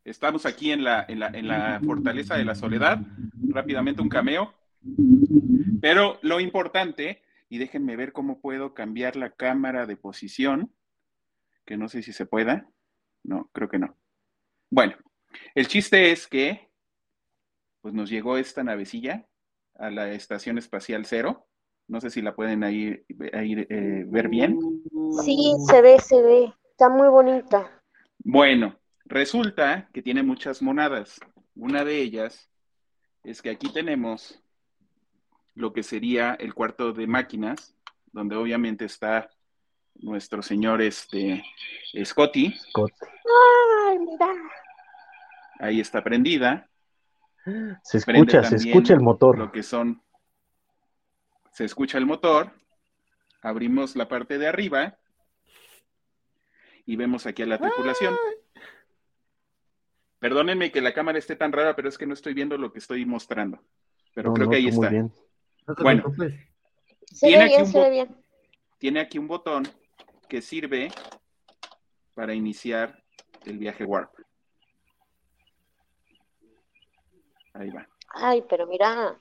Estamos aquí en la, en la, en la Fortaleza de la Soledad. Rápidamente un cameo. Pero lo importante y déjenme ver cómo puedo cambiar la cámara de posición, que no sé si se pueda. No, creo que no. Bueno, el chiste es que pues nos llegó esta navecilla a la Estación Espacial Cero. No sé si la pueden ahí, eh, ver bien. Sí, se ve, se ve. Está muy bonita. Bueno, resulta que tiene muchas monadas. Una de ellas es que aquí tenemos lo que sería el cuarto de máquinas, donde obviamente está nuestro señor este Scotty. Ay, mira. Ahí está prendida. Se escucha, se escucha el motor. Lo que son. Se escucha el motor. Abrimos la parte de arriba. Y vemos aquí a la tripulación. Perdónenme que la cámara esté tan rara, pero es que no estoy viendo lo que estoy mostrando. Pero creo que ahí está. Bueno, tiene, aquí un tiene aquí un botón que sirve para iniciar el viaje Warp. Ahí va. Ay, pero mira.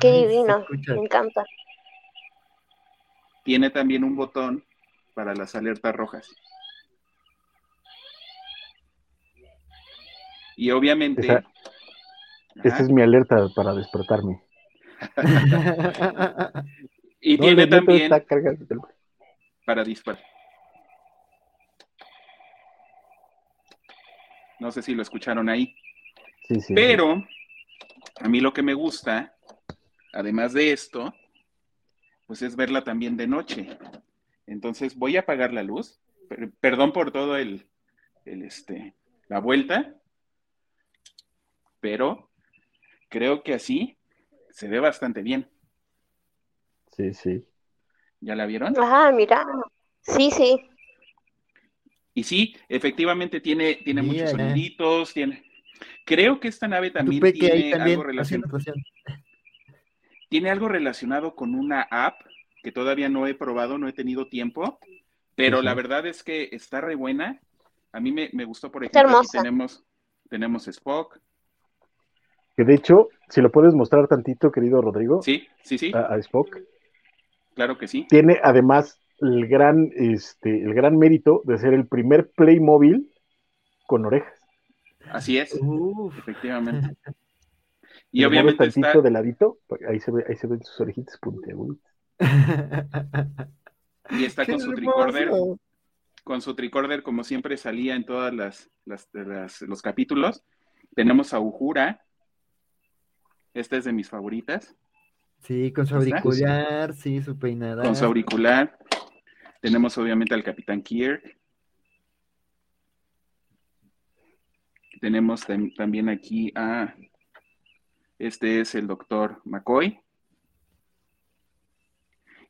Qué divino. Me encanta. Tiene también un botón para las alertas rojas. Y obviamente. Esa, es mi alerta para despertarme. Y tiene también para disparar. No sé si lo escucharon ahí. Pero a mí lo que me gusta, además de esto, pues es verla también de noche. Entonces voy a apagar la luz. Perdón por todo el, el este, la vuelta, pero creo que así se ve bastante bien. Sí, sí. ¿Ya la vieron? Ah, mira. Sí, sí. Y sí, efectivamente tiene, tiene muchos soniditos, tiene, Creo que esta nave también tiene algo relacionado. Tiene algo relacionado con una app que todavía no he probado, no he tenido tiempo, pero la verdad es que está re buena. A mí me, gustó, por ejemplo, aquí tenemos, tenemos Spock. Que de hecho, si lo puedes mostrar tantito, querido Rodrigo. Sí, sí, sí. A, Spock. Claro que sí. Tiene además el gran, este, el gran mérito de ser el primer Playmobil con orejas. Así es, efectivamente. Y, obviamente está... de ladito, pues, ahí se, ve, ahí se ven sus orejitas puntiagudas. y está con su tricorder, con su tricorder como siempre salía en todas las, los capítulos. Tenemos a Ujura, esta es de mis favoritas. Sí, con su auricular, sí, su peinada. Con su auricular. Tenemos obviamente al Capitán Kirk. Tenemos también aquí a, este es el doctor McCoy.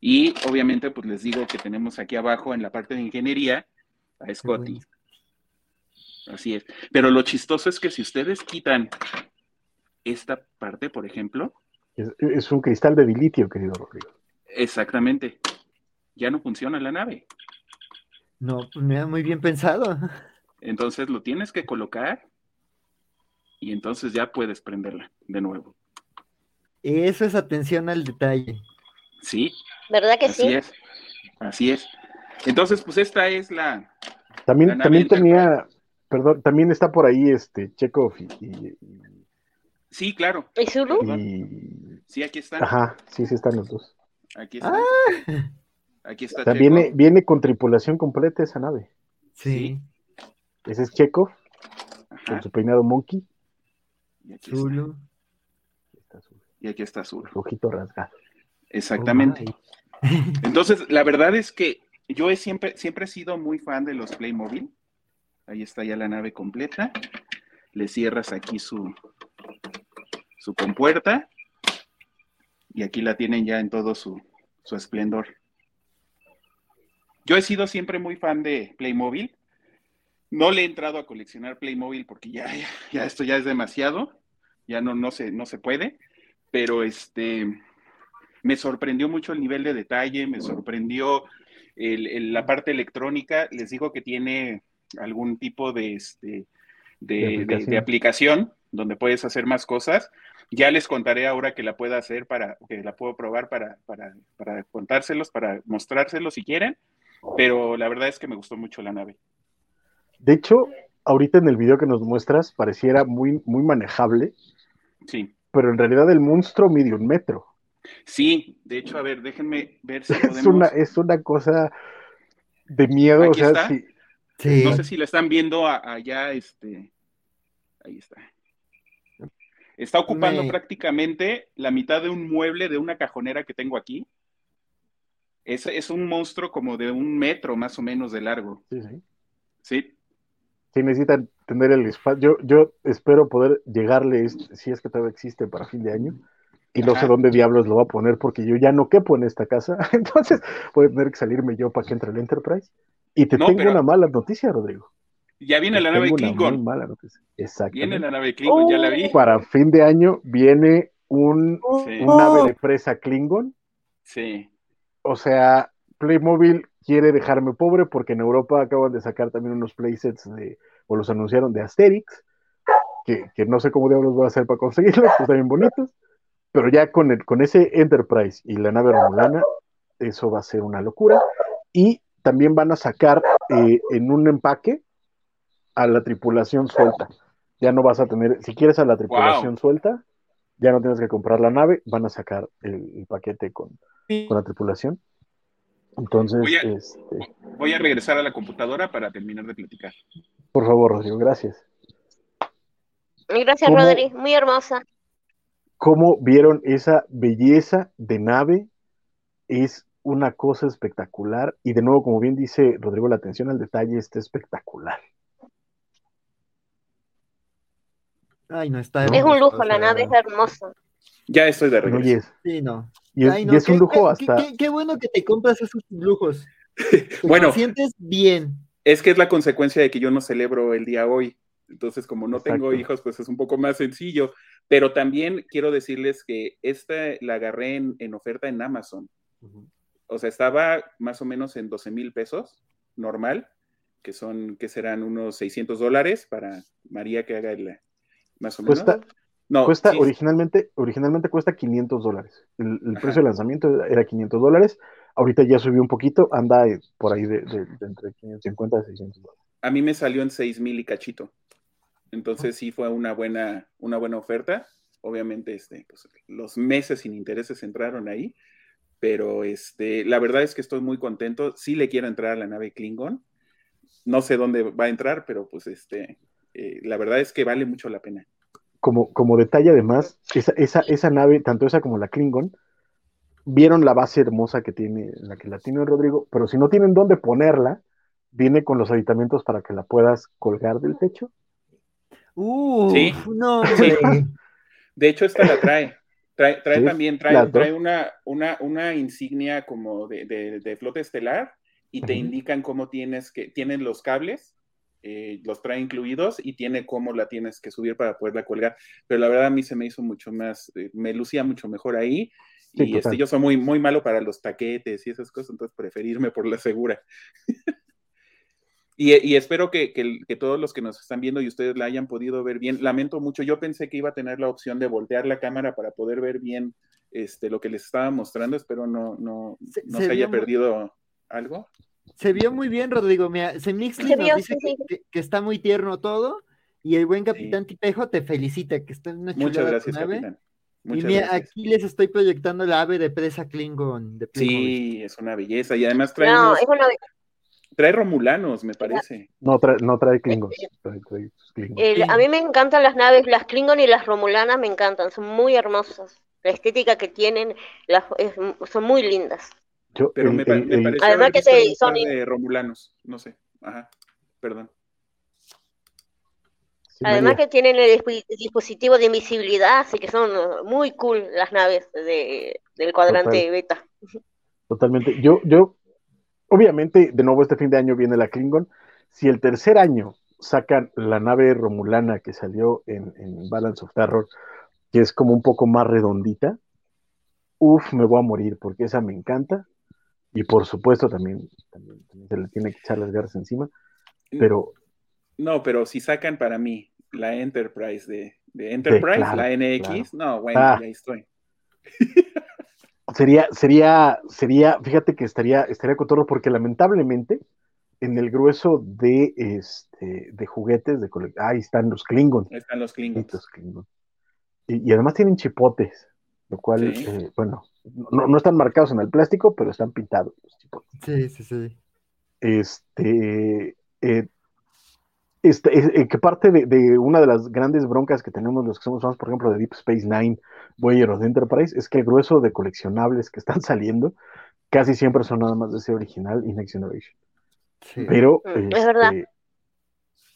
Y obviamente, pues les digo que tenemos aquí abajo en la parte de ingeniería a Scotty. Así es. Pero lo chistoso es que si ustedes quitan esta parte, por ejemplo. Es, un cristal de dilitio, querido Rodrigo. Exactamente. Ya no funciona la nave. No, pues me da muy bien pensado. Entonces lo tienes que colocar y entonces ya puedes prenderla de nuevo. Eso es atención al detalle. Sí. ¿Verdad que así sí? Es, así es. Entonces, pues esta es la. También, también tenía, perdón, también está por ahí este Chekhov y, Sí, claro. ¿Y Zulu? Sí, aquí están. Ajá, sí, sí están los dos. Aquí está. Ah. Aquí está. viene, viene con tripulación completa esa nave. Sí. Ese es Chekhov, con su peinado monkey. Y aquí está. Y aquí está azul. Ojito rasgado. Exactamente. Entonces, la verdad es que yo he siempre, siempre he sido muy fan de los Playmobil. Ahí está ya la nave completa. Le cierras aquí su, su compuerta. Y aquí la tienen ya en todo su, su esplendor. Yo he sido siempre muy fan de Playmobil. No le he entrado a coleccionar Playmobil porque ya, ya, esto ya es demasiado, ya no, no, se, no se puede, pero este, me sorprendió mucho el nivel de detalle, me sorprendió la parte electrónica, les digo que tiene algún tipo de, este, de, aplicación. donde puedes hacer más cosas. Ya les contaré ahora que la pueda hacer para, que la puedo probar para, para, para contárselos, para mostrárselos si quieren, pero la verdad es que me gustó mucho la nave. De hecho, ahorita en el video que nos muestras pareciera muy, muy manejable. Sí. Pero en realidad el monstruo mide un metro. Sí, de hecho, a ver, déjenme ver si podemos... Es una, es una cosa de miedo, o sea, sí. No sé si lo están viendo allá, este... Ahí está. Está ocupando prácticamente la mitad de un mueble de una cajonera que tengo aquí. Es, es un monstruo como de un metro más o menos de largo. Sí, sí. Sí. Sí, necesitan tener el espacio. Yo, yo espero poder llegarle, si es que todavía existe para fin de año, y no sé dónde diablos lo va a poner porque yo ya no quepo en esta casa, entonces voy a tener que salirme yo para que entre el Enterprise. Y te tengo una mala noticia, Rodrigo. Ya viene la nave Klingon. Mala. Viene la nave Klingon, ya la vi. Para fin de año viene un, nave de presa Klingon. Sí. O sea, Playmobil quiere dejarme pobre porque en Europa acaban de sacar también unos playsets de, o los anunciaron de Asterix, que, que no sé cómo diablos voy a hacer para conseguirlos, pues también bonitos pero ya con, el, con ese Enterprise y la nave romulana, eso va a ser una locura. Y también van a sacar eh, en un empaque a la tripulación suelta. Ya no vas a tener, si quieres a la tripulación suelta, ya no tienes que comprar la nave, van a sacar el, paquete con, con, la tripulación. Entonces, voy a, este, voy a regresar a la computadora para terminar de platicar. Por favor, Rodrigo, gracias. Gracias, Rodri, muy hermosa cómo vieron esa belleza de nave. Es una cosa espectacular. Y de nuevo, como bien dice Rodrigo, la atención al detalle está espectacular. Ay, no está. Es un lujo, la nave es hermosa. Ya estoy de regreso. Sí, no. Y es, un lujo hasta. Qué, bueno que te compras esos lujos. bueno. Te sientes bien. Es que es la consecuencia de que yo no celebro el día hoy. Entonces, como no tengo hijos, pues es un poco más sencillo. Pero también quiero decirles que esta la agarré en, oferta en Amazon. O sea, estaba más o menos en 12 mil pesos, normal, que son, que serán unos 600 dólares para María que haga el, más o menos. Cuesta, no, cuesta originalmente, originalmente cuesta 500 dólares. El, precio de lanzamiento era 500 dólares. Ahorita ya subió un poquito, anda por ahí de, de entre 550 y 600 dólares. A mí me salió en 6 mil y cachito. Entonces sí fue una buena, una buena oferta. Obviamente, este, pues, los meses sin intereses entraron ahí, pero este, la verdad es que estoy muy contento. Sí le quiero entrar a la nave Klingon. No sé dónde va a entrar, pero pues este, eh, la verdad es que vale mucho la pena. Como, como detalle además, esa, esa, esa nave, tanto esa como la Klingon, vieron la base hermosa que tiene, la que la tiene Rodrigo, pero si no tienen dónde ponerla, viene con los aditamentos para que la puedas colgar del techo. Uh, sí. no, De hecho, esta la trae. Trae, también, trae, trae una, una, una, insignia como de, de, flota estelar y te indican cómo tienes que, tienen los cables, eh, los trae incluidos y tiene cómo la tienes que subir para poderla colgar. Pero la verdad a mí se me hizo mucho más, eh, me lucía mucho mejor ahí. y este, yo soy muy, muy malo para los taquetes y esas cosas, entonces preferirme por la segura. Y, espero que, todos los que nos están viendo y ustedes la hayan podido ver bien. Lamento mucho, yo pensé que iba a tener la opción de voltear la cámara para poder ver bien este, lo que les estaba mostrando. Espero no, no, se, haya perdido algo. Se vio muy bien, Rodrigo. Mira, Semixli nos dice que, está muy tierno todo y el buen Capitán Tipejo te felicita, que está en una Muchas gracias, Capitán. y mira, aquí les estoy proyectando la ave de presa Klingon. De sí, es una belleza y además trae no, es una... Trae romulanos, me parece. No, trae, no trae Klingon. a mí me encantan las naves, las Klingon y las romulanas me encantan, son muy hermosas. La estética que tienen las, son muy lindas. Pero me, parece Además que son de romulanos, no sé. Ajá, perdón. Además que tienen el dispositivo de invisibilidad, así que son muy cool las naves de, del cuadrante beta. Totalmente. Yo, yo obviamente, de nuevo, este fin de año viene la Klingon. Si el tercer año sacan la nave romulana que salió en, Balance of Terror, que es como un poco más redondita, uff, me voy a morir porque esa me encanta. Y por supuesto también, se le tiene que echar las garras encima. Pero. No, pero si sacan para mí la Enterprise de, Enterprise, la NX, no, bueno, ah. ya estoy. Sería, sería, sería, fíjate que estaría, estaría cotorro porque lamentablemente en el grueso de este de juguetes de ahí están los Klingons. Ahí están los Klingons. Y, además tienen chipotes. Lo cual, eh, bueno, no, están marcados en el plástico, pero están pintados. Sí, sí, sí. Este, eh, este eh, que parte de, una de las grandes broncas que tenemos los que somos fans, por ejemplo, de Deep Space Nine, Voyager o de Enterprise, es que el grueso de coleccionables que están saliendo casi siempre son nada más de ese original y Next Generation. Pero, mm, es verdad.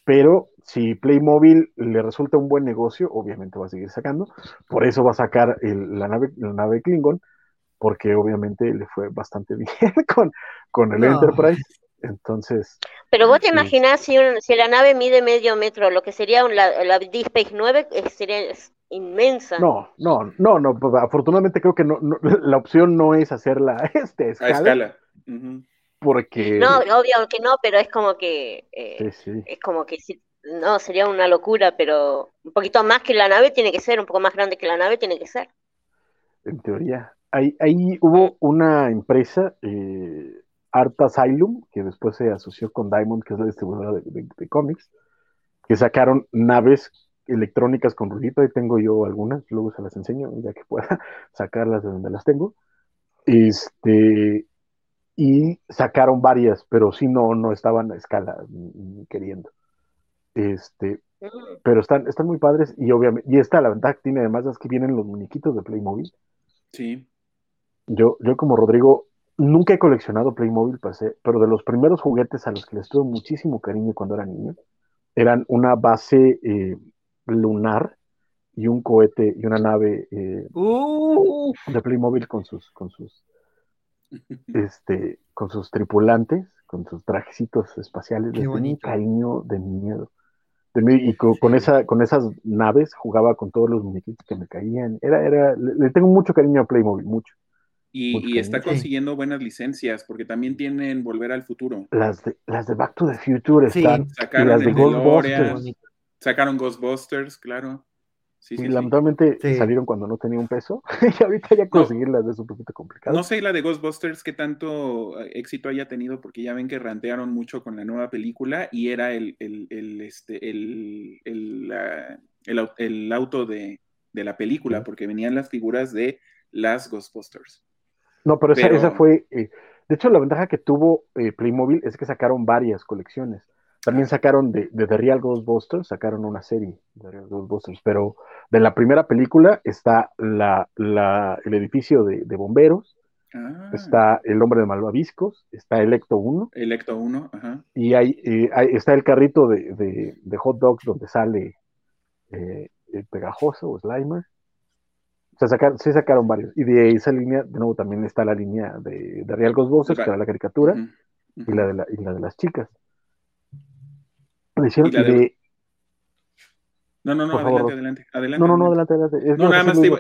Pero si Playmobil le resulta un buen negocio, obviamente va a seguir sacando. Por eso va a sacar la, nave, la nave Klingon, porque obviamente le fue bastante bien con, con el Enterprise. Entonces. Pero vos te imaginás si, si la nave mide medio metro, lo que sería la, la Deep Space 9 sería inmensa. No, no, no, no. Afortunadamente creo que no, la opción no es hacerla este, escala. A escala. Porque... No, obvio que no, pero es como que... Eh, es como que sí, no, sería una locura, pero un poquito más que la nave tiene que ser, un poco más grande que la nave tiene que ser. En teoría. Ahí, ahí hubo una empresa, eh, Art Asylum, que después se asoció con Diamond, que es la distribuidora de, cómics, que sacaron naves electrónicas con ruidito, ahí tengo yo algunas, luego se las enseño, ya que pueda sacarlas de donde las tengo. Este, y sacaron varias, pero sí no, no estaban a escala ni, queriendo. Este, mm. pero están, están muy padres y obviamente, y esta la ventaja que tiene además es que vienen los muñequitos de Playmobil. Sí. Yo, yo como Rodrigo nunca he coleccionado Playmobil, pasé, pero de los primeros juguetes a los que les tuve muchísimo cariño cuando era niño, eran una base eh, lunar y un cohete y una nave eh, uh. de Playmobil con sus, con sus este, con sus tripulantes, con sus trajecitos espaciales, Qué un cariño de miedo. De y con, esa, con esas naves jugaba con todos los muñequitos que me caían. Era, era, le, tengo mucho cariño a Playmobil, mucho. Y, está consiguiendo buenas licencias, porque también tienen Volver al Futuro. Las de, las de Back to the Future están. Sacaron las de Ghostbusters. Sacaron Ghostbusters, claro. Sí, lamentablemente salieron cuando no tenía un peso y ahorita ya conseguirlas es un poquito complicado. No sé la de Ghostbusters qué tanto eh, éxito haya tenido porque ya ven que rantearon mucho con la nueva película y era el, el, este, el, el, auto de, la película porque venían las figuras de las Ghostbusters. No, pero, Esa, fue... Eh, de hecho, la ventaja que tuvo eh, Playmobil es que sacaron varias colecciones. También sacaron de, de, The Real Ghostbusters, sacaron una serie de Real Ghostbusters, pero de la primera película está la, la, el edificio de, de bomberos, ah. está el hombre de malvaviscos, está Electo 1. Electo 1, ajá. Y hay, está el carrito de, de, hot dogs donde sale eh, el pegajoso o Slimer. O sea, sacaron, sí sacaron varios. Y de esa línea, de nuevo, también está la línea de, de Real Ghostbusters, que era la caricatura, Y, la de la, y la de las chicas. No, no, no, adelante, adelante, adelante, No, no, no, adelante, adelante. no, nada más iba,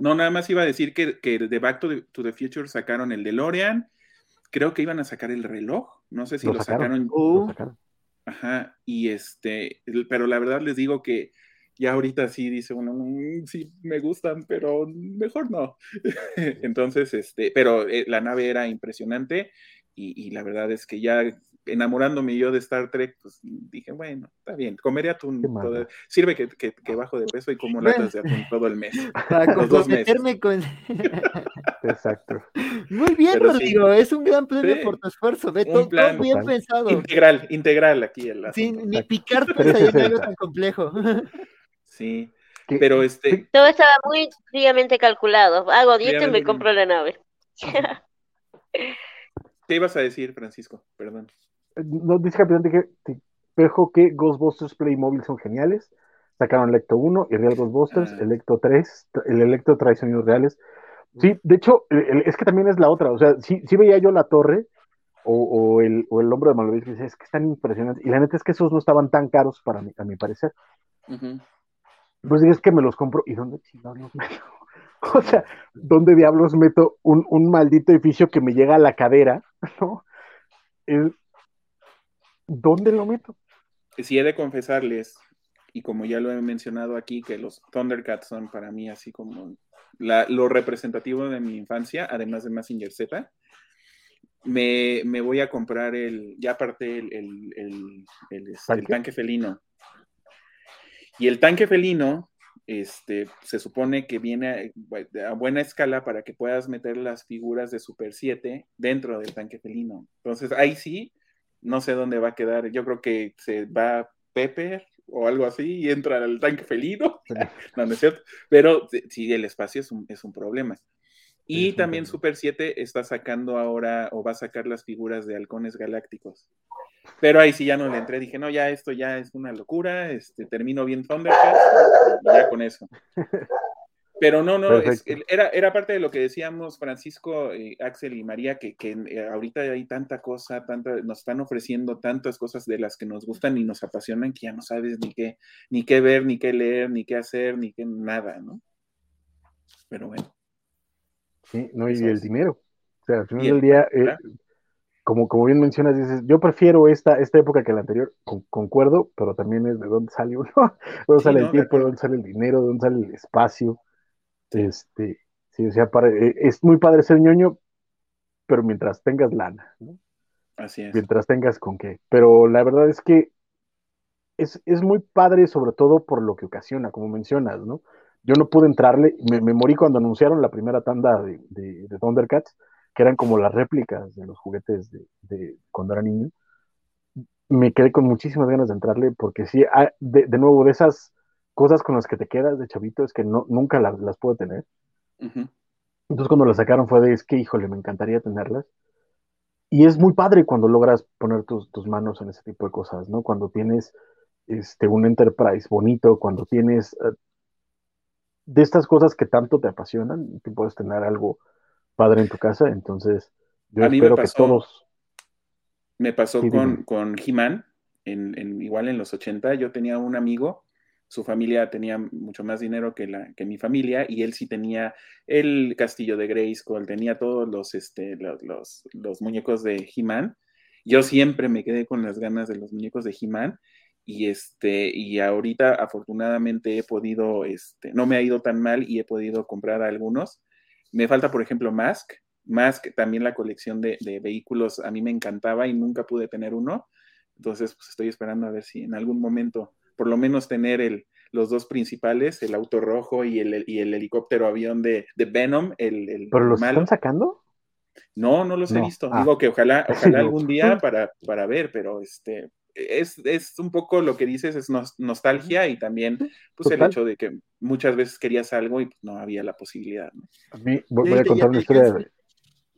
no, nada más iba a decir que, que de Back to the, Future sacaron el DeLorean. Creo que iban a sacar el reloj. No sé si lo, sacaron. Uh. sacaron. Ajá, y este, pero la verdad les digo que ya ahorita sí dice uno, mm, sí me gustan, pero mejor no. Entonces, este, pero eh, la nave era impresionante y, y, la verdad es que ya enamorándome yo de Star Trek, pues dije, bueno, está bien, comeré atún. Todo, sirve que, que, que, bajo de peso y como latas de atún todo el mes. Para comprometerme con. Exacto. Muy bien, Rodrigo, es un gran premio por tu esfuerzo. Ve todo, bien pensado. Integral, integral aquí el Sin ni picar en algo tan complejo. Sí. Pero este. Todo estaba muy fríamente calculado. Hago dieta y me compro la nave. ¿Qué ibas a decir, Francisco? Perdón no dice Capitán que dijo que Ghostbusters Playmobil son geniales. Sacaron Electo 1 y Real Ghostbusters, ah. Electo 3, el Electro trae sonidos reales. Sí, de hecho, es que también es la otra, o sea, sí, sí veía yo la torre o, el, o el hombro de Malvich, es que están impresionantes. Y la neta es que esos no estaban tan caros para mí, a mi parecer. Pues es que me los compro, ¿y dónde chingados los meto? o sea, ¿dónde diablos meto un, un, maldito edificio que me llega a la cadera? ¿no? ¿Dónde lo meto? Si he de confesarles, y como ya lo he mencionado aquí, que los Thundercats son para mí así como lo representativo de mi infancia, además de Massinger Z, me, me voy a comprar el, ya aparte el, el, el, este, tanque felino. Y el tanque felino este, se supone que viene a, buena escala para que puedas meter las figuras de Super 7 dentro del tanque felino. Entonces, ahí sí, no sé dónde va a quedar. Yo creo que se va Pepper o algo así y entra al tanque felino. no, no es cierto. Pero sí, el espacio es un, es un problema. Y también Super 7 está sacando ahora, o va a sacar las figuras de halcones galácticos. Pero ahí sí ya no le entré, dije, no, ya esto ya es una locura, este, termino bien Thundercats y ya con eso. Pero no, no, era, era parte de lo que decíamos Francisco, eh, Axel y María, que, que eh, ahorita hay tanta cosa, tanta, nos están ofreciendo tantas cosas de las que nos gustan y nos apasionan que ya no sabes ni qué, ni qué ver, ni qué leer, ni qué hacer, ni qué nada, ¿no? Pero bueno. Sí, no, y el dinero. O sea, al final del día, eh, como, como bien mencionas, dices, yo prefiero esta, esta época que la anterior, concuerdo, pero también es de dónde sale uno, de dónde sale el tiempo, de dónde sale el dinero, de dónde sale el espacio. Este, sí, o sea, eh, es muy padre ser ñoño, pero mientras tengas lana, ¿no? Así es. Mientras tengas con qué. Pero la verdad es que es, es muy padre, sobre todo por lo que ocasiona, como mencionas, ¿no? Yo no pude entrarle, me, me morí cuando anunciaron la primera tanda de, de, de Thundercats, que eran como las réplicas de los juguetes de, cuando era niño, me quedé con muchísimas ganas de entrarle porque sí, ah, de, nuevo, de esas cosas con las que te quedas de chavito es que no, nunca las, las puedo tener. Entonces cuando las sacaron fue de, es que, híjole, me encantaría tenerlas. Y es muy padre cuando logras poner tus, tus manos en ese tipo de cosas, ¿no? Cuando tienes este, un Enterprise bonito, cuando tienes eh, de estas cosas que tanto te apasionan, tú puedes tener algo padre en tu casa, entonces yo espero que todos... Me pasó con, con He-Man, en, igual en los 80, yo tenía un amigo, su familia tenía mucho más dinero que, la, que mi familia, y él sí tenía el castillo de Grayskull, tenía todos los, este, los, los, muñecos de He-Man. Yo siempre me quedé con las ganas de los muñecos de He-Man, y este y ahorita afortunadamente he podido este no me ha ido tan mal y he podido comprar algunos me falta, por ejemplo, Mask. Mask, también la colección de, vehículos, a mí me encantaba y nunca pude tener uno. Entonces, pues estoy esperando a ver si en algún momento, por lo menos tener el, los dos principales, el auto rojo y el, y el helicóptero avión de, Venom, el, ¿Pero los están sacando? No, no los he visto. Ah. Digo que ojalá, ojalá algún día para, para ver, pero este, es, es, un poco lo que dices, es nostalgia y también pues el hecho de que muchas veces querías algo y no había la posibilidad. A mí voy, a contar una historia de,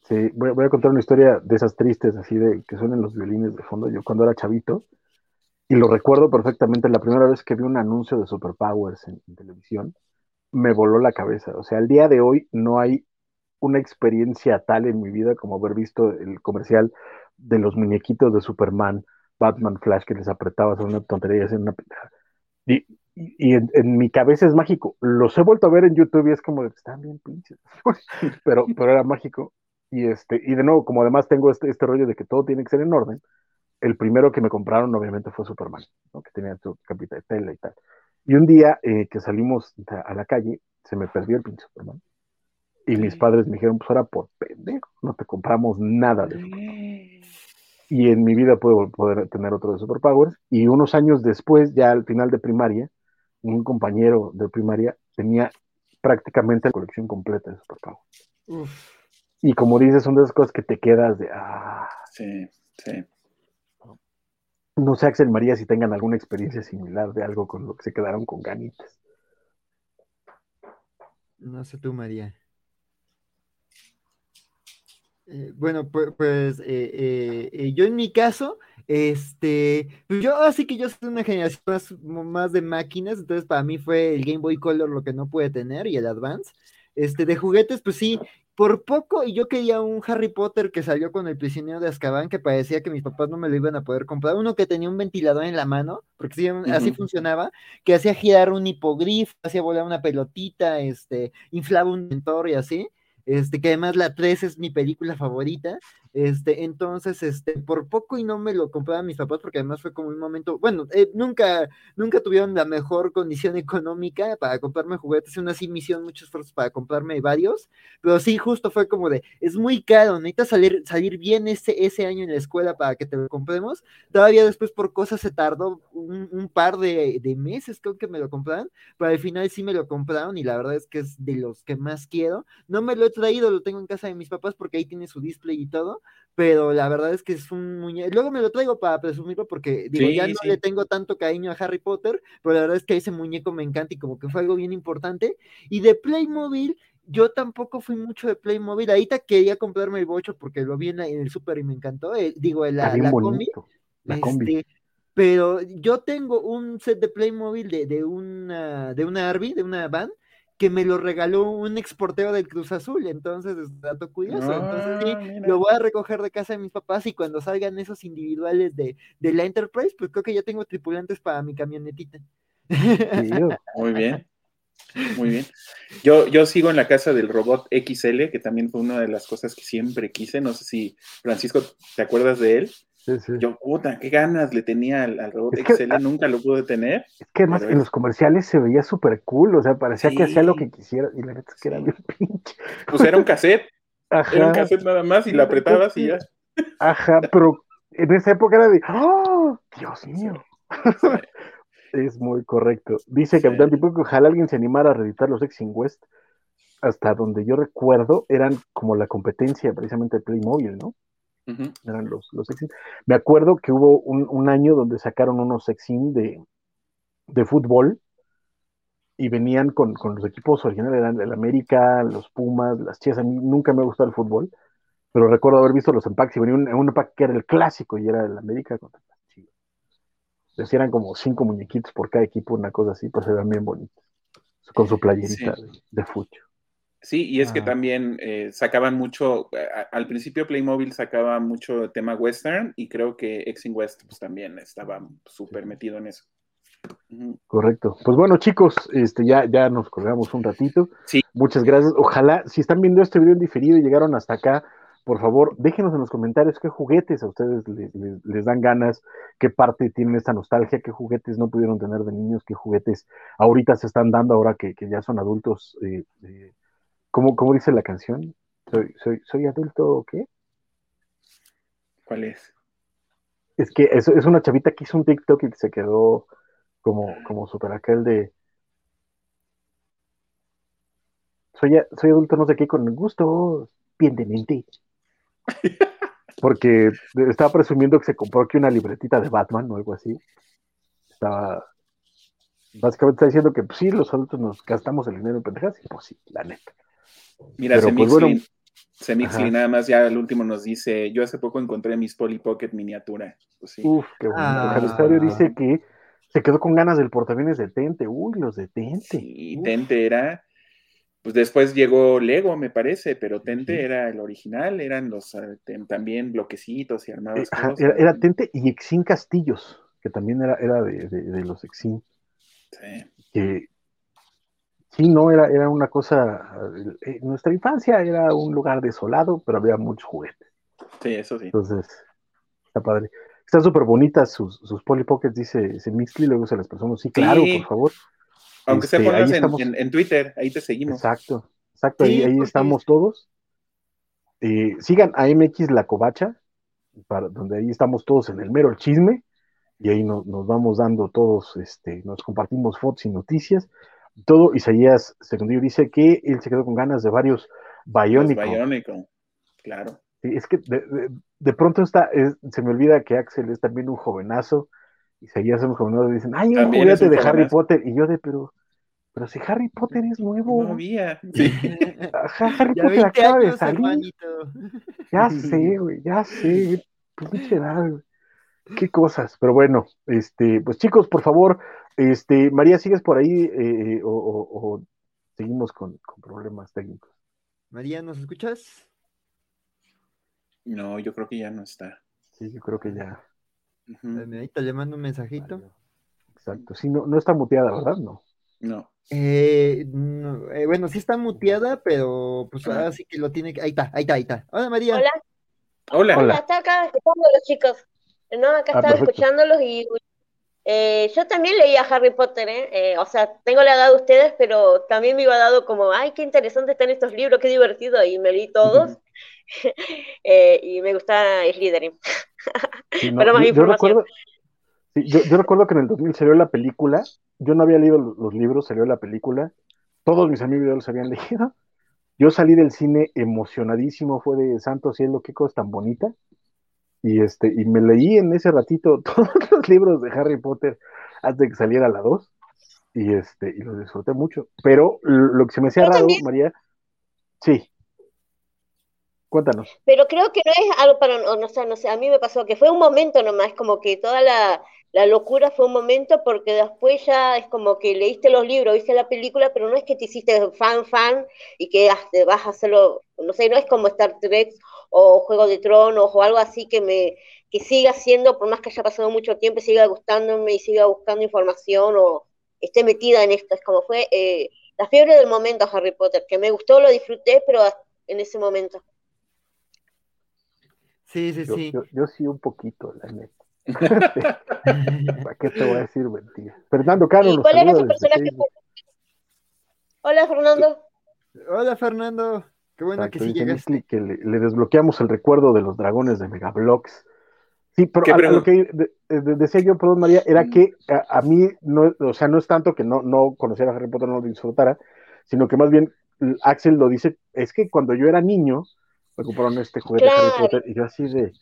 sí, voy, a contar una historia de esas tristes, así de que suenan los violines de fondo. Yo cuando era chavito, y lo recuerdo perfectamente, la primera vez que vi un anuncio de Superpowers en, en televisión, me voló la cabeza. O sea, al día de hoy no hay una experiencia tal en mi vida como haber visto el comercial de los muñequitos de Superman Batman Flash que les apretaba hacer una tontería hacer una Y, y en, mi cabeza es mágico. Los he vuelto a ver en YouTube y es como, están bien pinches. pero, pero era mágico. Y, este, y de nuevo, como además tengo este, este rollo de que todo tiene que ser en orden, el primero que me compraron obviamente fue Superman, que tenía su capita de tela y tal. Y un día eh, que salimos a la calle, se me perdió el pinche Superman. Y mis padres me dijeron, pues ahora por pendejo, no te compramos nada de eso y en mi vida puedo poder tener otro de Superpowers. Y unos años después, ya al final de primaria, un compañero de primaria tenía prácticamente la colección completa de Superpowers. Y como dices, son de esas cosas que te quedas de, ah. Sí, sí. No sé, Axel María, si tengan alguna experiencia similar de algo con lo que se quedaron con ganitas. No sé tú, María. Eh, bueno, pues, eh, eh, yo en mi caso, este, pues yo así que yo soy una generación más, de máquinas, entonces para mí fue el Game Boy Color lo que no pude tener y el Advance. Este, de juguetes, pues sí, por poco, y yo quería un Harry Potter que salió con el prisionero de Azkaban, que parecía que mis papás no me lo iban a poder comprar. Uno que tenía un ventilador en la mano, porque sí, así funcionaba, que hacía girar un hipogrifo, hacía volar una pelotita, este, inflaba un mentor y así este, que además la 3 es mi película favorita, Este, entonces, este, por poco y no me lo compraban mis papás, porque además fue como un momento, bueno, eh, nunca, nunca tuvieron la mejor condición económica para comprarme juguetes, una así muchos esfuerzos para comprarme varios, pero sí, justo fue como de, es muy caro, necesitas salir, salir bien ese, ese año en la escuela para que te lo compremos. Todavía después por cosas se tardó un, par de, de, meses, creo que me lo compraron, pero al final sí me lo compraron y la verdad es que es de los que más quiero. No me lo he traído, lo tengo en casa de mis papás porque ahí tiene su display y todo, pero la verdad es que es un muñeco. Luego me lo traigo para presumirlo porque digo, ya no le tengo tanto cariño a Harry Potter, pero la verdad es que ese muñeco me encanta y como que fue algo bien importante. Y de Playmobil, yo tampoco fui mucho de Playmobil. Ahorita quería comprarme el bocho porque lo vi en, el súper y me encantó. Eh, digo, la, la, combi, la combi. Este, pero yo tengo un set de Playmobil de, de una de una Arby, de una van, que me lo regaló un exporteo del Cruz Azul, entonces es dato curioso. entonces sí, ah, lo voy a recoger de casa de mis papás y cuando salgan esos individuales de, de la Enterprise, pues creo que ya tengo tripulantes para mi camionetita. Muy bien. Muy bien. Yo, yo sigo en la casa del robot XL, que también fue una de las cosas que siempre quise. No sé si, Francisco, ¿te acuerdas de él? Yo, puta, qué ganas le tenía al, robot XL, ah, nunca lo pude tener. Es que además en los comerciales se veía súper cool, o sea, parecía que hacía lo que quisiera, y la neta es que era bien pinche. Pues era un cassette, era un cassette nada más, y lo apretabas y ya. Ajá, pero en esa época era de, ¡oh, Dios mío! es muy correcto. Dice Capitán Tipo que ojalá alguien se animara a reeditar los X West, hasta donde yo recuerdo, eran como la competencia precisamente de Playmobil, ¿no? Eran los, los Me acuerdo que hubo un, año donde sacaron unos sexin de, de fútbol y venían con, los equipos originales, eran el América, los Pumas, las Chivas. A mí nunca me ha gustado el fútbol, pero recuerdo haber visto los empaques y venía un, un empaque que era el clásico y era el América contra las Chivas. Entonces eran como cinco muñequitos por cada equipo, una cosa así, pues eran bien bonitos, con su playerita de, de fútbol. Sí, y es que también eh, sacaban mucho, al principio Playmobil sacaba mucho tema western y creo que Exing West pues, también estaba súper metido en eso. Correcto. Pues bueno, chicos, este ya, ya nos colgamos un ratito. Sí. Muchas gracias. Ojalá, si están viendo este video en diferido y llegaron hasta acá, por favor, déjenos en los comentarios qué juguetes a ustedes les, dan ganas, qué parte tienen esta nostalgia, qué juguetes no pudieron tener de niños, qué juguetes ahorita se están dando ahora que, ya son adultos. Eh, eh, ¿Cómo, dice la canción? ¿Soy, soy, soy adulto o qué? ¿Cuál es? Es que es, es una chavita que hizo un TikTok y se quedó como, como super aquel de. Soy, soy adulto, no sé qué, con gusto, bien de mente. Porque estaba presumiendo que se compró aquí una libretita de Batman o algo así. Estaba. Básicamente está diciendo que pues, sí, los adultos nos gastamos el dinero en pendejas, y pues sí, la neta. Mira, Semixly, pues, nada más ya el último nos dice, yo hace poco encontré mis Polly Pocket miniatura. Pues Uf, qué bueno. Ah. dice que se quedó con ganas del portaaviones de Tente. Uy, los de Tente. Sí, Tente era, pues después llegó Lego, me parece, pero Tente era el original, eran los eh, también bloquecitos y armados. Eh, era, Tente y Exin Castillos, que también era, era de, de, los Exin. Sí. Que, Sí, no, era, era una cosa, eh, nuestra infancia era un lugar desolado, pero había muchos juguetes. Sí, eso sí. Entonces, está padre. Están súper bonitas sus, sus Polly Pockets, dice, dice Mixly, luego se las personas, sí, claro, por favor. Aunque se pongas en, en, Twitter, ahí te seguimos. Exacto, exacto, ahí, ahí estamos todos. Eh, sigan a MX La Covacha, para, donde ahí estamos todos en el mero chisme, y ahí nos, nos vamos dando todos, este, nos compartimos fotos y noticias todo Isaías Secundario dice que él se quedó con ganas de varios Bionicle. Bionicle, claro. es que de, pronto está, se me olvida que Axel es también un jovenazo. Isaías es un jovenazo y dicen, ay, un juguete de Harry Potter. Y yo de, pero, pero si Harry Potter es nuevo. No había. Harry Potter acaba de salir. Ya sé, güey, ya sé. Pinche Qué cosas, pero bueno, este, pues chicos, por favor, este, María, ¿sigues por ahí eh, o, seguimos con, problemas técnicos? María, ¿nos escuchas? No, yo creo que ya no está. Sí, yo creo que ya. Ahí te le mando un mensajito. Exacto. Sí, no, no está muteada, ¿verdad? No. No. Eh, eh, bueno, sí está muteada, pero pues ahora sí que lo tiene que. Ahí está, ahí está, ahí está. Hola María. Hola. Hola. Hola, estaba acá escuchándolos, chicos. No, acá ah, estaba escuchándolos y eh, yo también leía Harry Potter, ¿eh? ¿eh? O sea, tengo la edad de ustedes, pero también me iba dado como, ay, qué interesante están estos libros, qué divertido, y me leí todos. eh, y me gusta Slytherin. pero más información. Yo recuerdo, que en el 2000 salió la película, yo no había leído los libros, salió la película, todos mis amigos ya los habían leído. Yo salí del cine emocionadísimo, fue de santo cielo, qué cosa tan bonita. Y, este, y me leí en ese ratito todos los libros de Harry Potter antes de que saliera la 2. Y, este, y los disfruté mucho. Pero lo que se me hacía raro, María, sí. Cuéntanos. Pero creo que no es algo para, no, sé, no sé, a mí me pasó que fue un momento nomás, como que toda la, la locura fue un momento porque después ya es como que leíste los libros, viste la película, pero no es que te hiciste fan, fan y que vas a hacerlo, no sé, no es como Star Trek o Juego de Tronos o algo así que me que siga siendo, por más que haya pasado mucho tiempo, siga gustándome y siga buscando información o esté metida en esto. Es como fue eh, la fiebre del momento Harry Potter, que me gustó, lo disfruté, pero en ese momento. Sí, sí, sí. Yo, sí un poquito, la neta. ¿Para qué te voy a decir mentira? Fernando Caro. cuál era ese personaje? Hola, Fernando. Hola, Fernando. Qué bueno que sí llegaste. Que le, desbloqueamos el recuerdo de los dragones de Megablocks. Sí, pero lo que decía yo, perdón María, era mm. que a, mí, no, o sea, no es tanto que no, no conociera a Harry Potter, no lo disfrutara, sino que más bien Axel lo dice, es que cuando yo era niño, me compraron este juguete de Harry Potter, y yo así de,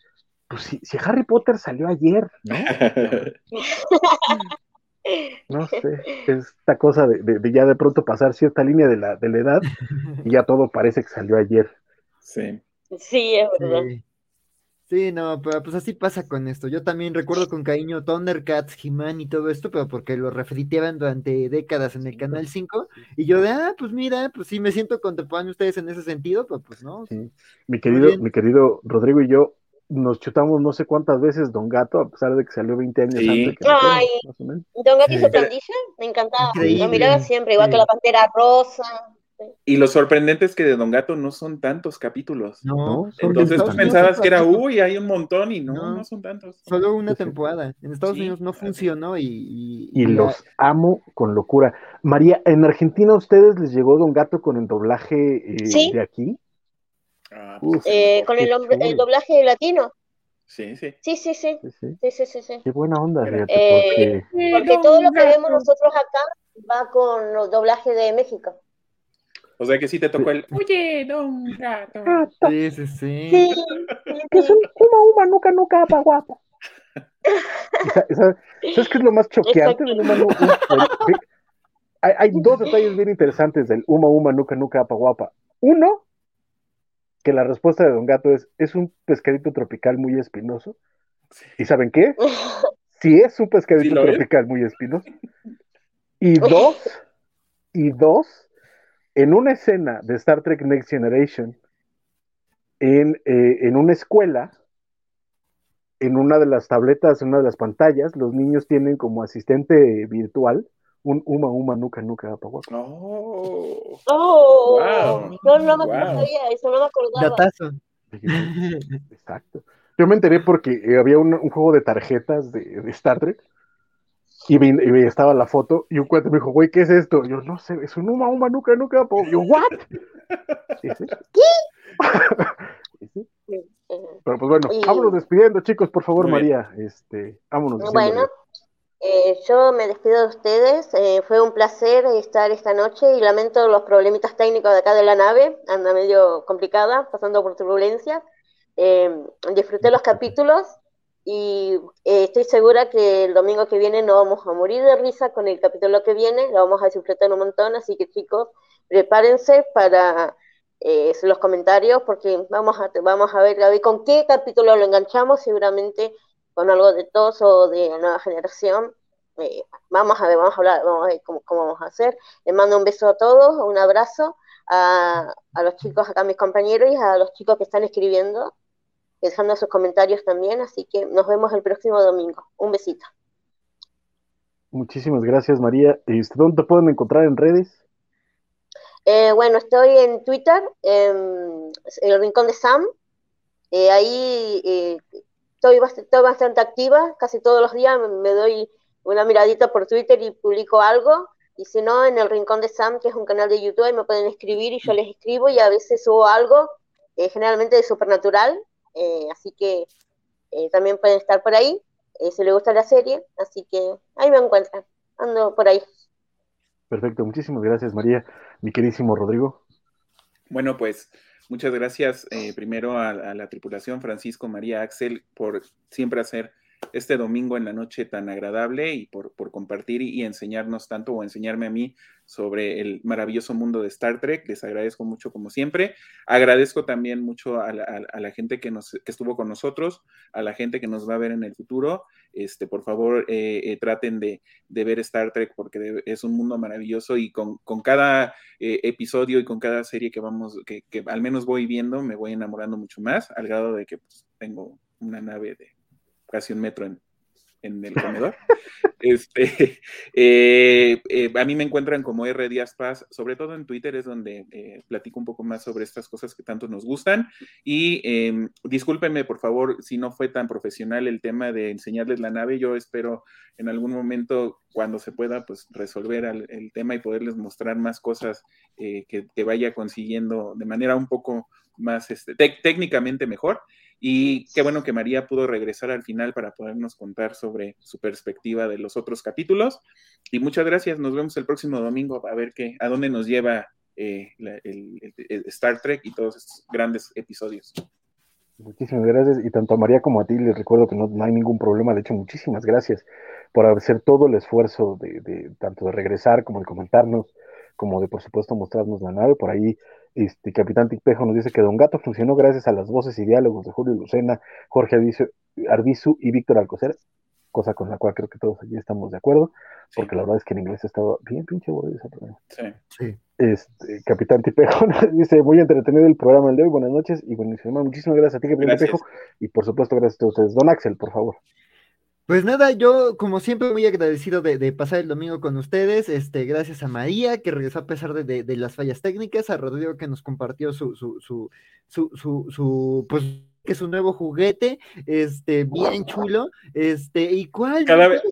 pues si, si Harry Potter salió ayer, ¿no? No sé, esta cosa de, ya de pronto pasar cierta línea de la, de la edad y ya todo parece que salió ayer. Sí. Sí, es verdad. Sí. no, pero pues así pasa con esto. Yo también recuerdo con cariño Thundercats, He-Man y todo esto, pero porque lo refriteaban durante décadas en el Canal 5. Y yo de, ah, pues mira, pues sí me siento contemporáneo ustedes en ese sentido, pero pues no. Mi querido, mi querido Rodrigo y yo nos chutamos no sé cuántas veces Don Gato, a pesar de que salió 20 años antes. Que Ay, Don Gato hizo pandilla, me encantaba. Lo miraba siempre, igual que la Pantera Rosa. Y lo sorprendente es que de Don Gato no son tantos capítulos. No, entonces tú pensabas que era, uy, hay un montón y no, no, son tantos. Solo una temporada. En Estados Unidos no funcionó y. Y, los amo con locura. María, ¿en Argentina a ustedes les llegó Don Gato con el doblaje eh, de aquí? Ah, pues eh, con el, el, doblaje latino. Sí, sí. Sí, sí, sí. sí, sí, sí, Qué buena onda, eh, porque... todo lo que vemos nosotros acá va con los doblajes de México. O sea que sí te tocó el Oye, don gato. Sí, sí, sí. Que es un uma, uma, nuca, nuca, apa, guapa. ¿Sabes qué es lo más choqueante del uma, nuca? Hay, hay dos detalles bien interesantes del uma, uma, nuca, nuca, apa, guapa. Uno, que la respuesta de Don Gato es, es un pescadito tropical muy espinoso. ¿Y saben qué? Sí es un pescadito tropical muy espinoso. Y dos, y dos, en una escena de Star Trek Next Generation, en, eh, en una escuela, en una de las tabletas, en una de las pantallas, los niños tienen como asistente virtual un Uma Uma Nuca Nuca Oh, oh wow. no, no me sabía, eso no me acordaba. Datazo. Exacto. Yo me enteré porque eh, había un, un juego de tarjetas de, de Star Trek y, vi, y, estaba la foto y un cuate me dijo, güey, ¿qué es esto? yo, no sé, es un Uma Uma Nuca Nuca. Yo, ¿what? ¿Qué? Pero pues bueno, vámonos despidiendo, chicos, por favor, María. Este, vámonos. Bueno. Eh, yo me despido de ustedes. Eh, fue un placer estar esta noche y lamento los problemitas técnicos de acá de la nave. Anda medio complicada, pasando por turbulencia. Eh, disfruté los capítulos y estoy segura que el domingo que viene no vamos a morir de risa con el capítulo que viene. Lo vamos a disfrutar un montón. Así que chicos, prepárense para los comentarios porque vamos a, vamos a ver, a ver con qué capítulo lo enganchamos. Seguramente con algo de tos o de nueva generación. Eh, vamos a ver, vamos a hablar, vamos a ver cómo, vamos a hacer. Les mando un beso a todos, un abrazo a, los chicos acá, mis compañeros, y a los chicos que están escribiendo, dejando sus comentarios también. Así que nos vemos el próximo domingo. Un besito. Muchísimas gracias, María. Este, ¿Dónde te pueden encontrar en redes? Eh, bueno, estoy en Twitter, en el Rincón de Sam, Eh, ahí eh, estoy, bastante, bastante activa, casi todos los días me doy una miradita por Twitter y publico algo. Y si no, en el Rincón de Sam, que es un canal de YouTube, me pueden escribir y yo les escribo y a veces subo algo, generalmente de Supernatural. así que también pueden estar por ahí, si les gusta la serie. Así que ahí me encuentran, ando por ahí. Perfecto, muchísimas gracias María. Mi queridísimo Rodrigo. Bueno, pues muchas gracias eh, primero a, la tripulación Francisco, María, Axel, por siempre hacer este domingo en la noche tan agradable y por, compartir y, enseñarnos tanto o enseñarme a mí sobre el maravilloso mundo de Star Trek. Les agradezco mucho como siempre. Agradezco también mucho a la, gente que, nos, estuvo con nosotros, a la gente que nos va a ver en el futuro. Este, por favor, eh, eh, traten de, ver Star Trek porque es un mundo maravilloso y con, cada eh, episodio y con cada serie que vamos, que, al menos voy viendo, me voy enamorando mucho más, al grado de que pues, tengo una nave de casi un metro en, el comedor. este, eh, eh, a mí me encuentran como R Díaz Paz, sobre todo en Twitter es donde eh, platico un poco más sobre estas cosas que tanto nos gustan. Y em, discúlpenme, por favor, si no fue tan profesional el tema de enseñarles la nave. Yo espero en algún momento, cuando se pueda, pues resolver el, tema y poderles mostrar más cosas que, vaya consiguiendo de manera un poco más este, técnicamente mejor. Y qué bueno que María pudo regresar al final para podernos contar sobre su perspectiva de los otros capítulos. Y muchas gracias, nos vemos el próximo domingo a ver qué, a dónde nos lleva eh, el, Star Trek y todos estos grandes episodios. Muchísimas gracias y tanto a María como a ti les recuerdo que no, hay ningún problema, de hecho muchísimas gracias por hacer todo el esfuerzo de tanto de regresar como de comentarnos, como de por supuesto mostrarnos la nave, por ahí este, Capitán Tipejo nos dice que Don Gato funcionó gracias a las voces y diálogos de Julio Lucena, Jorge Arbizu, y Víctor Alcocer, cosa con la cual creo que todos allí estamos de acuerdo, porque la verdad es que en inglés ha estado bien pinche aburrido ese programa. Sí. Este, Capitán Tipejo nos dice, muy entretenido el programa el de hoy, buenas noches y buenísimo. Muchísimas gracias a ti, Capitán Tipejo, y por supuesto gracias a ustedes. Don Axel, por favor. Pues nada, yo como siempre muy agradecido de, pasar el domingo con ustedes, este, gracias a María que regresó a pesar de, las fallas técnicas, a Rodrigo que nos compartió su, su, su, su, su, su pues que es un nuevo juguete, este, bien chulo, este, y cuál, cada vez,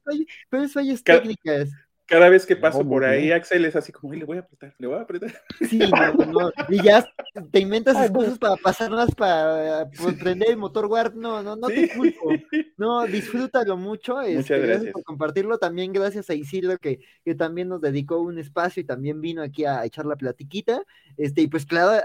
fallas técnicas? Cada vez que paso por ahí, Axel es así como, le voy a apretar, le voy a apretar. Sí, no, no, y ya te inventas excusas para pasarlas para pues, prender el motor guard, no, no, no te culpo, no, disfrútalo mucho, Muchas este, gracias. por compartirlo, también gracias a Isidro que, que también nos dedicó un espacio y también vino aquí a echar la platiquita, este, y pues claro,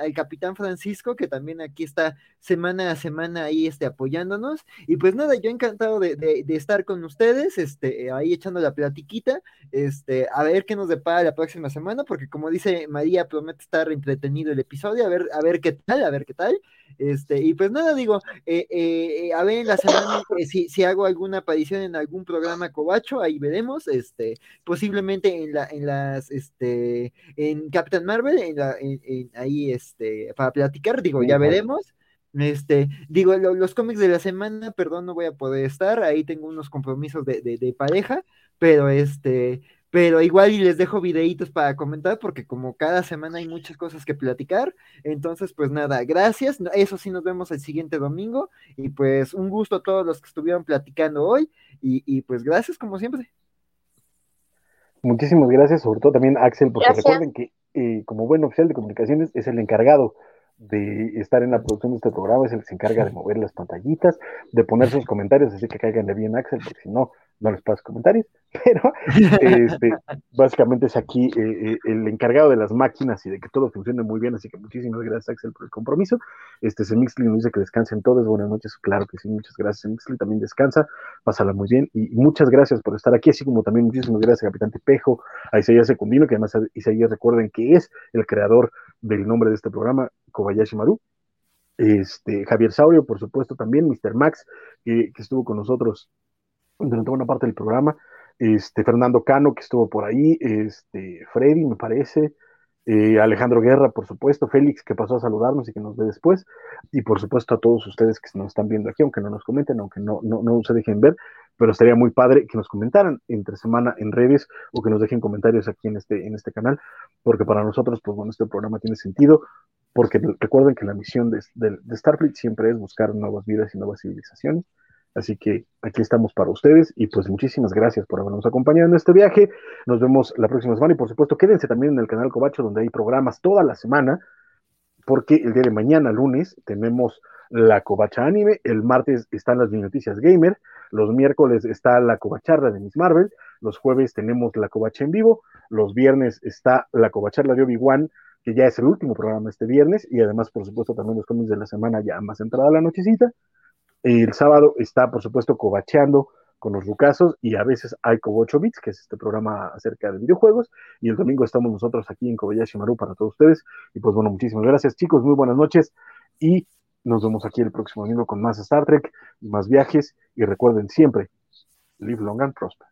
al capitán Francisco, que también aquí está semana a semana ahí este, apoyándonos, y pues nada, yo encantado de, de, de estar con ustedes, este, ahí echando la platiquita, este, a ver qué nos depara la próxima semana, porque como dice María, promete estar entretenido el episodio, a ver, a ver qué tal, a ver qué tal. Este, y pues nada, digo, eh, eh, a ver en la semana eh, si, si, hago alguna aparición en algún programa cobacho, ahí veremos, este, posiblemente en la, en las, este, en Captain Marvel, en la, en, ahí, este, para platicar, digo, ya veremos. Este, digo, los cómics de la semana, perdón, no voy a poder estar, ahí tengo unos compromisos de, de, pareja, pero este, pero igual y les dejo videitos para comentar, porque como cada semana hay muchas cosas que platicar, entonces pues nada, gracias, eso sí nos vemos el siguiente domingo, y pues un gusto a todos los que estuvieron platicando hoy, y, pues gracias como siempre. Muchísimas gracias, sobre todo también Axel, porque recuerden que eh, como buen oficial de comunicaciones es el encargado de estar en la producción de este programa, es el que se encarga de mover las pantallitas, de poner sus comentarios, así que caigan de bien Axel, porque si no, no les paso comentarios, pero este, básicamente es aquí eh, eh, el encargado de las máquinas y de que todo funcione muy bien, así que muchísimas gracias Axel por el compromiso. Este Semixli nos dice que descansen todos, buenas noches, claro que sí, muchas gracias Semixli, también descansa, pásala muy bien y muchas gracias por estar aquí, así como también muchísimas gracias a Capitán Tepejo, a Isaías Secundino, que además Isaías recuerden que es el creador del nombre de este programa, Kobayashi Maru. Este, Javier Saurio, por supuesto, también, Mr. Max, que estuvo con nosotros durante buena parte del programa. Este, Fernando Cano, que estuvo por ahí, este, Freddy, me parece, eh, Alejandro Guerra, por supuesto, Félix, que pasó a saludarnos y que nos ve después, y por supuesto a todos ustedes que nos están viendo aquí, aunque no nos comenten, aunque no, no, no se dejen ver, pero estaría muy padre que nos comentaran entre semana en redes o que nos dejen comentarios aquí en este, en este canal, porque para nosotros, pues bueno, este programa tiene sentido porque recuerden que la misión de, de Starfleet siempre es buscar nuevas vidas y nuevas civilizaciones. Así que aquí estamos para ustedes y pues muchísimas gracias por habernos acompañado en este viaje. Nos vemos la próxima semana y por supuesto quédense también en el canal Cobacho donde hay programas toda la semana porque el día de mañana, lunes, tenemos la Covacha Anime, el martes están las noticias gamer, los miércoles está la Covacharla de Miss Marvel, los jueves tenemos la Covacha en vivo, los viernes está la Covacharla de Obi-Wan, que ya es el último programa este viernes, y además, por supuesto, también los cómics de la semana ya más entrada la nochecita. El sábado está, por supuesto, covacheando con los rucasos y a veces hay Cobo Bits, que es este programa acerca de videojuegos, y el domingo estamos nosotros aquí en Kobayashi Maru para todos ustedes. Y pues bueno, muchísimas gracias chicos, muy buenas noches y nos vemos aquí el próximo domingo con más Star Trek más viajes y recuerden siempre, live long and prosper.